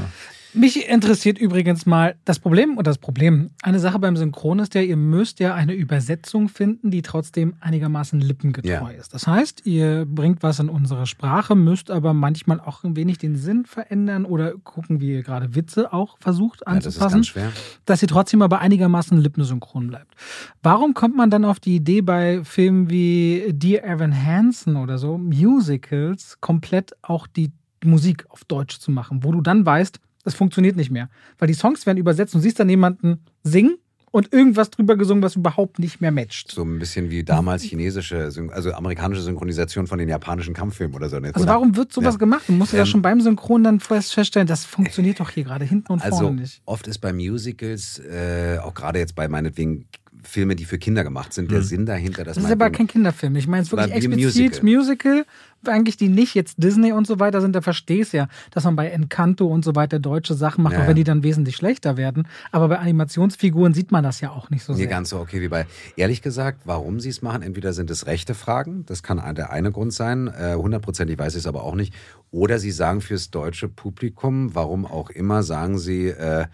Mich interessiert übrigens mal das Problem und das Problem. Eine Sache beim Synchron ist ja, ihr müsst ja eine Übersetzung finden, die trotzdem einigermaßen lippengetreu ja. ist. Das heißt, ihr bringt was in unsere Sprache, müsst aber manchmal auch ein wenig den Sinn verändern oder gucken, wie ihr gerade Witze auch versucht anzupassen, ja, das dass ihr trotzdem aber einigermaßen lippensynchron bleibt. Warum kommt man dann auf die Idee bei Filmen wie Dear Evan Hansen oder so, Musicals, komplett auch die Musik auf Deutsch zu machen, wo du dann weißt, das funktioniert nicht mehr. Weil die Songs werden übersetzt und du siehst dann jemanden singen und irgendwas drüber gesungen, was überhaupt nicht mehr matcht. So ein bisschen wie damals chinesische, also amerikanische Synchronisation von den japanischen Kampffilmen oder so. Also warum wird sowas ja. gemacht? Du musst ähm, ja schon beim Synchron dann vorerst feststellen, das funktioniert doch hier gerade hinten und also vorne nicht. Oft ist bei Musicals, äh, auch gerade jetzt bei meinetwegen Filme, die für Kinder gemacht sind, der mhm. Sinn dahinter, dass Das ist aber kein Kinderfilm. Ich meine es wirklich explizit Musical. Musical, eigentlich die nicht jetzt Disney und so weiter sind, da verstehe ich ja, dass man bei Encanto und so weiter deutsche Sachen macht, ja. auch wenn die dann wesentlich schlechter werden. Aber bei Animationsfiguren sieht man das ja auch nicht so sehr. Nee, ganz so okay wie bei. Ehrlich gesagt, warum sie es machen, entweder sind es rechte Fragen, das kann der eine Grund sein, äh, hundertprozentig weiß ich es aber auch nicht. Oder sie sagen fürs deutsche Publikum, warum auch immer, sagen sie, äh,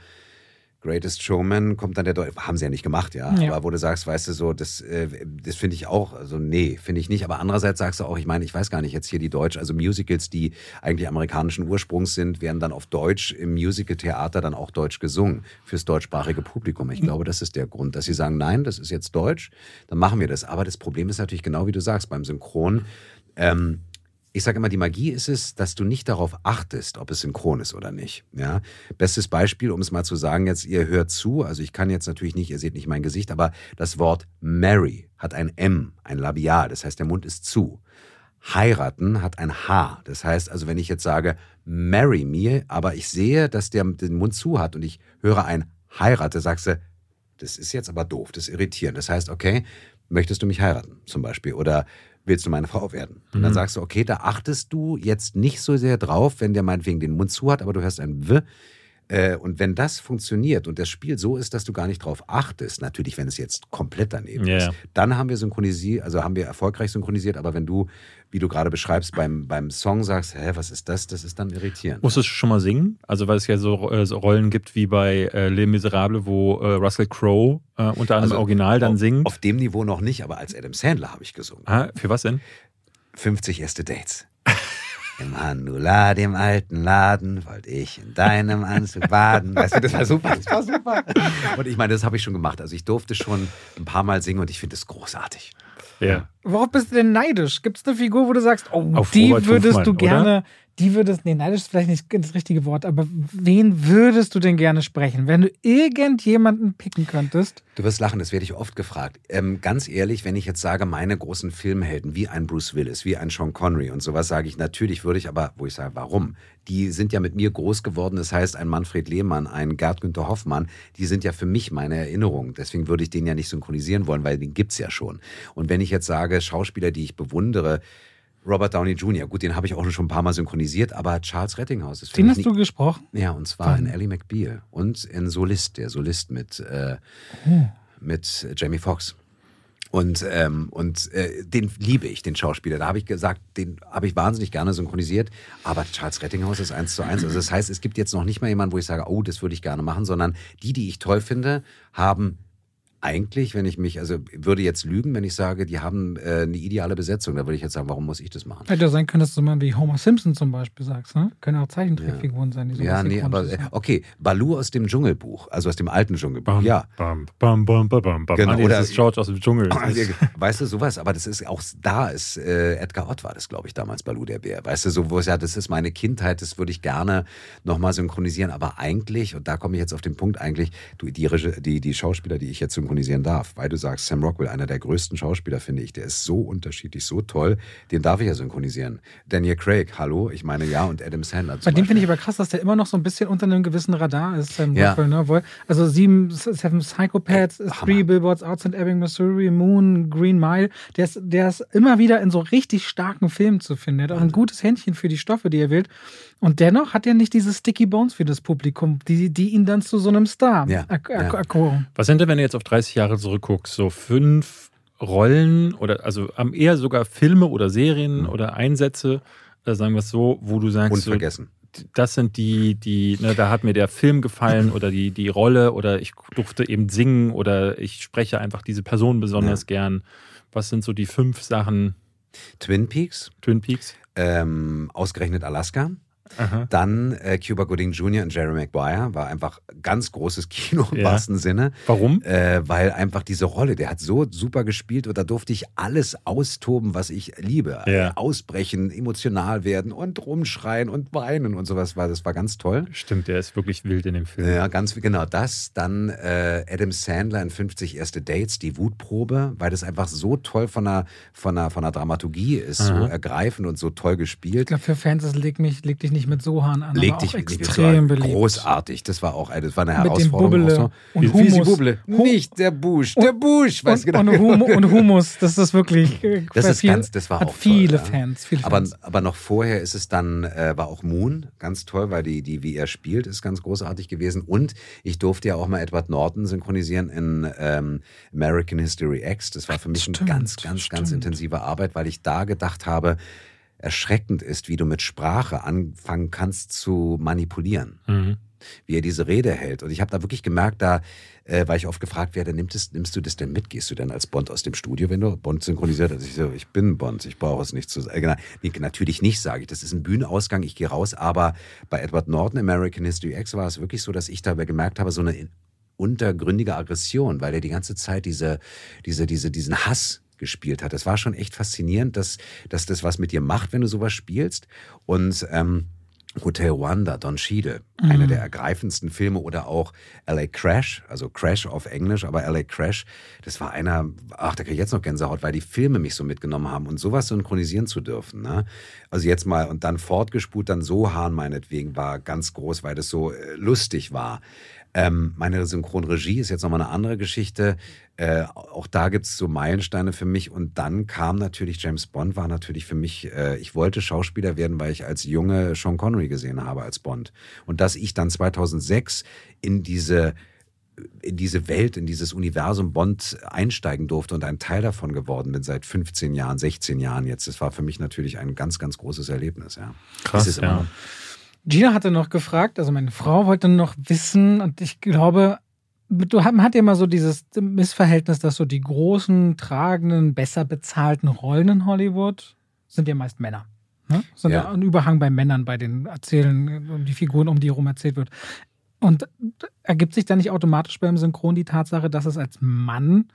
Greatest Showman kommt dann der Deutsche. Haben sie ja nicht gemacht, ja. ja. Aber wo du sagst, weißt du, so, das, äh, das finde ich auch, also nee, finde ich nicht. Aber andererseits sagst du auch, ich meine, ich weiß gar nicht, jetzt hier die Deutsch, also Musicals, die eigentlich amerikanischen Ursprungs sind, werden dann auf Deutsch im Musical-Theater dann auch Deutsch gesungen fürs deutschsprachige Publikum. Ich glaube, das ist der Grund, dass sie sagen, nein, das ist jetzt Deutsch, dann machen wir das. Aber das Problem ist natürlich genau wie du sagst, beim Synchron. Ähm, ich sage immer, die Magie ist es, dass du nicht darauf achtest, ob es synchron ist oder nicht. Ja? Bestes Beispiel, um es mal zu sagen, jetzt, ihr hört zu, also ich kann jetzt natürlich nicht, ihr seht nicht mein Gesicht, aber das Wort Mary hat ein M, ein Labial, das heißt, der Mund ist zu. Heiraten hat ein H, das heißt also, wenn ich jetzt sage, marry me, aber ich sehe, dass der den Mund zu hat und ich höre ein heirate, sagst du, das ist jetzt aber doof, das ist irritierend. Das heißt, okay, möchtest du mich heiraten zum Beispiel? Oder willst du meine Frau werden? Und dann mhm. sagst du, okay, da achtest du jetzt nicht so sehr drauf, wenn der meinetwegen den Mund zu hat, aber du hörst ein W. Äh, und wenn das funktioniert und das Spiel so ist, dass du gar nicht drauf achtest, natürlich, wenn es jetzt komplett daneben yeah. ist, dann haben wir synchronisiert, also haben wir erfolgreich synchronisiert, aber wenn du, wie du gerade beschreibst, beim, beim Song sagst, hä, was ist das, das ist dann irritierend. Musstest du schon mal singen? Also, weil es ja so, äh, so Rollen gibt wie bei äh, Les Miserables, wo äh, Russell Crowe äh, unter anderem also, Original dann auf, singt. Auf dem Niveau noch nicht, aber als Adam Sandler habe ich gesungen. Ah, für was denn? 50 erste Dates. Im Handula, dem alten Laden, wollte ich in deinem Anzug baden. Weißt du, das war super, das war super. Und ich meine, das habe ich schon gemacht. Also ich durfte schon ein paar Mal singen und ich finde es großartig. Ja. Worauf bist du denn neidisch? Gibt es eine Figur, wo du sagst, oh, Auf die Robert würdest Hofmann, du gerne, oder? Die würdest, nee, neidisch ist vielleicht nicht das richtige Wort, aber wen würdest du denn gerne sprechen? Wenn du irgendjemanden picken könntest? Du wirst lachen, das werde ich oft gefragt. Ähm, ganz ehrlich, wenn ich jetzt sage, meine großen Filmhelden, wie ein Bruce Willis, wie ein Sean Connery und sowas, sage ich natürlich, würde ich aber, wo ich sage, warum? Die sind ja mit mir groß geworden. Das heißt, ein Manfred Lehmann, ein Gerd Günther Hoffmann, die sind ja für mich meine Erinnerungen. Deswegen würde ich den ja nicht synchronisieren wollen, weil den gibt es ja schon. Und wenn ich jetzt sage, Schauspieler, die ich bewundere, Robert Downey Jr., gut, den habe ich auch schon ein paar Mal synchronisiert, aber Charles Rettinghaus ist für Den hast du gesprochen? Ja, und zwar Wann? in Ellie McBeal und in Solist, der Solist mit, äh, oh. mit Jamie Foxx. Und, ähm, und äh, den liebe ich, den Schauspieler. Da habe ich gesagt, den habe ich wahnsinnig gerne synchronisiert. Aber Charles Rettinghaus ist eins zu eins. Also das heißt, es gibt jetzt noch nicht mal jemanden, wo ich sage, oh, das würde ich gerne machen, sondern die, die ich toll finde, haben eigentlich, wenn ich mich, also würde jetzt lügen, wenn ich sage, die haben äh, eine ideale Besetzung. Da würde ich jetzt sagen, warum muss ich das machen? Hätte ja sein können, dass du mal wie Homer Simpson zum Beispiel sagst, ne? Können auch Zeichentrickfiguren ja. sein, die so Ja, nee, aber äh, okay, Balu aus dem Dschungelbuch, also aus dem alten Dschungelbuch, bam, ja. Bam, bam, bam, bam, bam. Genau, ah, oder George aus dem Dschungel. weißt du, sowas, aber das ist auch da ist äh, Edgar Ott war das, glaube ich, damals Balu der Bär. Weißt du, so wo es ja, das ist meine Kindheit, das würde ich gerne nochmal synchronisieren, aber eigentlich, und da komme ich jetzt auf den Punkt, eigentlich, du, die, die, die Schauspieler, die ich jetzt synchronisieren darf, weil du sagst, Sam Rockwell, einer der größten Schauspieler, finde ich, der ist so unterschiedlich, so toll, den darf ich ja synchronisieren. Daniel Craig, hallo, ich meine ja, und Adam Sandler. Bei dem finde ich aber krass, dass der immer noch so ein bisschen unter einem gewissen Radar ist, Sam ja. Rockwell. Ne? Also sieben, Seven Psychopaths, Ey, Three Billboards Outside Ebbing, Missouri, Moon, Green Mile. Der ist, der ist immer wieder in so richtig starken Filmen zu finden. Er hat auch ein gutes Händchen für die Stoffe, die er wählt. Und dennoch hat er nicht diese Sticky Bones für das Publikum, die, die ihn dann zu so einem Star ja, ja. Was sind denn, wenn du jetzt auf 30 Jahre zurückguckst, so fünf Rollen oder also eher sogar Filme oder Serien mhm. oder Einsätze, äh, sagen wir es so, wo du sagst. So, das sind die, die, ne, da hat mir der Film gefallen oder die, die Rolle oder ich durfte eben singen oder ich spreche einfach diese Person besonders ja. gern. Was sind so die fünf Sachen? Twin Peaks. Twin Peaks. Ähm, ausgerechnet Alaska. Aha. Dann äh, Cuba Gooding Jr. und Jerry Maguire war einfach ganz großes Kino im ja. wahrsten Sinne. Warum? Äh, weil einfach diese Rolle, der hat so super gespielt und da durfte ich alles austoben, was ich liebe. Ja. Ausbrechen, emotional werden und rumschreien und weinen und sowas war. Das war ganz toll. Stimmt, der ist wirklich wild in dem Film. Ja, ganz genau das. Dann äh, Adam Sandler in 50 erste Dates, die Wutprobe, weil das einfach so toll von der, von der, von der Dramaturgie ist, Aha. so ergreifend und so toll gespielt. Ich glaube, für Fans, das legt, mich, legt dich nicht nicht mit Sohan an. Leg dich nicht mit Sohan. Beliebt. Großartig. Das war auch das war eine Herausforderung. Mit dem so. und Humus. Wie Bubble. Nicht der Busch. Der Busch. Weiß und, genau. und, Hum und Humus. Das ist wirklich. Äh, das ist viel, ganz. Das war hat auch viele toll, Fans. Viele aber, Fans. aber noch vorher ist es dann äh, war auch Moon ganz toll, weil die die wie er spielt ist ganz großartig gewesen. Und ich durfte ja auch mal Edward Norton synchronisieren in ähm, American History X. Das war für mich stimmt, eine ganz ganz stimmt. ganz intensive Arbeit, weil ich da gedacht habe erschreckend ist, wie du mit Sprache anfangen kannst zu manipulieren. Mhm. wie er diese Rede hält. Und ich habe da wirklich gemerkt, da, äh, weil ich oft gefragt werde, nimmst, nimmst du das denn mit? Gehst du denn als Bond aus dem Studio, wenn du Bond synchronisiert hast? Ich so, ich bin Bond, ich brauche es nicht zu sagen. Äh, nee, natürlich nicht, sage ich. Das ist ein Bühnenausgang, ich gehe raus. Aber bei Edward Norton, American History X, war es wirklich so, dass ich dabei gemerkt habe, so eine untergründige Aggression, weil er die ganze Zeit diese, diese, diese, diesen Hass gespielt hat. Das war schon echt faszinierend, dass, dass das was mit dir macht, wenn du sowas spielst. Und ähm, Hotel Rwanda, Don Cheadle, mhm. einer der ergreifendsten Filme oder auch LA Crash, also Crash auf Englisch, aber LA Crash, das war einer, ach, da kriege ich jetzt noch Gänsehaut, weil die Filme mich so mitgenommen haben und sowas synchronisieren zu dürfen. Ne? Also jetzt mal und dann fortgespult, dann so Hahn meinetwegen war ganz groß, weil das so äh, lustig war. Ähm, meine Synchronregie ist jetzt nochmal eine andere Geschichte. Äh, auch da gibt es so Meilensteine für mich. Und dann kam natürlich James Bond, war natürlich für mich, äh, ich wollte Schauspieler werden, weil ich als Junge Sean Connery gesehen habe als Bond. Und dass ich dann 2006 in diese in diese Welt, in dieses Universum Bond einsteigen durfte und ein Teil davon geworden bin seit 15 Jahren, 16 Jahren jetzt. Das war für mich natürlich ein ganz, ganz großes Erlebnis. Ja. Krass, ja. Gina hatte noch gefragt, also meine Frau wollte noch wissen, und ich glaube, du hat ja immer so dieses Missverhältnis, dass so die großen, tragenden, besser bezahlten Rollen in Hollywood sind ja meist Männer. Ne? Sind ja. ein Überhang bei Männern, bei den Erzählen, um die Figuren, um die herum erzählt wird. Und ergibt sich da nicht automatisch beim Synchron die Tatsache, dass es als Mann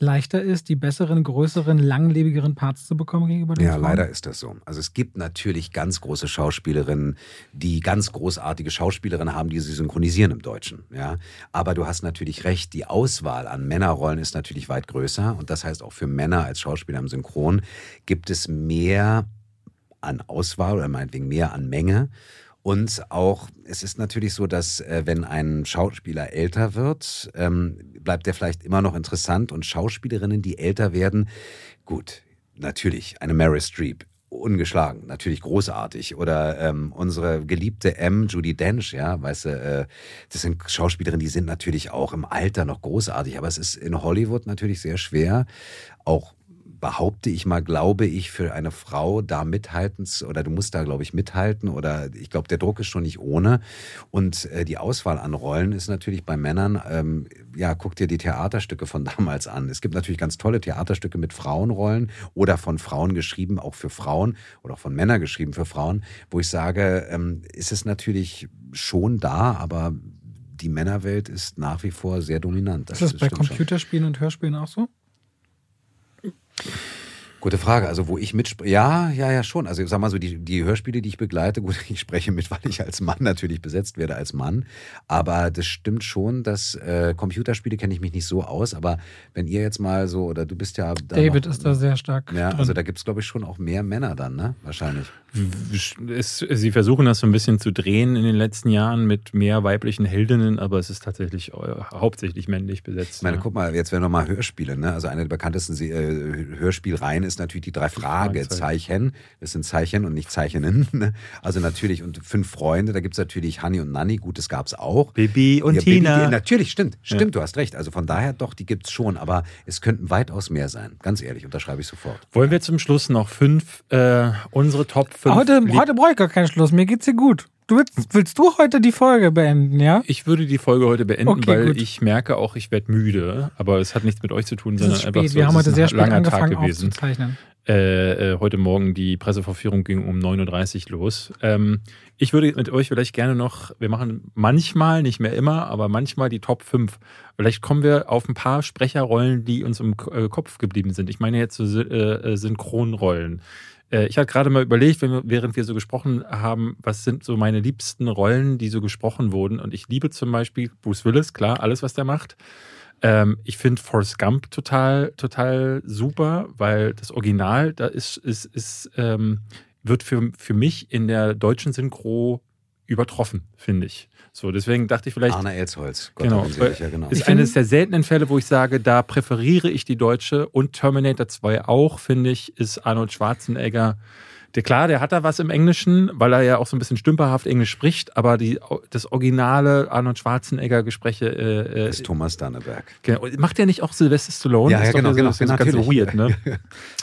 leichter ist, die besseren, größeren, langlebigeren Parts zu bekommen gegenüber den Ja, Frauen? leider ist das so. Also es gibt natürlich ganz große Schauspielerinnen, die ganz großartige Schauspielerinnen haben, die sie synchronisieren im Deutschen. Ja, aber du hast natürlich recht. Die Auswahl an Männerrollen ist natürlich weit größer und das heißt auch für Männer als Schauspieler im Synchron gibt es mehr an Auswahl oder meinetwegen mehr an Menge. Und auch, es ist natürlich so, dass äh, wenn ein Schauspieler älter wird, ähm, bleibt der vielleicht immer noch interessant. Und Schauspielerinnen, die älter werden, gut, natürlich, eine Mary Streep, ungeschlagen, natürlich großartig. Oder ähm, unsere geliebte M, Judy Dench, ja, weißt du, äh, das sind Schauspielerinnen, die sind natürlich auch im Alter noch großartig, aber es ist in Hollywood natürlich sehr schwer, auch behaupte ich mal, glaube ich, für eine Frau da mithalten oder du musst da, glaube ich, mithalten oder ich glaube, der Druck ist schon nicht ohne. Und äh, die Auswahl an Rollen ist natürlich bei Männern, ähm, ja, guck dir die Theaterstücke von damals an. Es gibt natürlich ganz tolle Theaterstücke mit Frauenrollen oder von Frauen geschrieben, auch für Frauen oder auch von Männern geschrieben für Frauen, wo ich sage, ähm, ist es natürlich schon da, aber die Männerwelt ist nach wie vor sehr dominant. Das ist das bei Computerspielen schon. und Hörspielen auch so? Gute Frage. Also, wo ich mit, ja, ja, ja, schon. Also, ich sag mal so, die, die Hörspiele, die ich begleite, gut, ich spreche mit, weil ich als Mann natürlich besetzt werde als Mann. Aber das stimmt schon, dass äh, Computerspiele kenne ich mich nicht so aus. Aber wenn ihr jetzt mal so, oder du bist ja. David noch, ist da sehr stark. Ja, drin. also da gibt es, glaube ich, schon auch mehr Männer dann, ne? Wahrscheinlich. Es, sie versuchen das so ein bisschen zu drehen in den letzten Jahren mit mehr weiblichen Heldinnen, aber es ist tatsächlich äh, hauptsächlich männlich besetzt. Ich meine, ja. guck mal, jetzt werden wir mal Hörspiele. Ne? Also eine der bekanntesten äh, Hörspielreihen ist natürlich die drei Fragezeichen. Das sind Zeichen und nicht Zeichenen. Ne? Also natürlich, und fünf Freunde, da gibt es natürlich Hanni und Nanni, gut, das gab es auch. Bibi und ja, Tina. Bibi, natürlich, stimmt, stimmt, ja. du hast recht. Also von daher doch, die gibt es schon, aber es könnten weitaus mehr sein. Ganz ehrlich, unterschreibe ich sofort. Wollen wir zum Schluss noch fünf, äh, unsere Top fünf. Heute, heute brauche ich gar keinen Schluss, mir geht's dir gut. Du willst, willst du heute die Folge beenden, ja? Ich würde die Folge heute beenden, okay, weil gut. ich merke auch, ich werde müde. Aber es hat nichts mit euch zu tun, sondern einfach so, Wir haben heute sehr spät angefangen Tag gewesen. aufzuzeichnen. Äh, äh, heute Morgen die Presseverführung ging um 9.30 Uhr los. Ähm, ich würde mit euch vielleicht gerne noch, wir machen manchmal, nicht mehr immer, aber manchmal die Top 5. Vielleicht kommen wir auf ein paar Sprecherrollen, die uns im äh, Kopf geblieben sind. Ich meine jetzt so äh, äh Synchronrollen. Äh, ich hatte gerade mal überlegt, während wir so gesprochen haben, was sind so meine liebsten Rollen, die so gesprochen wurden. Und ich liebe zum Beispiel Bruce Willis, klar, alles, was der macht. Ähm, ich finde Forrest Gump total, total super, weil das Original, da ist, ist, ist ähm, wird für, für mich in der deutschen Synchro übertroffen, finde ich. So, deswegen dachte ich vielleicht. Arne Elsholz, Gott genau, ja, genau. Ist eines der seltenen Fälle, wo ich sage, da präferiere ich die deutsche und Terminator 2 auch, finde ich, ist Arnold Schwarzenegger. Der, klar, der hat da was im Englischen, weil er ja auch so ein bisschen stümperhaft Englisch spricht, aber die, das originale Arnold Schwarzenegger-Gespräche. Äh, äh, ist Thomas Danneberg. Genau. Macht der nicht auch Sylvester Stallone? Ja, ja genau, genau, so, genau, ganz weird, ne?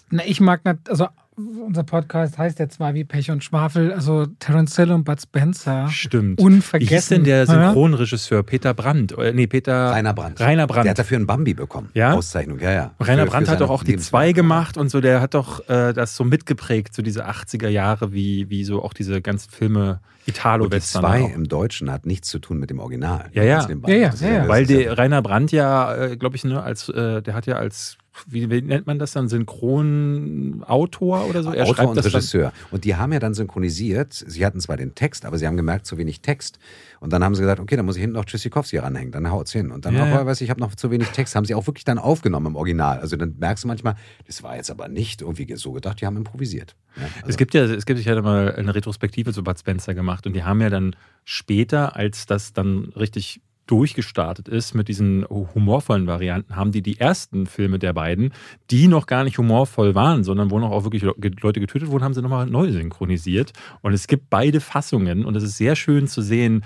Na, ich mag, nicht, also unser Podcast heißt ja zwar wie Pech und Schwafel, also Terence Hill und Bud Spencer. Stimmt. Unvergessen. Wie hieß denn der Synchronregisseur? Peter Brandt? Äh, nee, Peter. Rainer Brandt. Rainer Brandt. Der hat dafür einen Bambi bekommen. Ja? Auszeichnung, ja, ja. Rainer Für- Brandt für hat doch auch die zwei gemacht und so, der hat doch äh, das so mitgeprägt, so diese 80er Jahre, wie, wie so auch diese ganzen Filme Und die Italo-Western. zwei auch. im Deutschen hat nichts zu tun mit dem Original. Ja, ja. Ja, ja, ja, ja. Weil der Rainer Brandt ja, äh, glaube ich, ne, als äh, der hat ja als wie, wie nennt man das dann Synchronautor oder so? Er Autor schreibt und Regisseur. Und die haben ja dann synchronisiert. Sie hatten zwar den Text, aber sie haben gemerkt, zu wenig Text. Und dann haben sie gesagt, okay, dann muss ich hinten noch Tschüssikowski ranhängen. Dann haut's hin. Und dann, ja, ja. weiß ich, ich habe noch zu wenig Text. Haben sie auch wirklich dann aufgenommen im Original. Also dann merkst du manchmal, das war jetzt aber nicht irgendwie so gedacht, die haben improvisiert. Ja, also, Es gibt ja, es gibt, ich hatte mal eine Retrospektive zu Bud Spencer gemacht und die haben ja dann später, als das dann richtig durchgestartet ist mit diesen humorvollen Varianten, haben die die ersten Filme der beiden, die noch gar nicht humorvoll waren, sondern wo noch auch wirklich Leute getötet wurden, haben sie nochmal neu synchronisiert. Und es gibt beide Fassungen und es ist sehr schön zu sehen,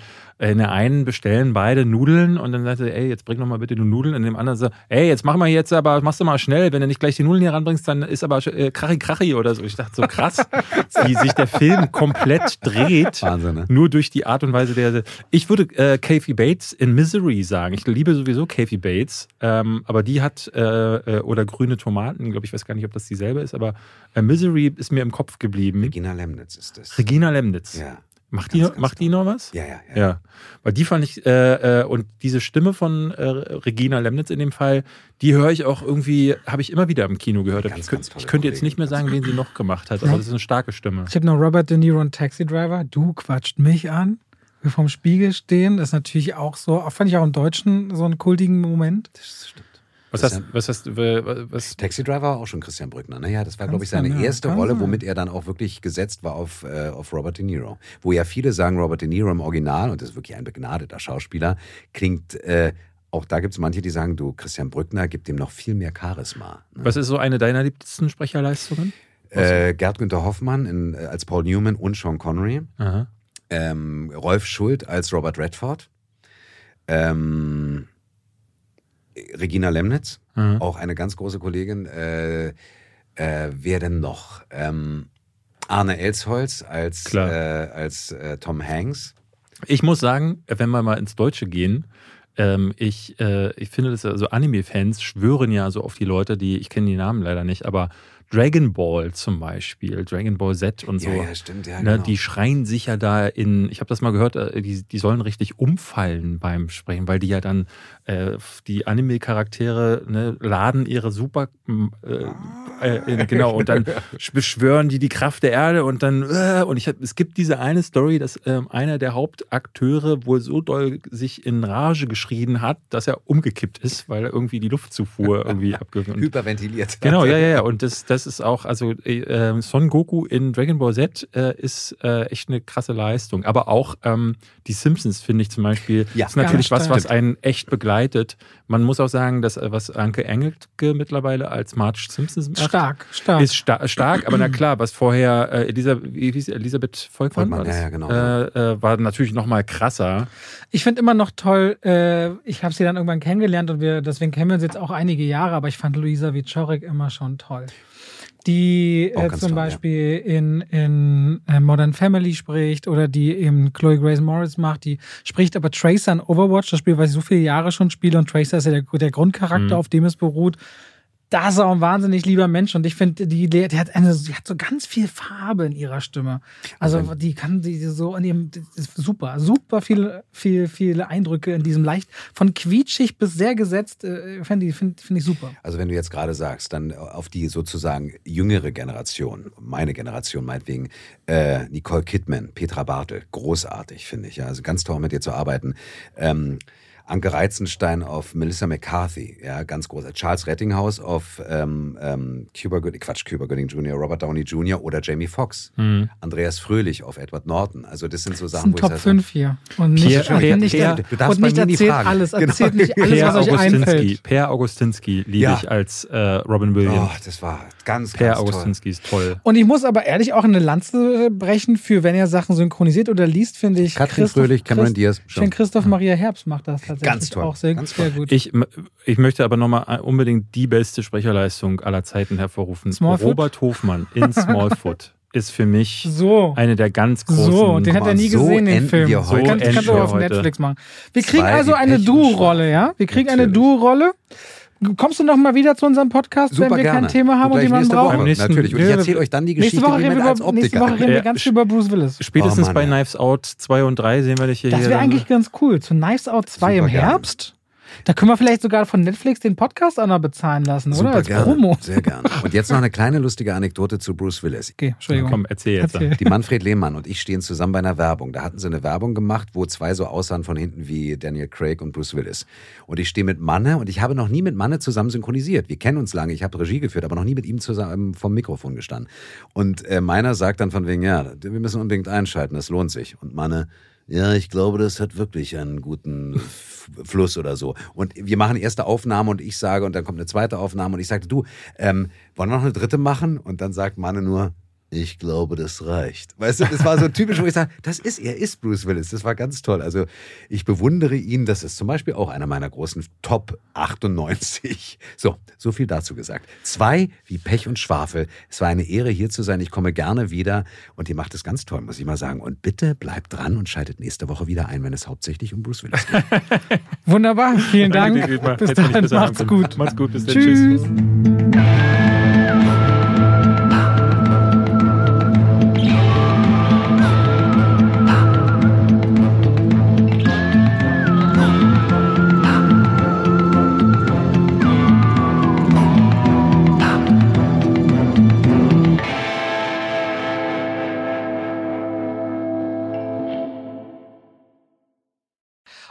in der einen bestellen beide Nudeln und dann sagt er, ey, jetzt bring noch mal bitte die Nudeln. Und in dem anderen so, ey, jetzt mach mal jetzt, aber machst du mal schnell. Wenn du nicht gleich die Nudeln hier ranbringst, dann ist aber äh, krachi krachi oder so. Ich dachte so krass, wie sich der Film komplett dreht. Wahnsinn, ne? Nur durch die Art und Weise der. Ich würde äh, Kathy Bates in Misery sagen. Ich liebe sowieso Kathy Bates, ähm, aber die hat äh, äh, oder grüne Tomaten, glaube ich, weiß gar nicht, ob das dieselbe ist, aber äh, Misery ist mir im Kopf geblieben. Regina Lemnitz ist das. Regina Lemnitz. Ja. Macht, die, Ganz, noch- ganz macht die noch was? Ja, ja, ja. Ja, weil die fand ich, äh, äh, und diese Stimme von äh, Regina Lemnitz in dem Fall, die höre ich auch irgendwie, habe ich immer wieder im Kino gehört. Ganz, ich, ganz könnte, tolle ich könnte jetzt nicht mehr sagen, wen sie noch gemacht hat, aber das ist eine starke Stimme. Ich habe noch Robert De Niro und Taxi Driver. Du quatscht mich an. Wir vorm Spiegel stehen. Das ist natürlich auch so, auch fand ich auch im Deutschen so einen kultigen Moment. Das stimmt. Was hast, was hast du, was, Taxi Driver war auch schon Christian Brückner. Naja, das war, glaube ich, sein, seine ja. erste Kann Rolle, sein. womit er dann auch wirklich gesetzt war auf, äh, auf Robert De Niro. Wo ja viele sagen, Robert De Niro im Original, und das ist wirklich ein begnadeter Schauspieler, klingt, äh, auch da gibt es manche, die sagen, du, Christian Brückner gibt ihm noch viel mehr Charisma. Ne? was ist so eine deiner liebsten Sprecherleistungen? Äh, Gerd Günther Hoffmann in, äh, als Paul Newman und Sean Connery. Ähm, Rolf Schuld als Robert Redford. Ähm, Regina Lemnitz, Mhm. auch eine ganz große Kollegin. Äh, äh, wer denn noch? Ähm, Arne Elsholz als, äh, als äh, Tom Hanks. Ich muss sagen, wenn wir mal ins Deutsche gehen, ähm, ich, äh, ich finde das, also Anime-Fans schwören ja so auf die Leute, die, ich kenne die Namen leider nicht, aber Dragon Ball zum Beispiel, Dragon Ball Z und so. Ja, ja, stimmt, ja, Ne, genau. Die schreien sich ja da in, ich habe das mal gehört, äh, die, die sollen richtig umfallen beim Sprechen, weil die ja dann, äh, die Anime-Charaktere ne, laden ihre Super, äh, äh, in- genau, und dann beschwören die die Kraft der Erde und dann, äh, und ich hab, es gibt diese eine Story, dass ähm, einer der Hauptakteure wohl so doll sich in Rage geschrien hat, dass er umgekippt ist, weil er irgendwie die Luftzufuhr irgendwie abgewöhnt Hyperventiliert. Genau, ja, ja, ja. Und das, das ist auch, also äh, Son Goku in Dragon Ball Z äh, ist äh, echt eine krasse Leistung. Aber auch ähm, die Simpsons, finde ich zum Beispiel, Ja. ist natürlich was, was einen echt begleitet. Man muss auch sagen, dass äh, was Anke Engelke mittlerweile als Marge Simpsons macht, Stark, stark. ist sta stark. Aber na klar, was vorher äh, Elisabeth? Elisabeth Volkmann, Volkmann, war das? ja, genau. Äh, äh, war natürlich noch mal krasser. Ich finde immer noch toll, äh, ich habe sie dann irgendwann kennengelernt und wir, deswegen kennen wir uns jetzt auch einige Jahre, aber ich fand Luisa Wiczorek immer schon toll. Die äh, zum toll, ja. Beispiel in, in äh, Modern Family spricht oder die eben Chloe Grace Morris macht, die spricht aber Tracer in Overwatch, das Spiel, was ich so viele Jahre schon spiele und Tracer ist ja der, der Grundcharakter, Mhm. auf dem es beruht. Das ist auch ein wahnsinnig lieber Mensch und ich finde, die, die hat eine, sie hat so ganz viel Farbe in ihrer Stimme. Also Also- die kann die so in ihrem, super, super viele, viel, viele Eindrücke in diesem leicht von quietschig bis sehr gesetzt, äh, finde ich, find, find ich super. Also wenn du jetzt gerade sagst, dann auf die sozusagen jüngere Generation, meine Generation meinetwegen, äh, Nicole Kidman, Petra Bartel, großartig, finde ich. Ja. Also ganz toll mit dir zu arbeiten. Ähm, Anke Reizenstein auf Melissa McCarthy, ja, ganz groß. Charles Rettinghaus auf ähm, ähm, Cuba Gooding, Quatsch, Cuba Gooding Jr., Robert Downey Jr. oder Jamie Foxx. Mhm. Andreas Fröhlich auf Edward Norton. Also das sind so Das Sachen, sind wo Top ich sage, 5 hier. Und nicht, Pierre- und Pierre- nicht, Pierre- du darfst und bei nicht mir nie erzählt fragen. alles, Genau. erzählt nicht alles, Per was euch Augustinski, einfällt. Per Augustinski liebe Ja. ich als äh, Robin Williams. oh, das war ganz, per ganz toll. Augustinski ist toll. Und ich muss aber ehrlich auch eine Lanze brechen für, wenn er Sachen synchronisiert oder liest, finde ich. Katrin Christoph- Fröhlich, Cameron Christ- Diaz. Ich finde, Christoph Maria Herbst macht das. tatsächlich Ganz toll. auch sehr, Ganz sehr toll. gut. Ich, ich möchte aber nochmal unbedingt die beste Sprecherleistung aller Zeiten hervorrufen. Smallfoot? Robert Hofmann in Smallfoot ist für mich so. eine der ganz großen. So, den hat er nie so gesehen, den Film. wir heute. kannst, So kannst du enden auf wir heute. Netflix machen. Wir kriegen Zwei also eine Duo-Rolle, ja? Wir kriegen eine Natürlich. Duo-Rolle. Kommst du noch mal wieder zu unserem Podcast, Super wenn wir gerne. kein Thema haben und jemanden nächste brauchen? Woche, natürlich. Und ich erzähle euch dann die Nächste Geschichte, Woche, wie reden wir als über, nächste. Woche reden wir Ja, ganz viel über Bruce Willis. Spätestens Oh Mann, bei. Knives Out 2 und 3 sehen wir dich hier. Das wäre eigentlich ganz cool. Zu Knives Out 2 im Super gerne. Herbst. Da können wir vielleicht sogar von Netflix den Podcast auch noch bezahlen lassen, oder? Super Als gerne. Promo. Sehr gerne. Und jetzt noch eine kleine lustige Anekdote zu Bruce Willis. Okay, Entschuldigung. Komm, erzähl jetzt. Erzähl. Die Manfred Lehmann und ich stehen zusammen bei einer Werbung. Da hatten sie eine Werbung gemacht, wo zwei so aussahen von hinten wie Daniel Craig und Bruce Willis. Und ich stehe mit Manne und ich habe noch nie mit Manne zusammen synchronisiert. Wir kennen uns lange, ich habe Regie geführt, aber noch nie mit ihm zusammen vom Mikrofon gestanden. Und äh, meiner sagt dann von wegen, ja, wir müssen unbedingt einschalten, das lohnt sich. Und Manne, ja, ich glaube, das hat wirklich einen guten Fluss oder so. Und wir machen erste Aufnahme und ich sage, und dann kommt eine zweite Aufnahme und ich sagte, du, ähm, wollen wir noch eine dritte machen? Und dann sagt Manne nur, ich glaube, das reicht. Weißt du, das war so typisch, wo ich sage, das ist, er ist Bruce Willis. Das war ganz toll. Also ich bewundere ihn. Das ist zum Beispiel auch einer meiner großen Top 98. So, so viel dazu gesagt. Zwei wie Pech und Schwafel. Es war eine Ehre, hier zu sein. Ich komme gerne wieder. Und ihr macht es ganz toll, muss ich mal sagen. Und bitte bleibt dran und schaltet nächste Woche wieder ein, wenn es hauptsächlich um Bruce Willis geht. Wunderbar, vielen Dank. Bis dann, macht's gut. Macht's gut, bis dann. Tschüss.